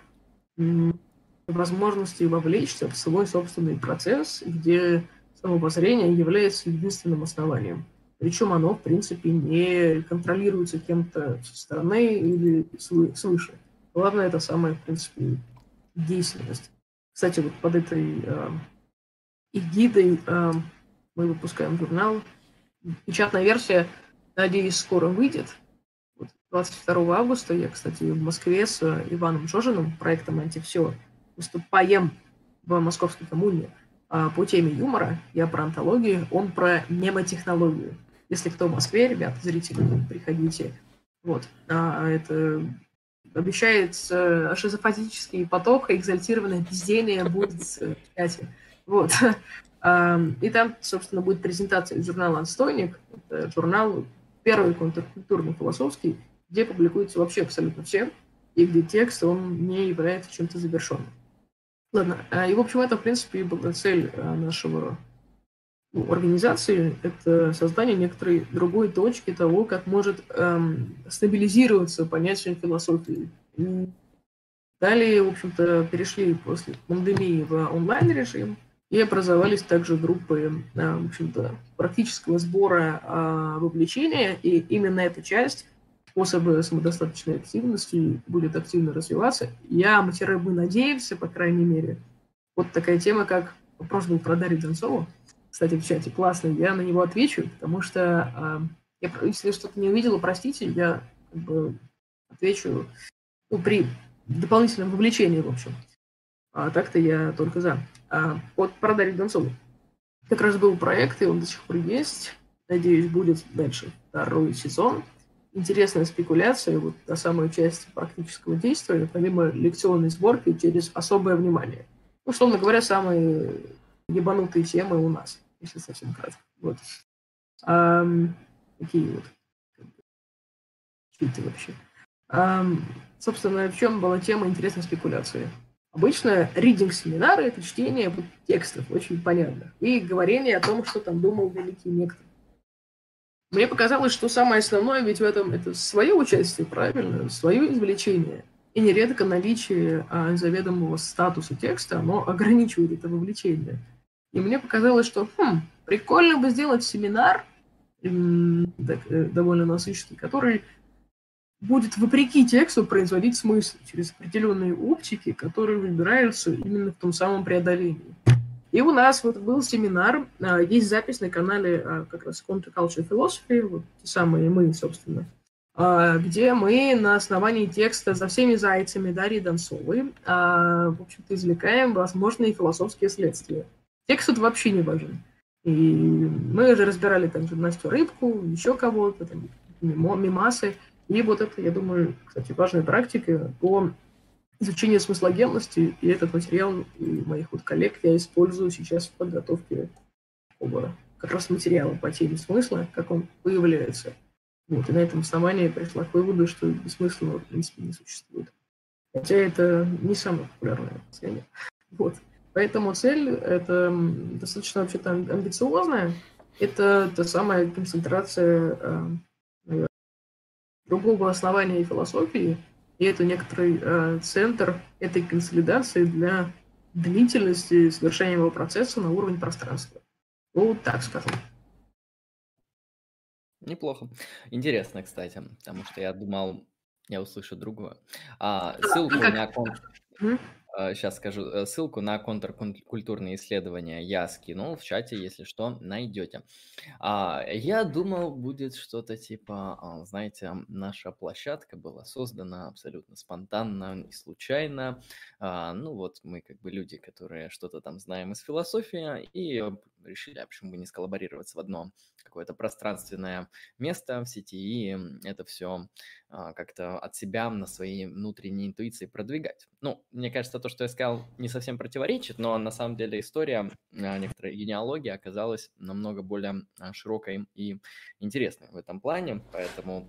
Speaker 3: возможности вовлечься в свой собственный процесс, где самообозрение является единственным основанием. Причем оно, в принципе, не контролируется кем-то со стороны или свыше. Главное, это самая, в принципе, действенность. Кстати, вот под этой э, эгидой э, мы выпускаем журнал. Печатная версия, надеюсь, скоро выйдет. Вот 22 августа я, кстати, в Москве с Иваном Жожиным, проектом «Антивсё», выступаем в Московской коммуне э, по теме юмора. Я про антологию, он про мемотехнологию. Если кто в Москве, ребята, зрители, приходите. Вот. А это обещается шизофатический поток, экзальтированное безделье будет в. Вот. И там, собственно, будет презентация журнала «Отстойник». Журнал первый контркультурно-философский, где публикуется вообще абсолютно все, и где текст, он не является чем-то завершенным. Ладно, а, и, в общем, это, в принципе, была цель а, нашего ну, организации, это создание некоторой другой точки того, как может эм, стабилизироваться понятие философии. Далее, в общем-то, перешли после пандемии в онлайн-режим, и образовались также группы, э, в общем-то, практического сбора э, вовлечения, и именно эта часть способы самодостаточной активности будет активно развиваться. Я, матеры, мы надеемся, по крайней мере, вот такая тема, как вопрос был про Дарью Донцову, кстати, в чате классный, я на него отвечу, потому что э, я, если что-то не увидела, простите, я как бы отвечу ну, при дополнительном вовлечении, в общем. А так-то я только за. А, вот про Дарью Донцову. Как раз был проект, и он до сих пор есть. Надеюсь, будет дальше второй сезон. Интересная спекуляция, вот та самая часть практического действия, помимо лекционной сборки, через особое внимание. Ну, условно говоря, самые ебанутые темы у нас, если совсем кратко. Вот. А, такие вот. Это вообще? А, собственно, в чем была тема интересной спекуляции? Обычно ридинг-семинары – это чтение текстов, очень понятно, и говорение о том, что там думал великий некто. Мне показалось, что самое основное ведь в этом – это свое участие, правильно, свое извлечение. И нередко наличие а, заведомого статуса текста, оно ограничивает это вовлечение. И мне показалось, что хм, прикольно бы сделать семинар, так, э, довольно насыщенный, который будет вопреки тексту производить смысл через определенные оптики, которые выбираются именно в том самом преодолении. И у нас вот был семинар, а, есть запись на канале а, как раз Counterculture Philosophy, вот те самые мы, собственно, а, где мы на основании текста «За всеми зайцами» Дарьи Донцовой, в общем-то, извлекаем возможные философские следствия. Текст тут вообще не важен. И мы же разбирали также Настю Рыбку, еще кого-то, там, мимасы, и вот это, я думаю, кстати, важная практика по изучению смыслогенности, и этот материал и моих вот коллег я использую сейчас в подготовке такого как раз материала по теме смысла, как он выявляется. Вот, и на этом основании пришла к выводу, что бессмысленного в принципе не существует. Хотя это не самое популярное цель. Вот. Поэтому цель это достаточно вообще-то амбициозная. Это та самая концентрация э, другого основания философии, и это некоторый э, центр этой консолидации для длительности совершения его процесса на уровне пространства. Вот так скажем.
Speaker 1: Неплохо. Интересно, кстати, потому что я думал, я услышу другое. А, ссылку а на кон... Сейчас скажу э, ссылку на контркультурные исследования я скинул в чате, если что, найдете. А, я думал, будет что-то типа, а, знаете, наша площадка была создана абсолютно спонтанно и случайно. А, ну вот мы как бы люди, которые что-то там знаем из философии, и решили, а почему бы не сколлаборироваться в одно какое-то пространственное место в сети и это все а, как-то от себя на свои внутренние интуиции продвигать. Ну, мне кажется, то, что я сказал, не совсем противоречит, но на самом деле история, а, некоторая генеалогия оказалась намного более а, широкой и интересной в этом плане, поэтому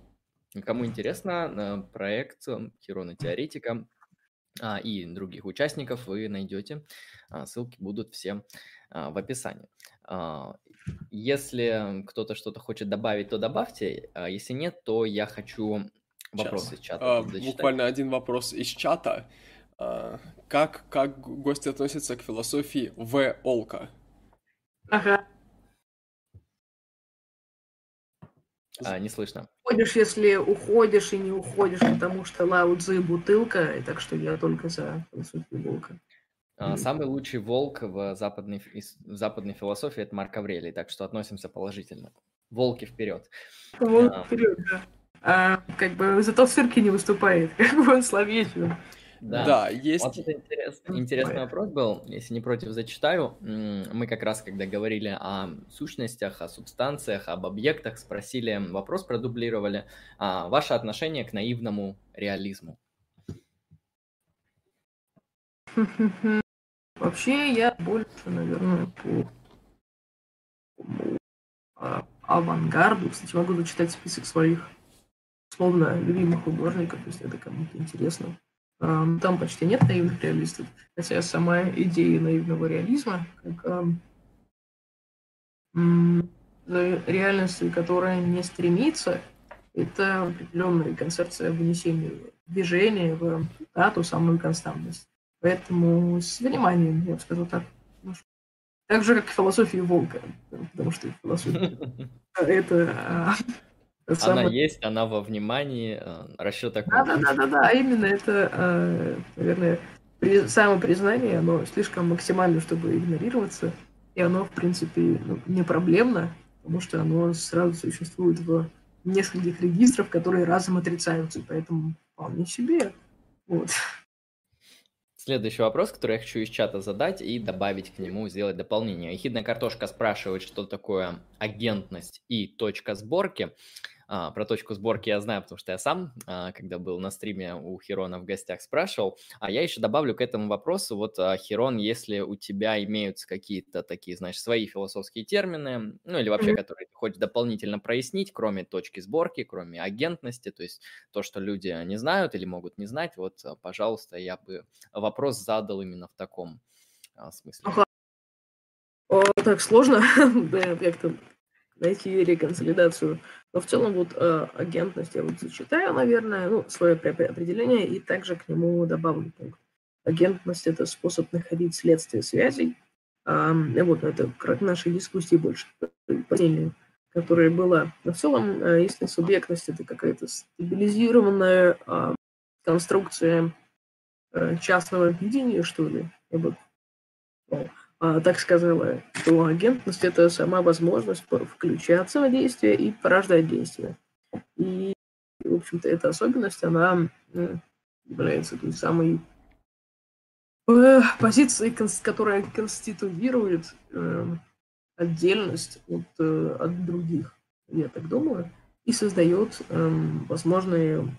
Speaker 1: Кому интересно, проект Хирона Теоретика и других участников вы найдете. Ссылки будут все в описании. Если кто-то что-то хочет добавить, то добавьте. Если нет, то я хочу вопросы из чата.
Speaker 2: А, буквально один вопрос из чата. А, как, как гости относятся к философии В. Олка?
Speaker 3: Ага.
Speaker 1: А, не слышно.
Speaker 3: Уходишь, если уходишь и не уходишь, потому что Лао Цзы бутылка, и так что я только за философию Волка.
Speaker 1: А, самый лучший волк в западной, в западной философии – это Марк Аврелий, так что относимся положительно. Волки вперед.
Speaker 3: Волки вперед, да. А, как бы зато в цирке не выступает, как бы он словечен.
Speaker 1: Да,
Speaker 2: Да, есть...
Speaker 1: Вот это интерес- интересный вопрос был, если не против, зачитаю. Мы как раз, когда говорили о сущностях, о субстанциях, об объектах, спросили вопрос, продублировали. А, Ваше отношение к наивному реализму?
Speaker 3: Вообще, я больше, наверное, по авангарду. Кстати, могу зачитать список своих, условно, любимых художников, если это кому-то интересно. Ам, Там почти нет наивных реалистов, хотя сама идея наивного реализма, как реальностью, которая не стремится, это определенная концепция вынесения движения в дату, самую константность. Поэтому с вниманием, я бы сказал так. Так же, как и философия волка, потому что философия это а,
Speaker 1: Она есть, она во внимании, э, расчет такой.
Speaker 3: Да, да, да, да, да, именно это, э, наверное, при- самопризнание, оно слишком максимально, чтобы игнорироваться, и оно, в принципе, ну, не проблемно, потому что оно сразу существует в нескольких регистрах, которые разом отрицаются, поэтому вполне себе. Вот.
Speaker 1: Следующий вопрос, который я хочу из чата задать и добавить к нему, сделать дополнение. Ехидная картошка спрашивает, что такое агентность и точка сборки. А, про точку сборки я знаю, потому что я сам, а, когда был на стриме у Хирона в гостях, спрашивал. А я еще добавлю к этому вопросу, вот, а, Хирон, если у тебя имеются какие-то такие, знаешь, свои философские термины, ну или вообще,
Speaker 3: Мгм.
Speaker 1: которые ты хочешь дополнительно прояснить, кроме точки сборки, кроме агентности, то есть то, что люди не знают или могут не знать, вот, а, пожалуйста, я бы вопрос задал именно в таком а, смысле.
Speaker 3: Ага. О, так сложно да, как-то найти реконсолидацию. Но в целом вот э, агентность я вот зачитаю, наверное, ну, свое пре- пре- определение и также к нему добавлю пункт. Агентность– это способ находить следствие связей. И вот это к нашей дискуссии больше поняли, которая была. Но в целом, э, если субъектность– это какая-то стабилизированная а, конструкция э, частного видения, что ли, я бы а, так сказала, что агентность – это сама возможность включаться в действие и порождать действие. И, в общем-то, эта особенность, она является той самой э, позицией, которая конституирует э, отдельность от, э, от других, я так думаю, и создает возможный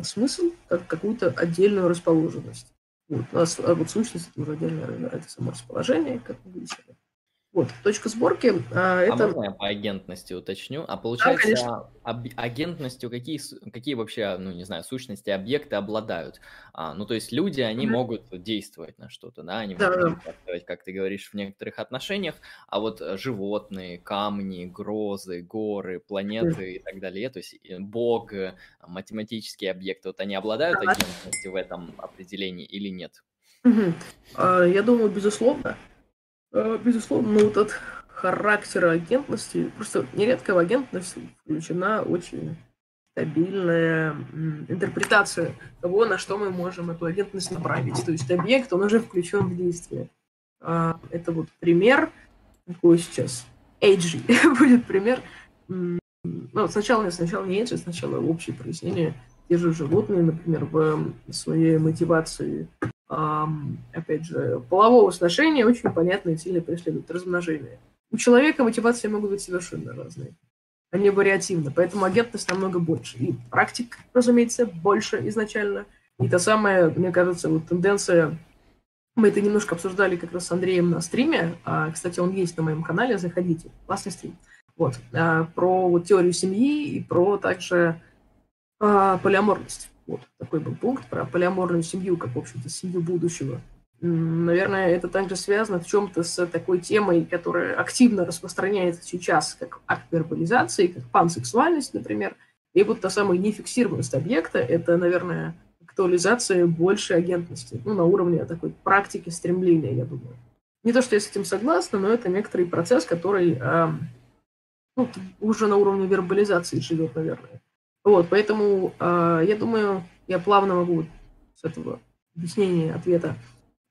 Speaker 3: смысл, как какую-то отдельную расположенность. Вот, у нас а вот сущность это уже отдельное это само расположение, как мы выяснили. Вот, точка сборки а,
Speaker 1: А
Speaker 3: это
Speaker 1: можно я по агентности уточню? А получается,
Speaker 3: конечно.
Speaker 1: об- агентностью какие, какие вообще, ну, не знаю, сущности, объекты обладают? А, ну, то есть люди, они
Speaker 3: Мгм.
Speaker 1: могут действовать на что-то, да, они
Speaker 3: Да,
Speaker 1: могут
Speaker 3: да.
Speaker 1: участвовать, как ты говоришь, в некоторых отношениях, а вот э, животные, камни, грозы, горы, планеты и так далее, то есть э, Бог, э, математические объекты, вот они обладают
Speaker 3: Да.
Speaker 1: агентностью в этом определении или нет?
Speaker 3: Мгм. А, Я думаю, безусловно. А, Безусловно, ну, вот от характера агентности, просто нередко в агентность включена очень стабильная интерпретация того, на что мы можем эту агентность направить. То есть объект, он уже включен в действие. А, Это вот пример, какой сейчас Эйджи будет пример. Ну, сначала, сначала не Эйджи, сначала общее прояснение. Те же животные, например, в своей мотивации опять же, полового сношения очень понятно и сильно преследуют размножение. У человека мотивации могут быть совершенно разные. Они вариативны, поэтому агентность намного больше. И практик, разумеется, больше изначально. И та самая, мне кажется, вот тенденция, мы это немножко обсуждали как раз с Андреем на стриме, а, кстати, он есть на моем канале, заходите, классный стрим. Вот, а, про вот теорию семьи и про также а, полиаморность. Вот такой был пункт про полиаморную семью, как, в общем-то, семью будущего. Наверное, это также связано в чем-то с такой темой, которая активно распространяется сейчас как акт вербализации, как пансексуальность, например. И вот та самая нефиксированность объекта – это, наверное, актуализация большей агентности, ну, на уровне такой практики стремления, я думаю. Не то, что я с этим согласна, но это некоторый процесс, который ам, ну, уже на уровне вербализации живет, наверное. Вот, поэтому э, я думаю, я плавно могу с этого объяснения ответа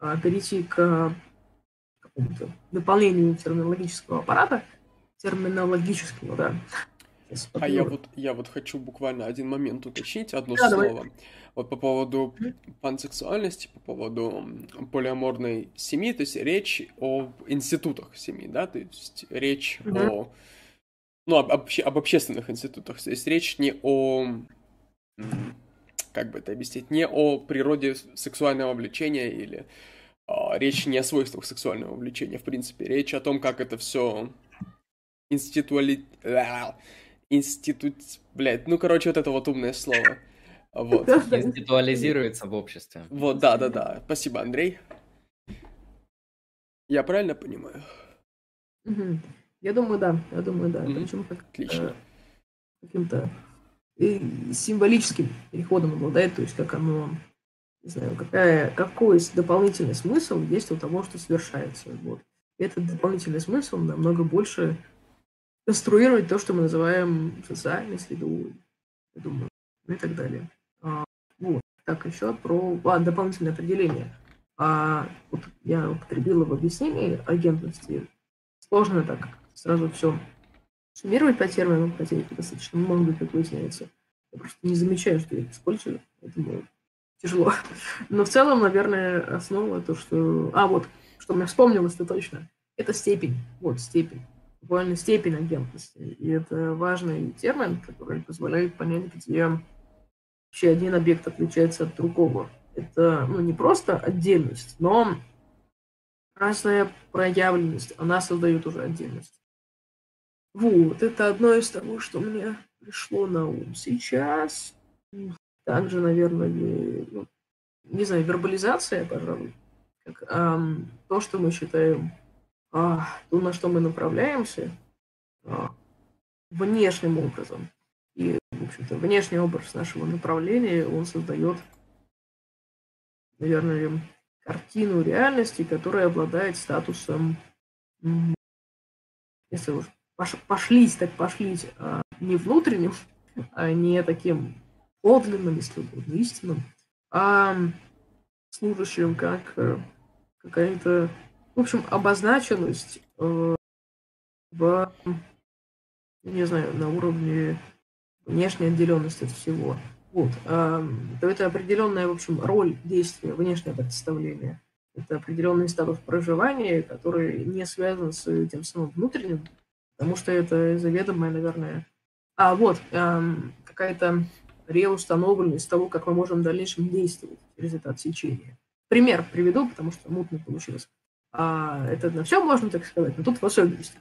Speaker 3: э, перейти к какому-то дополнению терминологического аппарата, терминологического, да,
Speaker 2: А я вот, я вот хочу буквально один момент уточнить, одно да, слово. Давай. Вот по поводу пансексуальности, по поводу полиаморной семьи, то есть речь о институтах семьи, да, то есть речь угу. о, ну, об, об, об общественных институтах, то есть речь не о, как бы это объяснить, не о природе сексуального влечения или а, речь не о свойствах сексуального влечения, в принципе, речь о том, как это все институали институт... Блядь, ну, короче, вот это вот умное слово. Вот.
Speaker 1: Институализируется в обществе.
Speaker 2: Вот, да-да-да. Спасибо, Андрей. Я правильно понимаю?
Speaker 3: Угу. Я думаю, да. Я думаю, да.
Speaker 2: Угу. Причем как, Отлично. Э,
Speaker 3: каким-то э, символическим переходом обладает, то есть как оно, не знаю, какая, какой дополнительный смысл есть у того, что совершается. Вот. И этот дополнительный смысл намного больше конструировать то, что мы называем социальной средой, я думаю, ну и так далее. А, вот. Так, еще про а, дополнительное определение. А, вот я употребила в объяснении агентности. Сложно так сразу все суммировать по терминам, хотя их достаточно много, как выясняется. Я просто не замечаю, что я их использую, поэтому тяжело. Но в целом, наверное, основа то, что... А, вот, что мне вспомнилось, это точно. Это степень. Вот, степень буквально степень агентности. И это важный термин, который позволяет понять, где вообще один объект отличается от другого. Это ну, не просто отдельность, но разная проявленность. Она создает уже отдельность. Вот, это одно из того, что мне пришло на ум сейчас. Также, наверное, ну, не знаю, вербализация, пожалуй, как эм, то, что мы считаем а, то, на что мы направляемся, а, внешним образом. И, в общем-то, внешний образ нашего направления, он создает, наверное, картину реальности, которая обладает статусом, если уж пошлись, так пошлись, а не внутренним, а не таким подлинным, если угодно, истинным, а служащим как э, какая-то в общем, обозначенность э, в, не знаю, на уровне внешней отделенности от всего. Вот. А, то это определенная, в общем, роль действия, внешнее представление. Это определенный статус проживания, который не связан с тем самым внутренним, потому что это заведомое, наверное... А, вот, эм, какая-то реустановленность того, как мы можем в дальнейшем действовать через это отсечение. Пример приведу, потому что мутно получилось. А, это на все можно так сказать, но тут в особенности.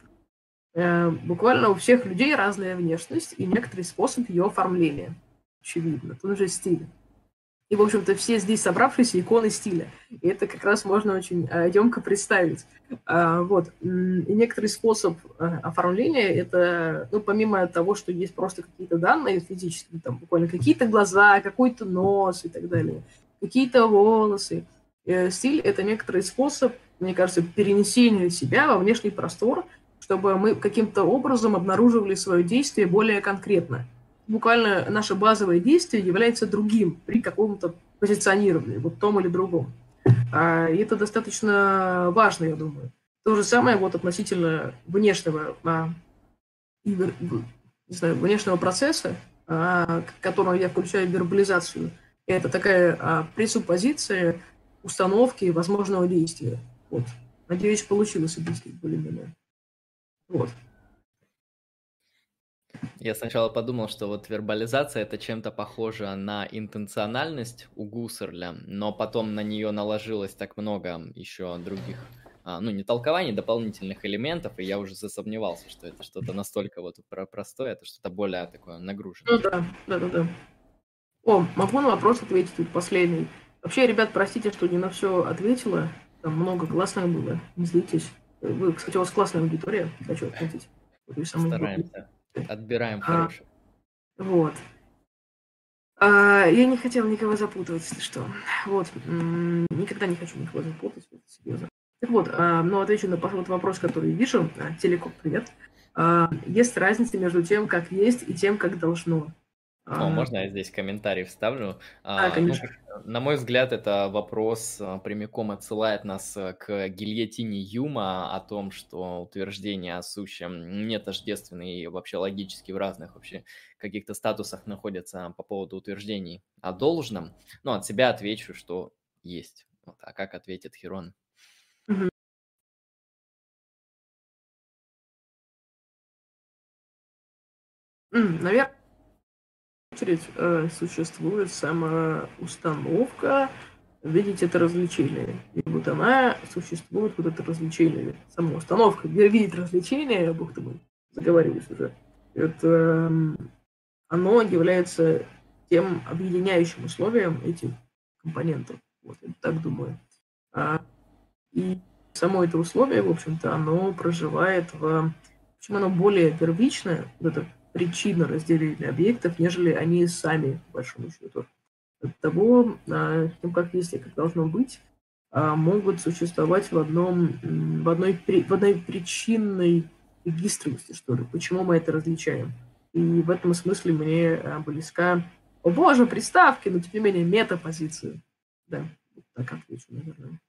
Speaker 3: Э, буквально у всех людей разная внешность и некоторый способ ее оформления. Очевидно. Тут же стиль. И, в общем-то, все здесь собравшиеся иконы стиля. И это как раз можно очень э, емко представить. А, вот. И некоторый способ э, оформления, это, ну, помимо того, что есть просто какие-то данные физические, там буквально какие-то глаза, какой-то нос и так далее, какие-то волосы. Э, стиль — это некоторый способ мне кажется, перенесению себя во внешний простор, чтобы мы каким-то образом обнаруживали свое действие более конкретно. Буквально наше базовое действие является другим при каком-то позиционировании, вот том или другом. А, и это достаточно важно, я думаю. То же самое вот относительно внешнего, а, не знаю, внешнего процесса, а, к которому я включаю вербализацию. Это такая пресуппозиция установки возможного действия. Вот. Надеюсь, получилось объяснить более-менее. Вот.
Speaker 1: Я сначала подумал, что вот вербализация это чем-то похоже на интенциональность у Гуссерля, но потом на нее наложилось так много еще других, а, ну не толкований, дополнительных элементов, и я уже засомневался, что это что-то настолько вот простое, это что-то более такое нагруженное.
Speaker 3: Ну да, да, да, да. О, могу на вопрос ответить тут последний. Вообще, ребят, простите, что не на все ответила. Там много классных было, не злитесь. Вы, кстати, у вас классная аудитория, хочу отметить.
Speaker 1: Стараемся, отбираем а,
Speaker 3: Вот. А, я не хотела никого запутывать, если что. Вот. Никогда не хочу никого запутать, серьезно. Так вот, а, но отвечу на вот вопрос, который вижу. А, телеком, привет. А, есть разница между тем, как есть, и тем, как должно.
Speaker 1: О, можно я здесь комментарий вставлю? А, а конечно. Ну, на мой взгляд, это вопрос а, прямиком отсылает нас э, к гильотине Юма о том, что утверждения о сущем не тождественны и вообще логически в разных вообще каких-то статусах находятся по поводу утверждений о должном. Ну, от себя отвечу, что есть. Вот. А как ответит Херон?
Speaker 3: Наверное, очередь э, существует сама установка видеть это развлечение. И вот она существует, вот это развлечение, сама установка, видеть развлечение, бог ты мой, заговорились уже, это оно является тем объединяющим условием этих компонентов. Вот, я так думаю. А, и само это условие, в общем-то, оно проживает в... Почему оно более первичное, вот это причина разделения объектов, нежели они сами, по большому счету. От того, а, ну, как есть и как должно быть, а, могут существовать в, одном, в, одной, в одной причинной регистрности, что ли. Почему мы это различаем? И в этом смысле мне а, близка, о боже, приставки, но тем не менее метапозиция. Да, так отвечу, наверное.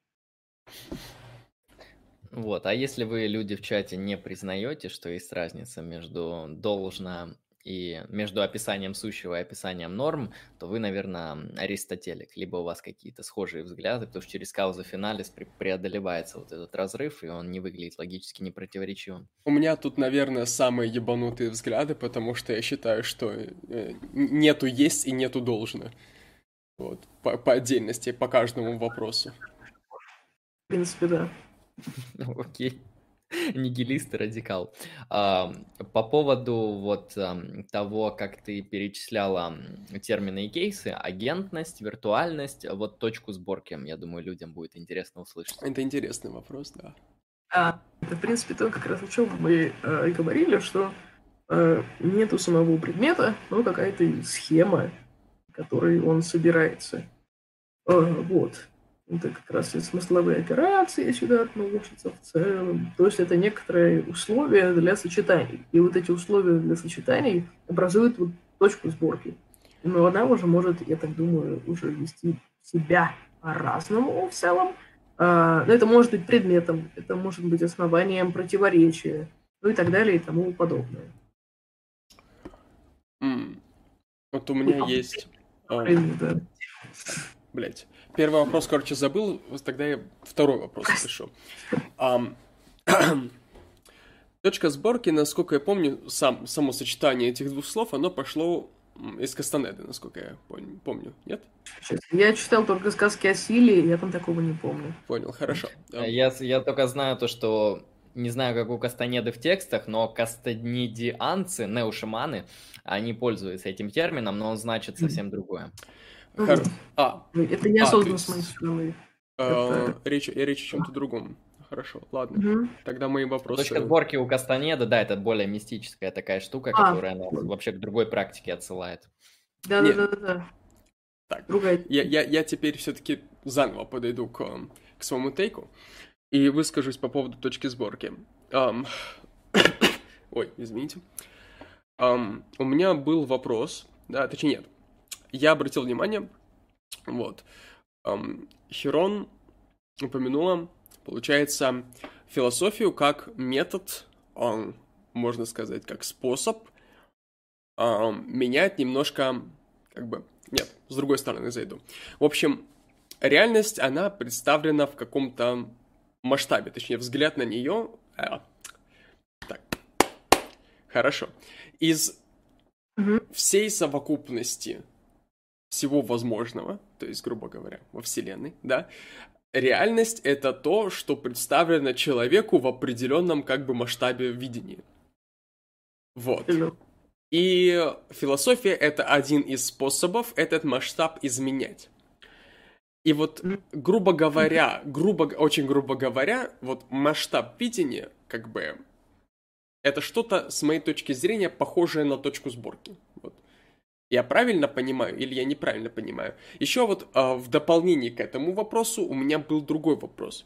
Speaker 1: Вот, а если вы, люди в чате, не признаете, что есть разница между должно и между описанием сущего и описанием норм, то вы, наверное, аристотелик, либо у вас какие-то схожие взгляды, потому что через каузу финалис преодолевается вот этот разрыв, и он не выглядит логически непротиворечивым.
Speaker 2: У меня тут, наверное, самые ебанутые взгляды, потому что я считаю, что э, нету есть и нету должно. Вот, по, по отдельности, по каждому вопросу.
Speaker 3: В принципе, да.
Speaker 1: Окей. Нигилист и радикал. По поводу вот того, как ты перечисляла термины и кейсы, агентность, виртуальность, вот точку сборки, я думаю, людям будет интересно услышать.
Speaker 2: Это интересный вопрос, да.
Speaker 3: А, это, в принципе, то, как раз о чем мы э, говорили, что э, нету самого предмета, но какая-то схема, которой он собирается. Э, вот. Это как раз и смысловые операции сюда относятся в целом. То есть это некоторые условия для сочетаний. И вот эти условия для сочетаний образуют вот точку сборки. Но она уже может, я так думаю, уже вести себя по-разному в целом. А, но это может быть предметом, это может быть основанием противоречия, ну и так далее и тому подобное.
Speaker 2: Mm. Вот у меня есть... Да. Блять. Первый вопрос, короче, забыл, тогда я второй вопрос напишу. Um, точка сборки, насколько я помню, сам, само сочетание этих двух слов, оно пошло из Кастанеды, насколько я помню, нет?
Speaker 3: Я читал только сказки о силе, я там такого не помню.
Speaker 2: Понял, хорошо.
Speaker 1: Я, я только знаю то, что не знаю, как у Кастанеды в текстах, но кастанидианцы, неушиманы, они пользуются этим термином, но он значит совсем другое.
Speaker 3: Хор... А. Это не осознанно а, с моей стороны.
Speaker 2: А, речь, я речь о чем-то другом. Хорошо, ладно. Угу. Тогда мои вопросы...
Speaker 1: Точка сборки у Кастанеда, да, это более мистическая такая штука, а. которая нас вообще к другой практике отсылает.
Speaker 3: Да-да-да.
Speaker 2: Так, Другая. Я, я, я теперь все-таки заново подойду к, к своему тейку и выскажусь по поводу точки сборки. Um, ой, извините. Um, у меня был вопрос, да, точнее нет, я обратил внимание, вот, эм, Херон упомянула, получается, философию как метод, эм, можно сказать, как способ эм, менять немножко, как бы, нет, с другой стороны зайду. В общем, реальность, она представлена в каком-то масштабе, точнее, взгляд на нее... Э, так, хорошо. Из всей совокупности всего возможного, то есть, грубо говоря, во Вселенной, да, реальность — это то, что представлено человеку в определенном как бы масштабе видения. Вот. И философия — это один из способов этот масштаб изменять. И вот, грубо говоря, грубо, очень грубо говоря, вот масштаб видения, как бы, это что-то, с моей точки зрения, похожее на точку сборки. Я правильно понимаю или я неправильно понимаю? Еще вот э, в дополнение к этому вопросу у меня был другой вопрос.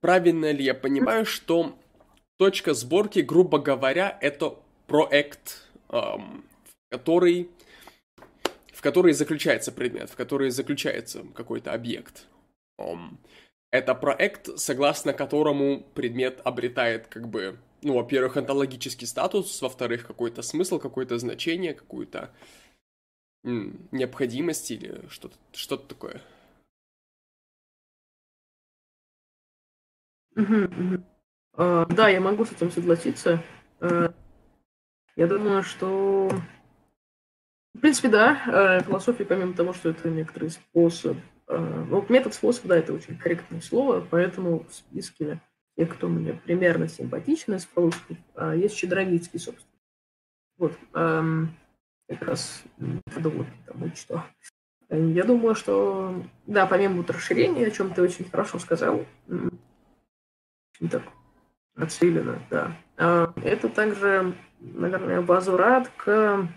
Speaker 2: Правильно ли я понимаю, что точка сборки, грубо говоря, это проект, эм, который, в которой заключается предмет, в которой заключается какой-то объект. Um, это проект, согласно которому предмет обретает как бы, ну, во-первых, онтологический статус, во-вторых, какой-то смысл, какое-то значение, какую-то необходимость или что-то что такое.
Speaker 3: Uh, да, я могу с этим согласиться. Uh, я думаю, что... В принципе, да, философия, помимо того, что это некоторый способ Э, ну, метод способ, да, это очень корректное слово, поэтому в списке тех, кто мне примерно симпатичен из философов, а, есть Щедровицкий, собственно. Вот, эм, как раз подумал тому, что я думаю, что, да, помимо вот расширения, о чем ты очень хорошо сказал, так нацелено, да. А, это также, наверное, возврат к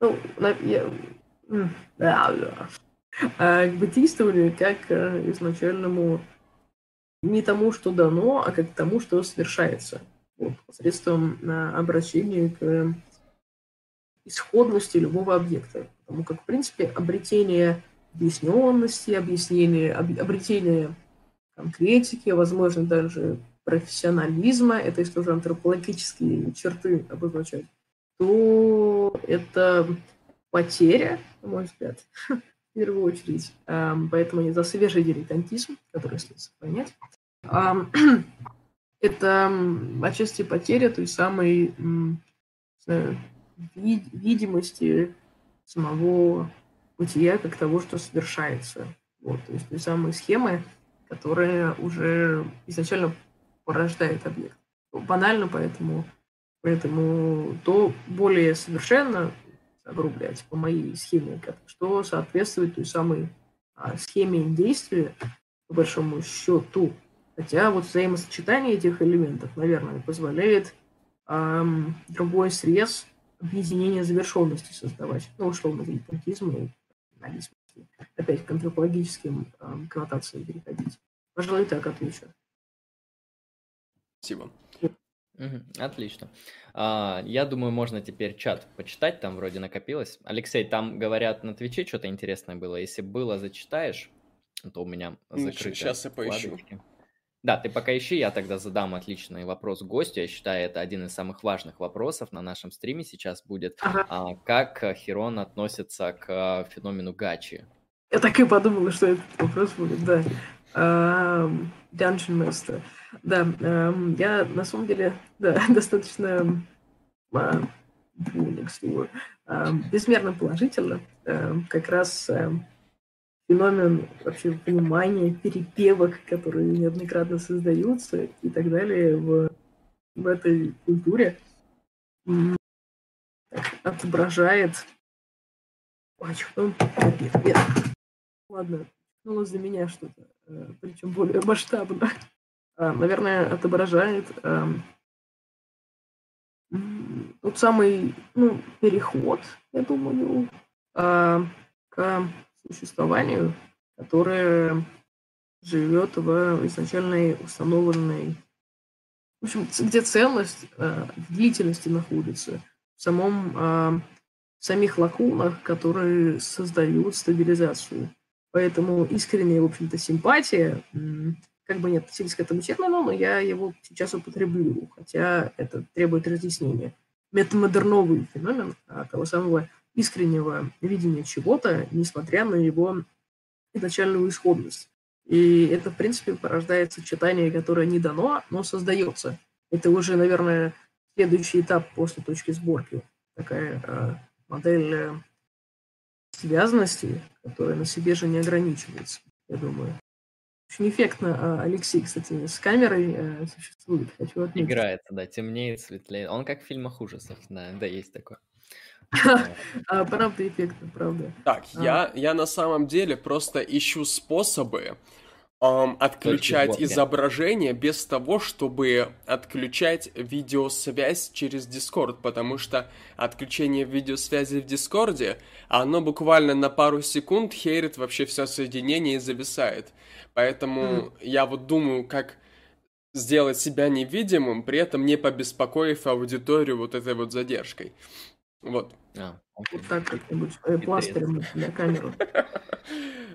Speaker 3: ну, я, да, да, а к бытийствованию как э, изначальному не тому, что дано, а как тому, что совершается. Вот, посредством э, обращения к исходности любого объекта. Потому как, в принципе, обретение объясненности, объяснение, обретение конкретики, возможно, даже профессионализма, это если уже антропологические черты обозначать, то это потеря, на мой взгляд, в первую очередь. Поэтому не за свежий дилетантизм, который следует сохранять. Это отчасти потеря той самой видимости самого бытия как того, что совершается. Вот, то есть той самой схемы, которая уже изначально порождает объект. Банально, поэтому, поэтому то более совершенно огрублять по моей схеме, что соответствует той самой а, схеме действия, по большому счету. Хотя вот взаимосочетание этих элементов, наверное, позволяет эм, другой срез объединения завершенности создавать. Ну, условно, дилетантизм и анализ. Опять к антропологическим эм, коннотациям переходить. Пожалуй, так отвечу.
Speaker 2: Спасибо.
Speaker 1: Отлично. А, я думаю, можно теперь чат почитать, там вроде накопилось. Алексей, там говорят на Твиче что-то интересное было. Если было, зачитаешь, то у меня закрыты
Speaker 2: Сейчас я поищу.
Speaker 1: Да, ты пока ищи, я тогда задам отличный вопрос гостю. Я считаю, это один из самых важных вопросов на нашем стриме сейчас будет. Ага. А, как Херон относится к феномену гачи?
Speaker 3: Я так и подумала, что этот вопрос будет, да. Dungeon Master. Да, эм, я на самом деле да, достаточно door, uh, безмерно положительно. Как раз феномен вообще понимания перепевок, которые неоднократно создаются и так далее в, в этой культуре отображает... Ой, что Нет, нет. Ладно, ну, за меня что-то, причем более масштабно. А, наверное, отображает эм, тот самый ну, переход, я думаю, э, к существованию, которое живет в изначальной установленной, в общем, где ценность э, длительности находится, в самом в самих лакунах, которые создают стабилизацию. Поэтому искренняя, в общем-то, симпатия как бы не относились к этому термину, но я его сейчас употреблю, хотя это требует разъяснения. Метамодерновый феномен а, того самого искреннего видения чего-то, несмотря на его изначальную исходность. И это, в принципе, порождает сочетание, которое не дано, но создается. Это уже, наверное, следующий этап после точки сборки. Такая э, модель связанности, которая на себе же не ограничивается, я думаю. Очень эффектно а, Алексей, кстати, с камерой э, существует. Хочу
Speaker 1: отметить. Играется, да, темнеет, светлее. Он как в фильмах ужасов, да, да, есть такое.
Speaker 3: А, правда, эффектно, правда.
Speaker 2: Так, а. я, я на самом деле просто ищу способы um, отключать изображение без того, чтобы отключать видеосвязь через Discord, потому что отключение видеосвязи в Дискорде, оно буквально на пару секунд херит вообще все соединение и зависает. Поэтому mm. я вот думаю, как сделать себя невидимым, при этом не побеспокоив аудиторию вот этой вот задержкой. Вот.
Speaker 3: А, вот так как-нибудь э, пластырем на камеру.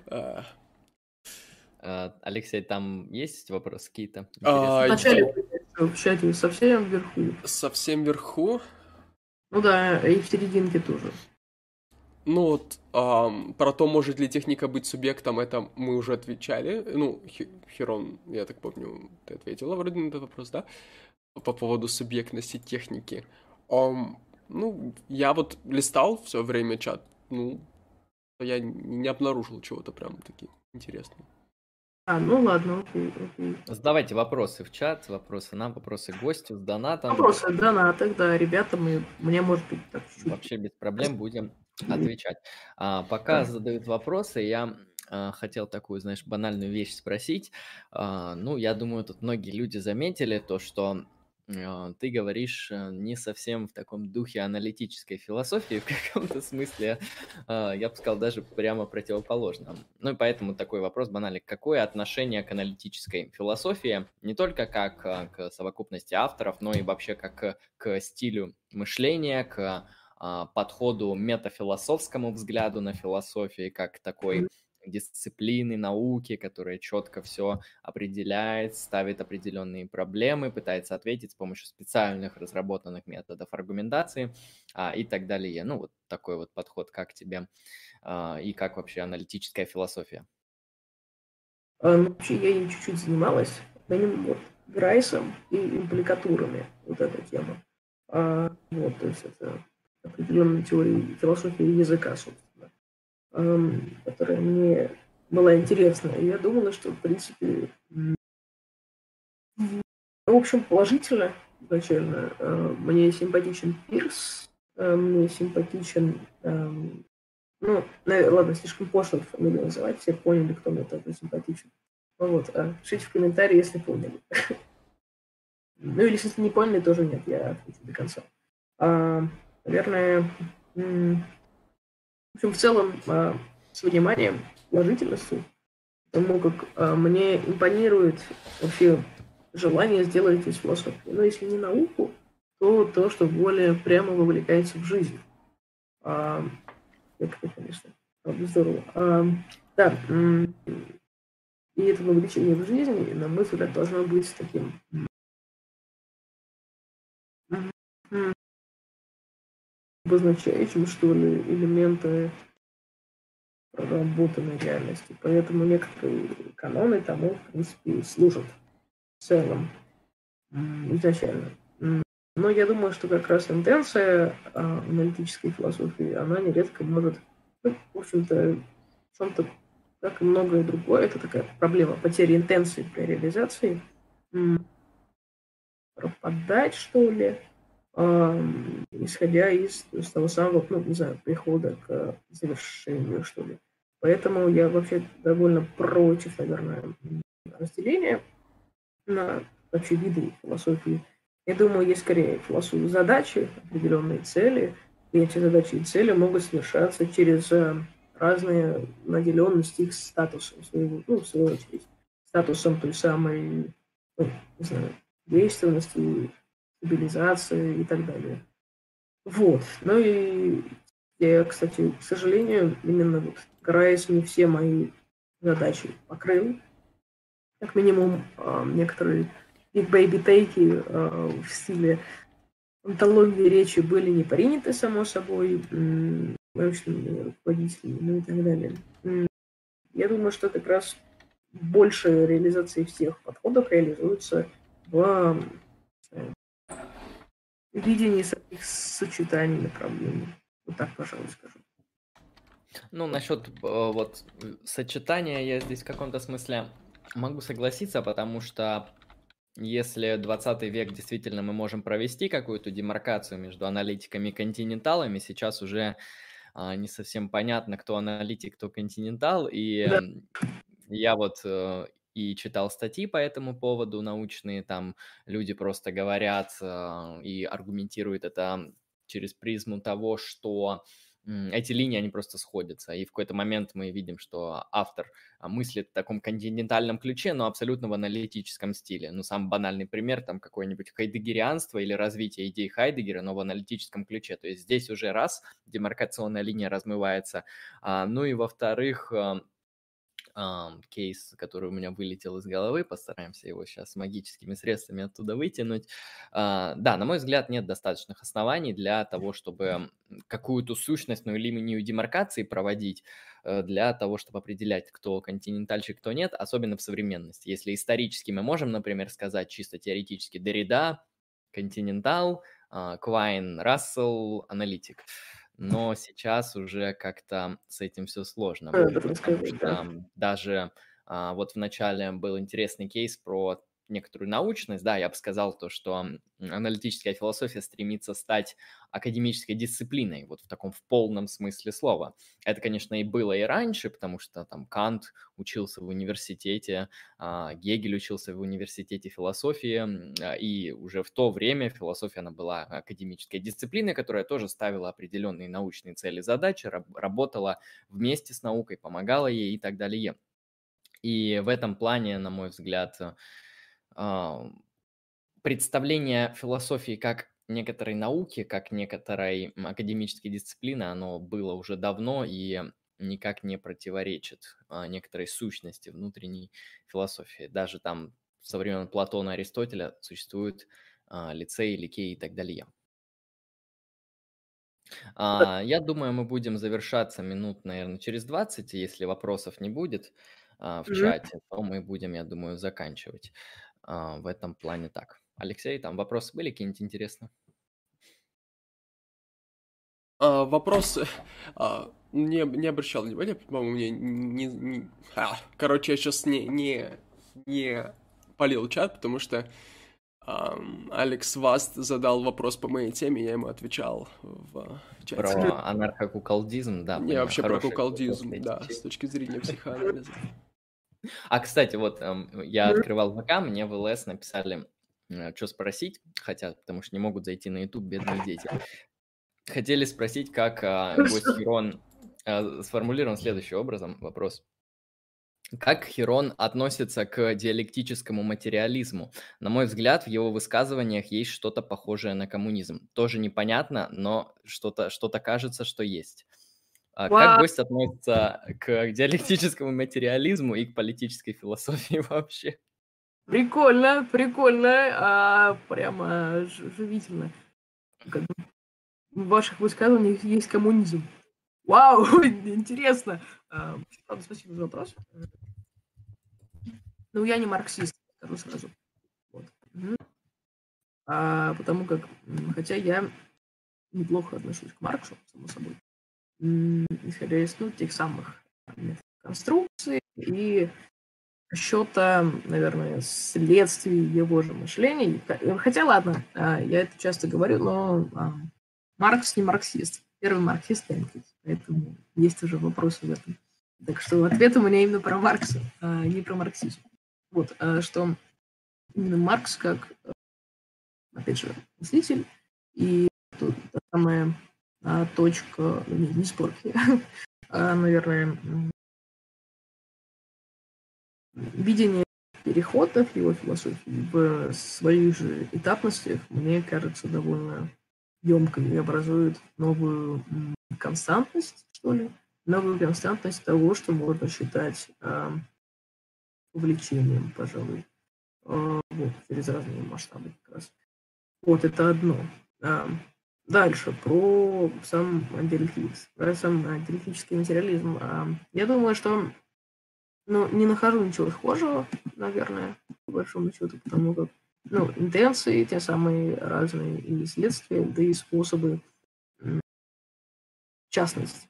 Speaker 1: А. Алексей, там есть вопросы какие-то?
Speaker 3: А, Вначале в чате совсем вверху.
Speaker 2: Совсем вверху?
Speaker 3: Ну да, и в серединке тоже.
Speaker 2: Ну вот, эм, про то, может ли техника быть субъектом, это мы уже отвечали. Ну, Херон, я так помню, ты ответила вроде на этот вопрос, да? По поводу субъектности техники. Um, ну, я вот листал все время чат, ну, я не обнаружил чего-то прям таки интересного.
Speaker 3: А, ну ладно, окей, окей.
Speaker 1: Задавайте вопросы в чат, вопросы нам, вопросы гостю с донатом.
Speaker 3: Вопросы в донатах, да, ребята, мы, мне может быть так
Speaker 1: чуть-чуть. Вообще без проблем будем отвечать. А, пока да. задают вопросы, я а, хотел такую, знаешь, банальную вещь спросить. А, ну, я думаю, тут многие люди заметили то, что ты говоришь э, не совсем в таком духе аналитической философии, в каком-то смысле, а, я бы сказал, даже прямо противоположном. Ну и поэтому такой вопрос банальный. Какое отношение к аналитической философии, не только как а, к совокупности авторов, но и вообще как к стилю мышления, к подходу метафилософскому взгляду на философию, как такой дисциплины, науки, которая четко все определяет, ставит определенные проблемы, пытается ответить с помощью специальных разработанных методов аргументации а, и так далее. Ну, вот такой вот подход, как тебе а, и как вообще аналитическая философия?
Speaker 3: А, ну, вообще я ей чуть-чуть занималась, вот, Грайсом и импликатурами, вот эта тема. А, вот, то есть это определенная теория философии языка, собственно которая мне была интересна. И я думала, что, в принципе, в общем, положительно изначально. А, мне симпатичен Пирс, а, мне симпатичен... Ну, ладно, слишком пошло фамилию называть, все поняли, кто мне такой симпатичен. Вот, а пишите в комментарии, если поняли. Ну или если не поняли, тоже нет, я ответил до конца. Наверное, в общем, в целом, а, с вниманием, положительностью, потому как а, мне импонирует вообще желание сделать из философии. Но если не науку, то то, что более прямо вовлекается в жизнь. А, это, конечно, здорово. А, да, и это вовлечение в жизнь, на мой взгляд, должно быть таким обозначающим, что ли, элементы проработанной реальности. Поэтому некоторые каноны тому, в принципе, служат в целом изначально. Но я думаю, что как раз интенция а, аналитической философии, она нередко может, ну, в общем-то, в чем-то, как и многое другое, это такая проблема потери интенции при реализации, пропадать, что ли, исходя из, того самого, ну, не знаю, прихода к завершению, что ли. Поэтому я вообще довольно против, наверное, разделения на вообще виды философии. Я думаю, есть скорее философии задачи, определенные цели, и эти задачи и цели могут совершаться через э, разные наделенности их статусом своего, ну, в свою очередь, статусом той самой, ну, не знаю, действенности, стабилизации и так далее. Вот. Ну и я, кстати, к сожалению, именно вот Грайс не все мои задачи покрыл. Как минимум, а, некоторые Big Baby Take а, в стиле антологии речи были не приняты, само собой, научными руководителями, ну и так далее. Я думаю, что как раз больше реализации всех подходов реализуется в видении своих сочетаний направлений. Вот так, пожалуй, скажу.
Speaker 1: Ну, насчет э, вот сочетания я здесь в каком-то смысле могу согласиться, потому что если 20 век действительно мы можем провести какую-то демаркацию между аналитиками и континенталами, сейчас уже а, не совсем понятно, кто аналитик, кто континентал, и да. я вот э, и читал статьи по этому поводу научные, там люди просто говорят э, и аргументируют это через призму того, что эти линии, они просто сходятся. И в какой-то момент мы видим, что автор а, мыслит в таком континентальном ключе, но абсолютно в аналитическом стиле. Ну, самый банальный пример, там, какое-нибудь хайдегерианство или развитие идей Хайдегера, но в аналитическом ключе. То есть здесь уже раз демаркационная линия размывается, а, ну и во-вторых, um, кейс, который у меня вылетел из головы, постараемся его сейчас магическими средствами оттуда вытянуть. Uh, да, на мой взгляд, нет достаточных оснований для того, чтобы какую-то сущностную линию демаркации проводить, э, для того, чтобы определять, кто континентальщик, кто нет, особенно в современности. Если исторически мы можем, например, сказать чисто теоретически Дорида, континентал, Квайн, Рассел, аналитик но сейчас уже как-то с этим все сложно. потому что даже а, вот в начале был интересный кейс про некоторую научность, да, я бы сказал то, что аналитическая философия стремится стать академической дисциплиной, вот в таком в полном смысле слова. Это, конечно, и было и раньше, потому что там Кант учился в университете, а, Гегель учился в университете философии, а, и уже в то время философия, она была академической дисциплиной, которая тоже ставила определенные научные цели, задачи, работала вместе с наукой, помогала ей и так далее. И в этом плане, на мой взгляд, представление философии как некоторой науки, как некоторой академической дисциплины, оно было уже давно и никак не противоречит а, некоторой сущности внутренней философии. Даже там со времен Платона и Аристотеля существуют а, лицей, ликей и так далее. А, я думаю, мы будем завершаться минут, наверное, через 20, если вопросов не будет а, в чате, то мы будем, я думаю, заканчивать. А, в этом плане так. Алексей, там вопросы были какие-нибудь интересные?
Speaker 2: А, вопрос а, не, не обращал внимания, по-моему, мне не, не... А, короче, я сейчас не, не, не полил чат, потому что а, Алекс Васт задал вопрос по моей теме, я ему отвечал в чате.
Speaker 1: Про анархокуколдизм, да.
Speaker 2: Не, вообще про куколдизм, да, с точки зрения психоанализа.
Speaker 1: А, кстати, вот я открывал ВК, мне в ЛС написали, э, что спросить хотят, потому что не могут зайти на YouTube бедные дети. Хотели спросить, как а, гость Хирон а, сформулирован следующим образом вопрос. Как Хирон относится к диалектическому материализму? На мой взгляд, в его высказываниях есть что-то похожее на коммунизм. Тоже непонятно, но что-то что кажется, что есть. А как гость относится к диалектическому материализму и к политической философии вообще?
Speaker 3: Прикольно, прикольно, а, прямо живительно. В ваших высказываниях есть коммунизм. Вау, интересно. А, спасибо за вопрос. Ну, я не марксист, скажу сразу. Вот. А, потому как, хотя я неплохо отношусь к Марксу, само собой исходя из ну, тех самых конструкций и счета, наверное, следствий его же мышления. Хотя, ладно, а, я это часто говорю, но а, Маркс не марксист. Первый марксист Энгельс, поэтому есть уже вопросы в этом. Так что ответ у меня именно про Маркса, а не про марксизм. Вот, что именно Маркс как, опять же, мыслитель, и тут самое а, точка, ну, не, не спорки, а, наверное, видение переходов его философии в своих же этапностях, мне кажется, довольно емкой и образует новую константность, что ли, новую константность того, что можно считать э, увлечением, пожалуй, э, вот, через разные масштабы как раз. Вот это одно. Дальше, про сам диалектический, про сам диалектический материализм. А, я думаю, что ну, не нахожу ничего схожего, наверное, по большому счету, потому как ну, интенции, те самые разные и следствия, да и способы, в частности.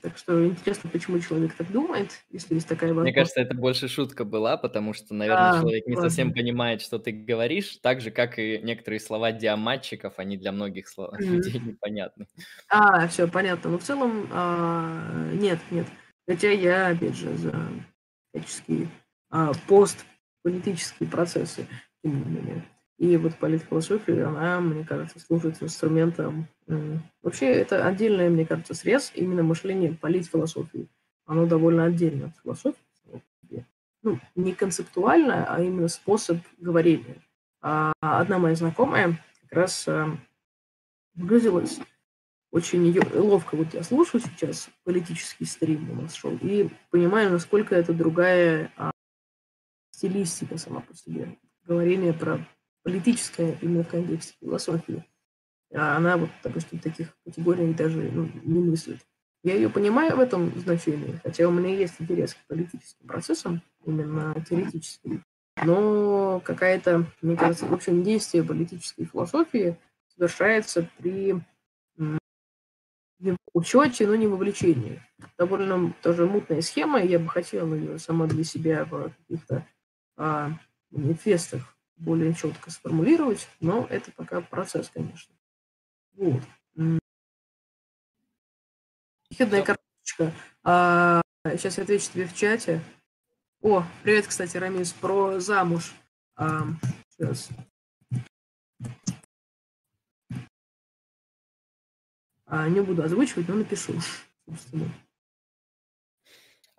Speaker 3: Так что интересно, почему человек так думает, если есть такая возможность.
Speaker 1: Мне кажется, это больше шутка была, потому что, наверное, а, человек не ладно. совсем понимает, что ты говоришь, так же, как и некоторые слова диаматчиков, они для многих слов, mm-hmm. людей непонятны.
Speaker 3: А, все, понятно. Но в целом, а, нет, нет. Хотя я, опять же, за всяческие а, постполитические процессы, тем не менее. И вот политфилософия, она, мне кажется, служит инструментом. Вообще, это отдельный, мне кажется, срез именно мышления политфилософии. Оно довольно отдельно от философии. Ну, не концептуально, а именно способ говорения. А одна моя знакомая как раз э, выразилась очень ее ловко. Вот я слушаю сейчас политический стрим у нас шел и понимаю, насколько это другая а, стилистика сама по себе. Говорение про политическое именно контексте философии. А она вот, допустим, таких категориях даже ну, не мыслит. Я ее понимаю в этом значении, хотя у меня есть интерес к политическим процессам, именно теоретическим. Но какая-то, мне кажется, в общем, действие политической философии совершается при учете, но не вовлечении. Довольно тоже мутная схема, я бы хотела ее сама для себя в каких-то а, манифестах более четко сформулировать, но это пока процесс, конечно. Вот. Хидная карточка. А, сейчас я отвечу тебе в чате. О, привет, кстати, Рамис, про замуж. А, сейчас. А, не буду озвучивать, но напишу, собственно.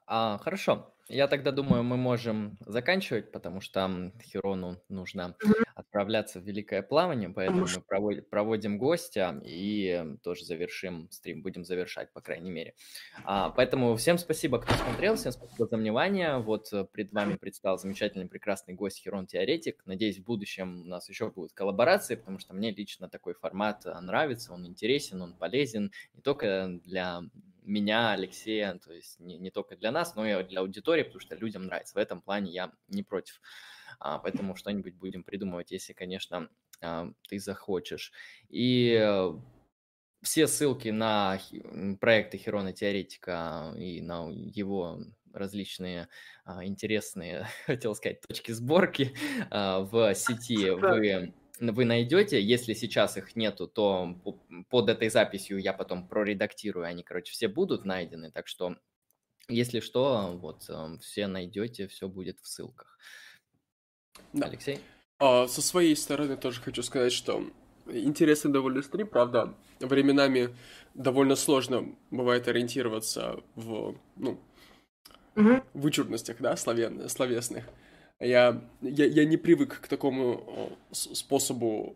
Speaker 1: А, хорошо. Я тогда думаю, мы можем заканчивать, потому что Хирону нужно отправляться в великое плавание, поэтому мы проводим, проводим гостя и тоже завершим стрим, будем завершать, по крайней мере. А, поэтому всем спасибо, кто смотрел, всем спасибо за внимание. Вот э, пред вами предстал замечательный, прекрасный гость Хирон Теоретик. Надеюсь, в будущем у нас еще будут коллаборации, потому что мне лично такой формат э, нравится, он интересен, он полезен не только для меня, Алексея, то есть не, не только для нас, но и для аудитории, потому что людям нравится. В этом плане я не против. А, поэтому что-нибудь будем придумывать, если, конечно, а, ты захочешь. И э, все ссылки на проекты Херона Теоретика и на его различные а, интересные, хотел сказать, точки сборки а, в сети вы вы найдете. Если сейчас их нету, то под этой записью я потом проредактирую, они, короче, все будут найдены. Так что, если что, вот эм, все найдете, все будет в ссылках. Да. Алексей?
Speaker 2: А, со своей стороны тоже хочу сказать, что интересный довольно стрим, правда, временами довольно сложно бывает ориентироваться в, ну, угу. вычурностях, да, словен, словесных. Я, я, я не привык к такому способу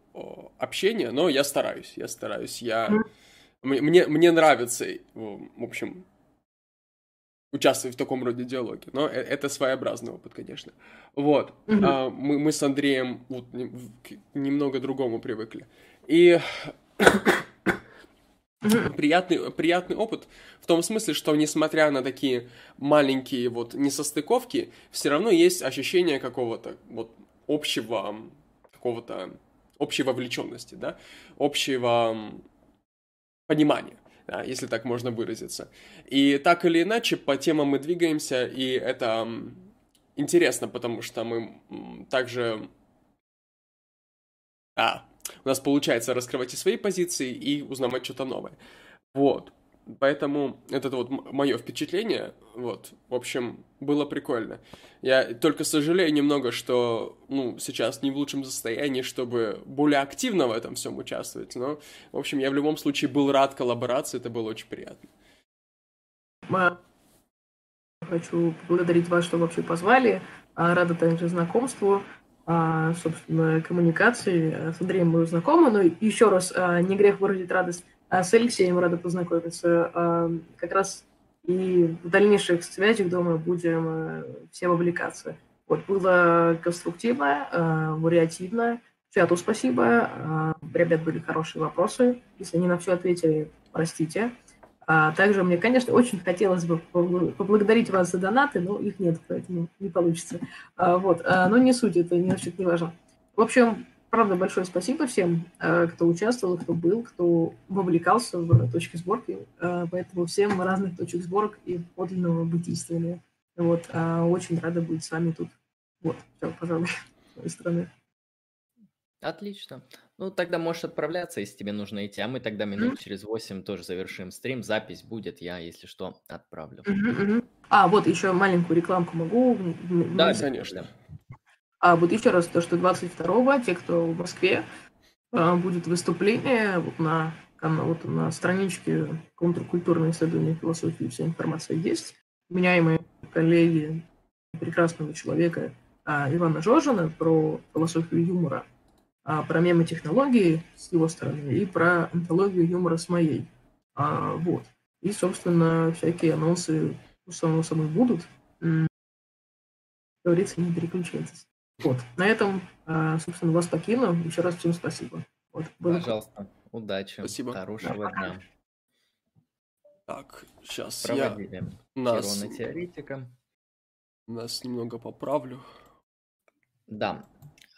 Speaker 2: общения, но я стараюсь, я стараюсь. Я, мне, мне нравится, в общем, участвовать в таком роде диалоге, но э, это своеобразный опыт, конечно. Вот, mm-hmm. а, мы, мы с Андреем вот, немного другому привыкли. И приятный, приятный опыт в том смысле, что несмотря на такие маленькие вот несостыковки, все равно есть ощущение какого-то вот общего, какого-то общей вовлеченности, да, общего понимания, да, если так можно выразиться. И так или иначе по темам мы двигаемся, и это интересно, потому что мы также... А, у нас получается раскрывать и свои позиции, и узнавать что-то новое. Вот. Поэтому это вот мое впечатление, вот, в общем, было прикольно. Я только сожалею немного, что, ну, сейчас не в лучшем состоянии, чтобы более активно в этом всем участвовать, но, в общем, я в любом случае был рад коллаборации, это было очень приятно.
Speaker 3: Хочу поблагодарить вас, что вообще позвали. А, рада также знакомству. А, собственно, коммуникации. С Андреем мы знакомы, но еще раз, а, не грех выразить радость. А с Алексеем рада познакомиться. Как раз и в дальнейших связях, думаю, будем все вовлекаться. Вот, было конструктивно, вариативно. Чату спасибо. Ребят, были хорошие вопросы. Если не на все ответили, простите. А также мне, конечно, очень хотелось бы поблагодарить вас за донаты, но их нет, поэтому не получится. А, вот. А, но не суть, это не, не важно. В общем, правда, большое спасибо всем, кто участвовал, кто был, кто вовлекался в точки сборки. Поэтому всем разных точек сборок и подлинного бытийствования. Вот. Очень рада быть с вами тут. Вот, все, пожалуй, с моей стороны.
Speaker 1: Отлично. Ну, тогда можешь отправляться, если тебе нужно идти, а мы тогда минут через 8 тоже завершим стрим. Запись будет, я, если что, отправлю.
Speaker 3: Мгм, мгм. А, вот еще маленькую рекламку могу
Speaker 2: Да, конечно.
Speaker 3: А вот еще раз, то, что 22-го, те, кто в Москве, а, будет выступление вот на, вот на страничке контркультурного исследования философии, вся информация есть. У меня и мои коллеги, прекрасного человека а, Ивана Жожина про философию юмора, про мемы-технологии с его стороны и про антологию юмора с моей. Вот. И, собственно, всякие анонсы само собой будут. Говорится, не переключайтесь. Вот. На этом, а, собственно, вас покину. Еще раз всем спасибо. Вот.
Speaker 1: Пожалуйста. Удачи.
Speaker 2: Спасибо.
Speaker 1: Хорошего да. дня.
Speaker 2: Так, сейчас
Speaker 1: Проводили
Speaker 2: я
Speaker 1: нас... теоретика.
Speaker 2: Нас немного поправлю.
Speaker 1: Да.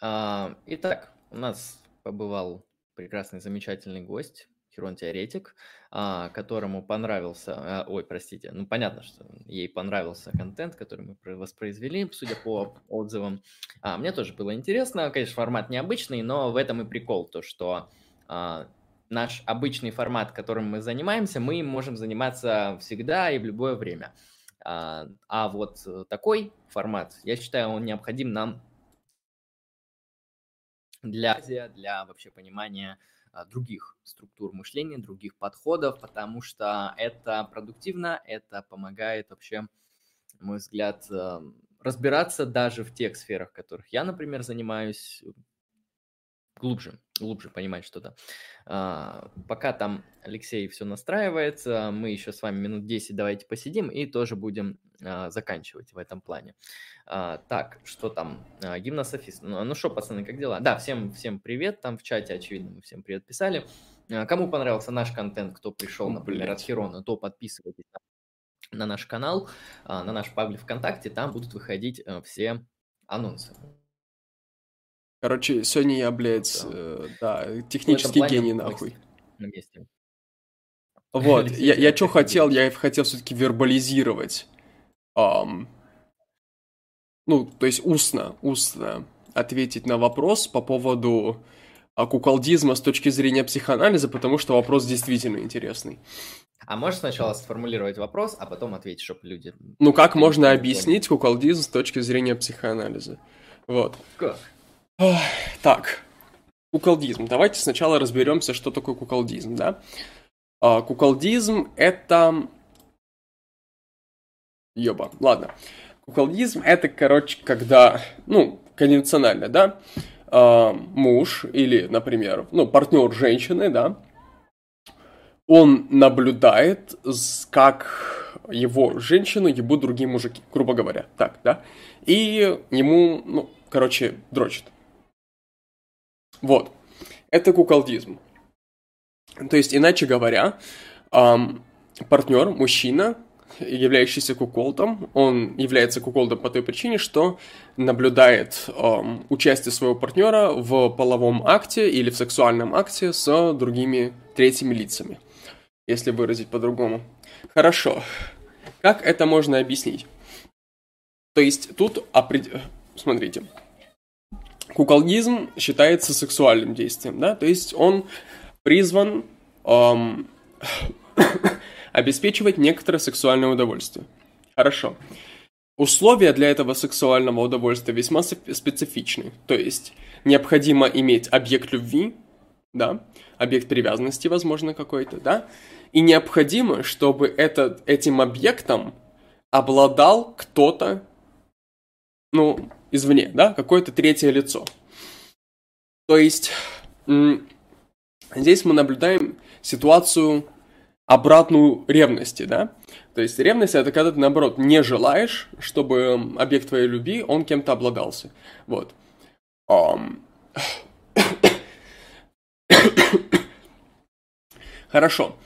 Speaker 1: А, итак, у нас побывал прекрасный, замечательный гость Херон-теоретик, а, которому понравился, а, ой, простите, ну понятно, что ей понравился контент, который мы воспроизвели, судя по отзывам. А, мне тоже было интересно, конечно, формат необычный, но в этом и прикол, то что наш обычный формат, которым мы занимаемся, мы можем заниматься всегда и в любое время. А вот такой формат, я считаю, он необходим нам для, для вообще понимания а, других структур мышления, других подходов, потому что это продуктивно, это помогает вообще, мой взгляд, эм, разбираться даже в тех сферах, которых я, например, занимаюсь, глубже, глубже понимать что-то. А, пока там Алексей все настраивается, мы еще с вами минут 10 давайте посидим и тоже будем а, заканчивать в этом плане. А, так, что там? А, гимнософист. Ну что, пацаны, как дела? Да, всем, всем привет, там в чате, очевидно, мы всем привет писали. А, кому понравился наш контент, кто пришел, например, от Херона, то подписывайтесь на наш канал, на наш паблик ВКонтакте, там будут выходить а, все анонсы.
Speaker 2: Короче, сегодня я, блядь, да, э, да технический гений, нахуй. На месте. Вот, я, я что хотел, я хотел все-таки вербализировать. Um, ну, то есть устно, устно ответить на вопрос по поводу куколдизма с точки зрения психоанализа, потому что вопрос действительно интересный.
Speaker 1: А можешь сначала сформулировать вопрос, а потом ответить, чтобы люди...
Speaker 2: Ну, как можно объяснить куколдизм с точки зрения психоанализа? Вот.
Speaker 1: Как?
Speaker 2: Так, куколдизм. Давайте сначала разберемся, что такое куколдизм, да? А, куколдизм — это... Ёба, ладно. Куколдизм — это, короче, когда, ну, конвенционально, да, э, муж или, например, ну, партнер женщины, да, он наблюдает, как его женщину ебут другие мужики, грубо говоря, так, да, и ему, ну, короче, дрочит. Вот. Это куколдизм. То есть, иначе говоря, эм, партнер, мужчина, являющийся куколдом, он является куколдом по той причине, что наблюдает эм, участие своего партнера в половом акте или в сексуальном акте с другими третьими лицами, если выразить по-другому. Хорошо. Как это можно объяснить? То есть тут, опред... смотрите, куколдизм считается сексуальным действием, да, то есть он призван эм, обеспечивать некоторое сексуальное удовольствие. Хорошо. Условия для этого сексуального удовольствия весьма специфичны. То есть необходимо иметь объект любви, да, объект привязанности, возможно, какой-то, да, и необходимо, чтобы этот, этим объектом обладал кто-то, ну, извне, да, какое-то третье лицо. То есть здесь мы наблюдаем ситуацию обратную ревности, да? То есть ревность это когда ты, наоборот, не желаешь, чтобы объект твоей любви, он кем-то обладался. Вот. Хорошо.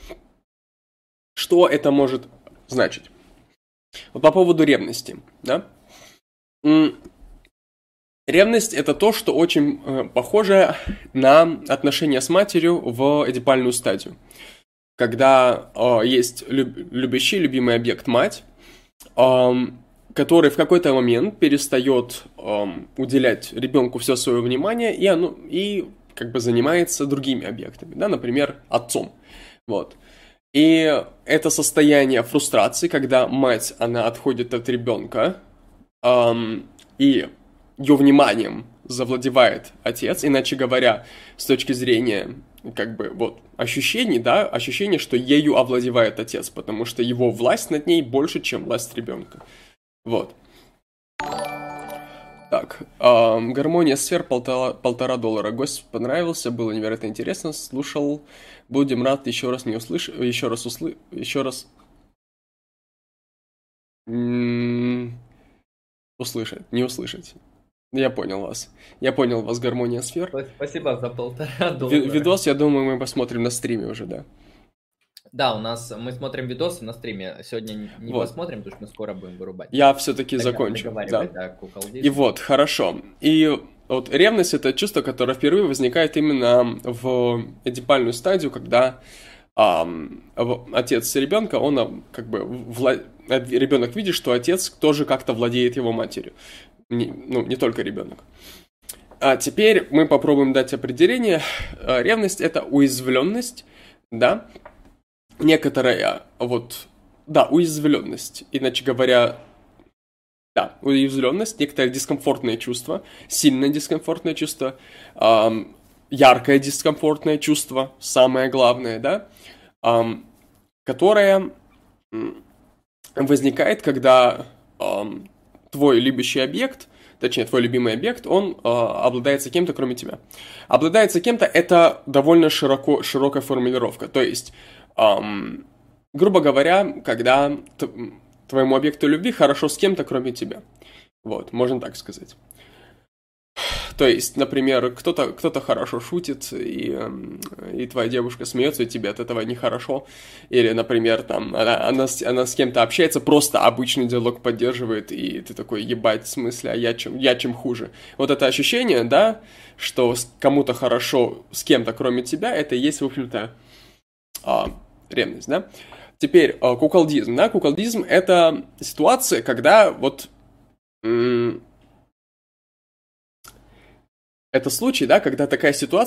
Speaker 2: Что это может значить? Вот по поводу ревности, да? Ревность это то, что очень э, похоже на отношения с матерью в эдипальную стадию когда э, есть люб, любящий, любимый объект мать, который в какой-то момент перестает уделять ребенку все свое внимание, и, оно, и как бы занимается другими объектами, да, например, отцом. Вот. И это состояние фрустрации, когда мать, она отходит от ребенка, эм, и ее вниманием завладевает отец, иначе говоря, с точки зрения как бы вот ощущений, да, ощущение, что ею овладевает отец, потому что его власть над ней больше, чем власть ребенка. Вот. Так, эм, гармония сфер полтора, полтора доллара. Гость понравился, было невероятно интересно, слушал. Будем рад еще раз не услышать, еще раз услы, еще раз услышать, не услышать. Я понял вас. Я понял вас, гармония сфер.
Speaker 1: Спасибо за полтора доллара.
Speaker 2: Видос, я думаю, мы посмотрим на стриме уже, да.
Speaker 1: Да, у нас мы смотрим видосы на стриме. Сегодня не вот. посмотрим, потому что мы скоро будем вырубать.
Speaker 2: Я все-таки закончу. Да. да И вот, хорошо. И вот ревность это чувство, которое впервые возникает именно в эдипальную стадию, когда а, отец ребенка, он как бы вла... ребенок видит, что отец тоже как-то владеет его матерью не, ну, не только ребенок. А теперь мы попробуем дать определение. А, ревность – это уязвленность, да, некоторая, вот, да, уязвленность, иначе говоря, да, уязвленность, некоторое дискомфортное чувство, сильное дискомфортное чувство, эм, яркое дискомфортное чувство, самое главное, да, эм, которое возникает, когда эм, твой любящий объект, точнее, твой любимый объект, он э, обладается кем-то, кроме тебя. Обладается кем-то – это довольно широко, широкая формулировка. То есть, эм, грубо говоря, когда твоему объекту любви хорошо с кем-то, кроме тебя. Вот, можно так сказать. То есть, например, кто-то кто хорошо шутит, и, эм, и твоя девушка смеется, и тебе от этого нехорошо. Или, например, там, она, она, она с кем-то общается, просто обычный диалог поддерживает, и ты такой, ебать, в смысле, а я чем, я чем хуже. Вот это ощущение, да, что кому-то хорошо с кем-то, кроме тебя, это и есть, в общем-то, а, ревность, да. Теперь, а, куколдизм, да, куколдизм — это ситуация, когда вот это случай, да, когда такая ситуация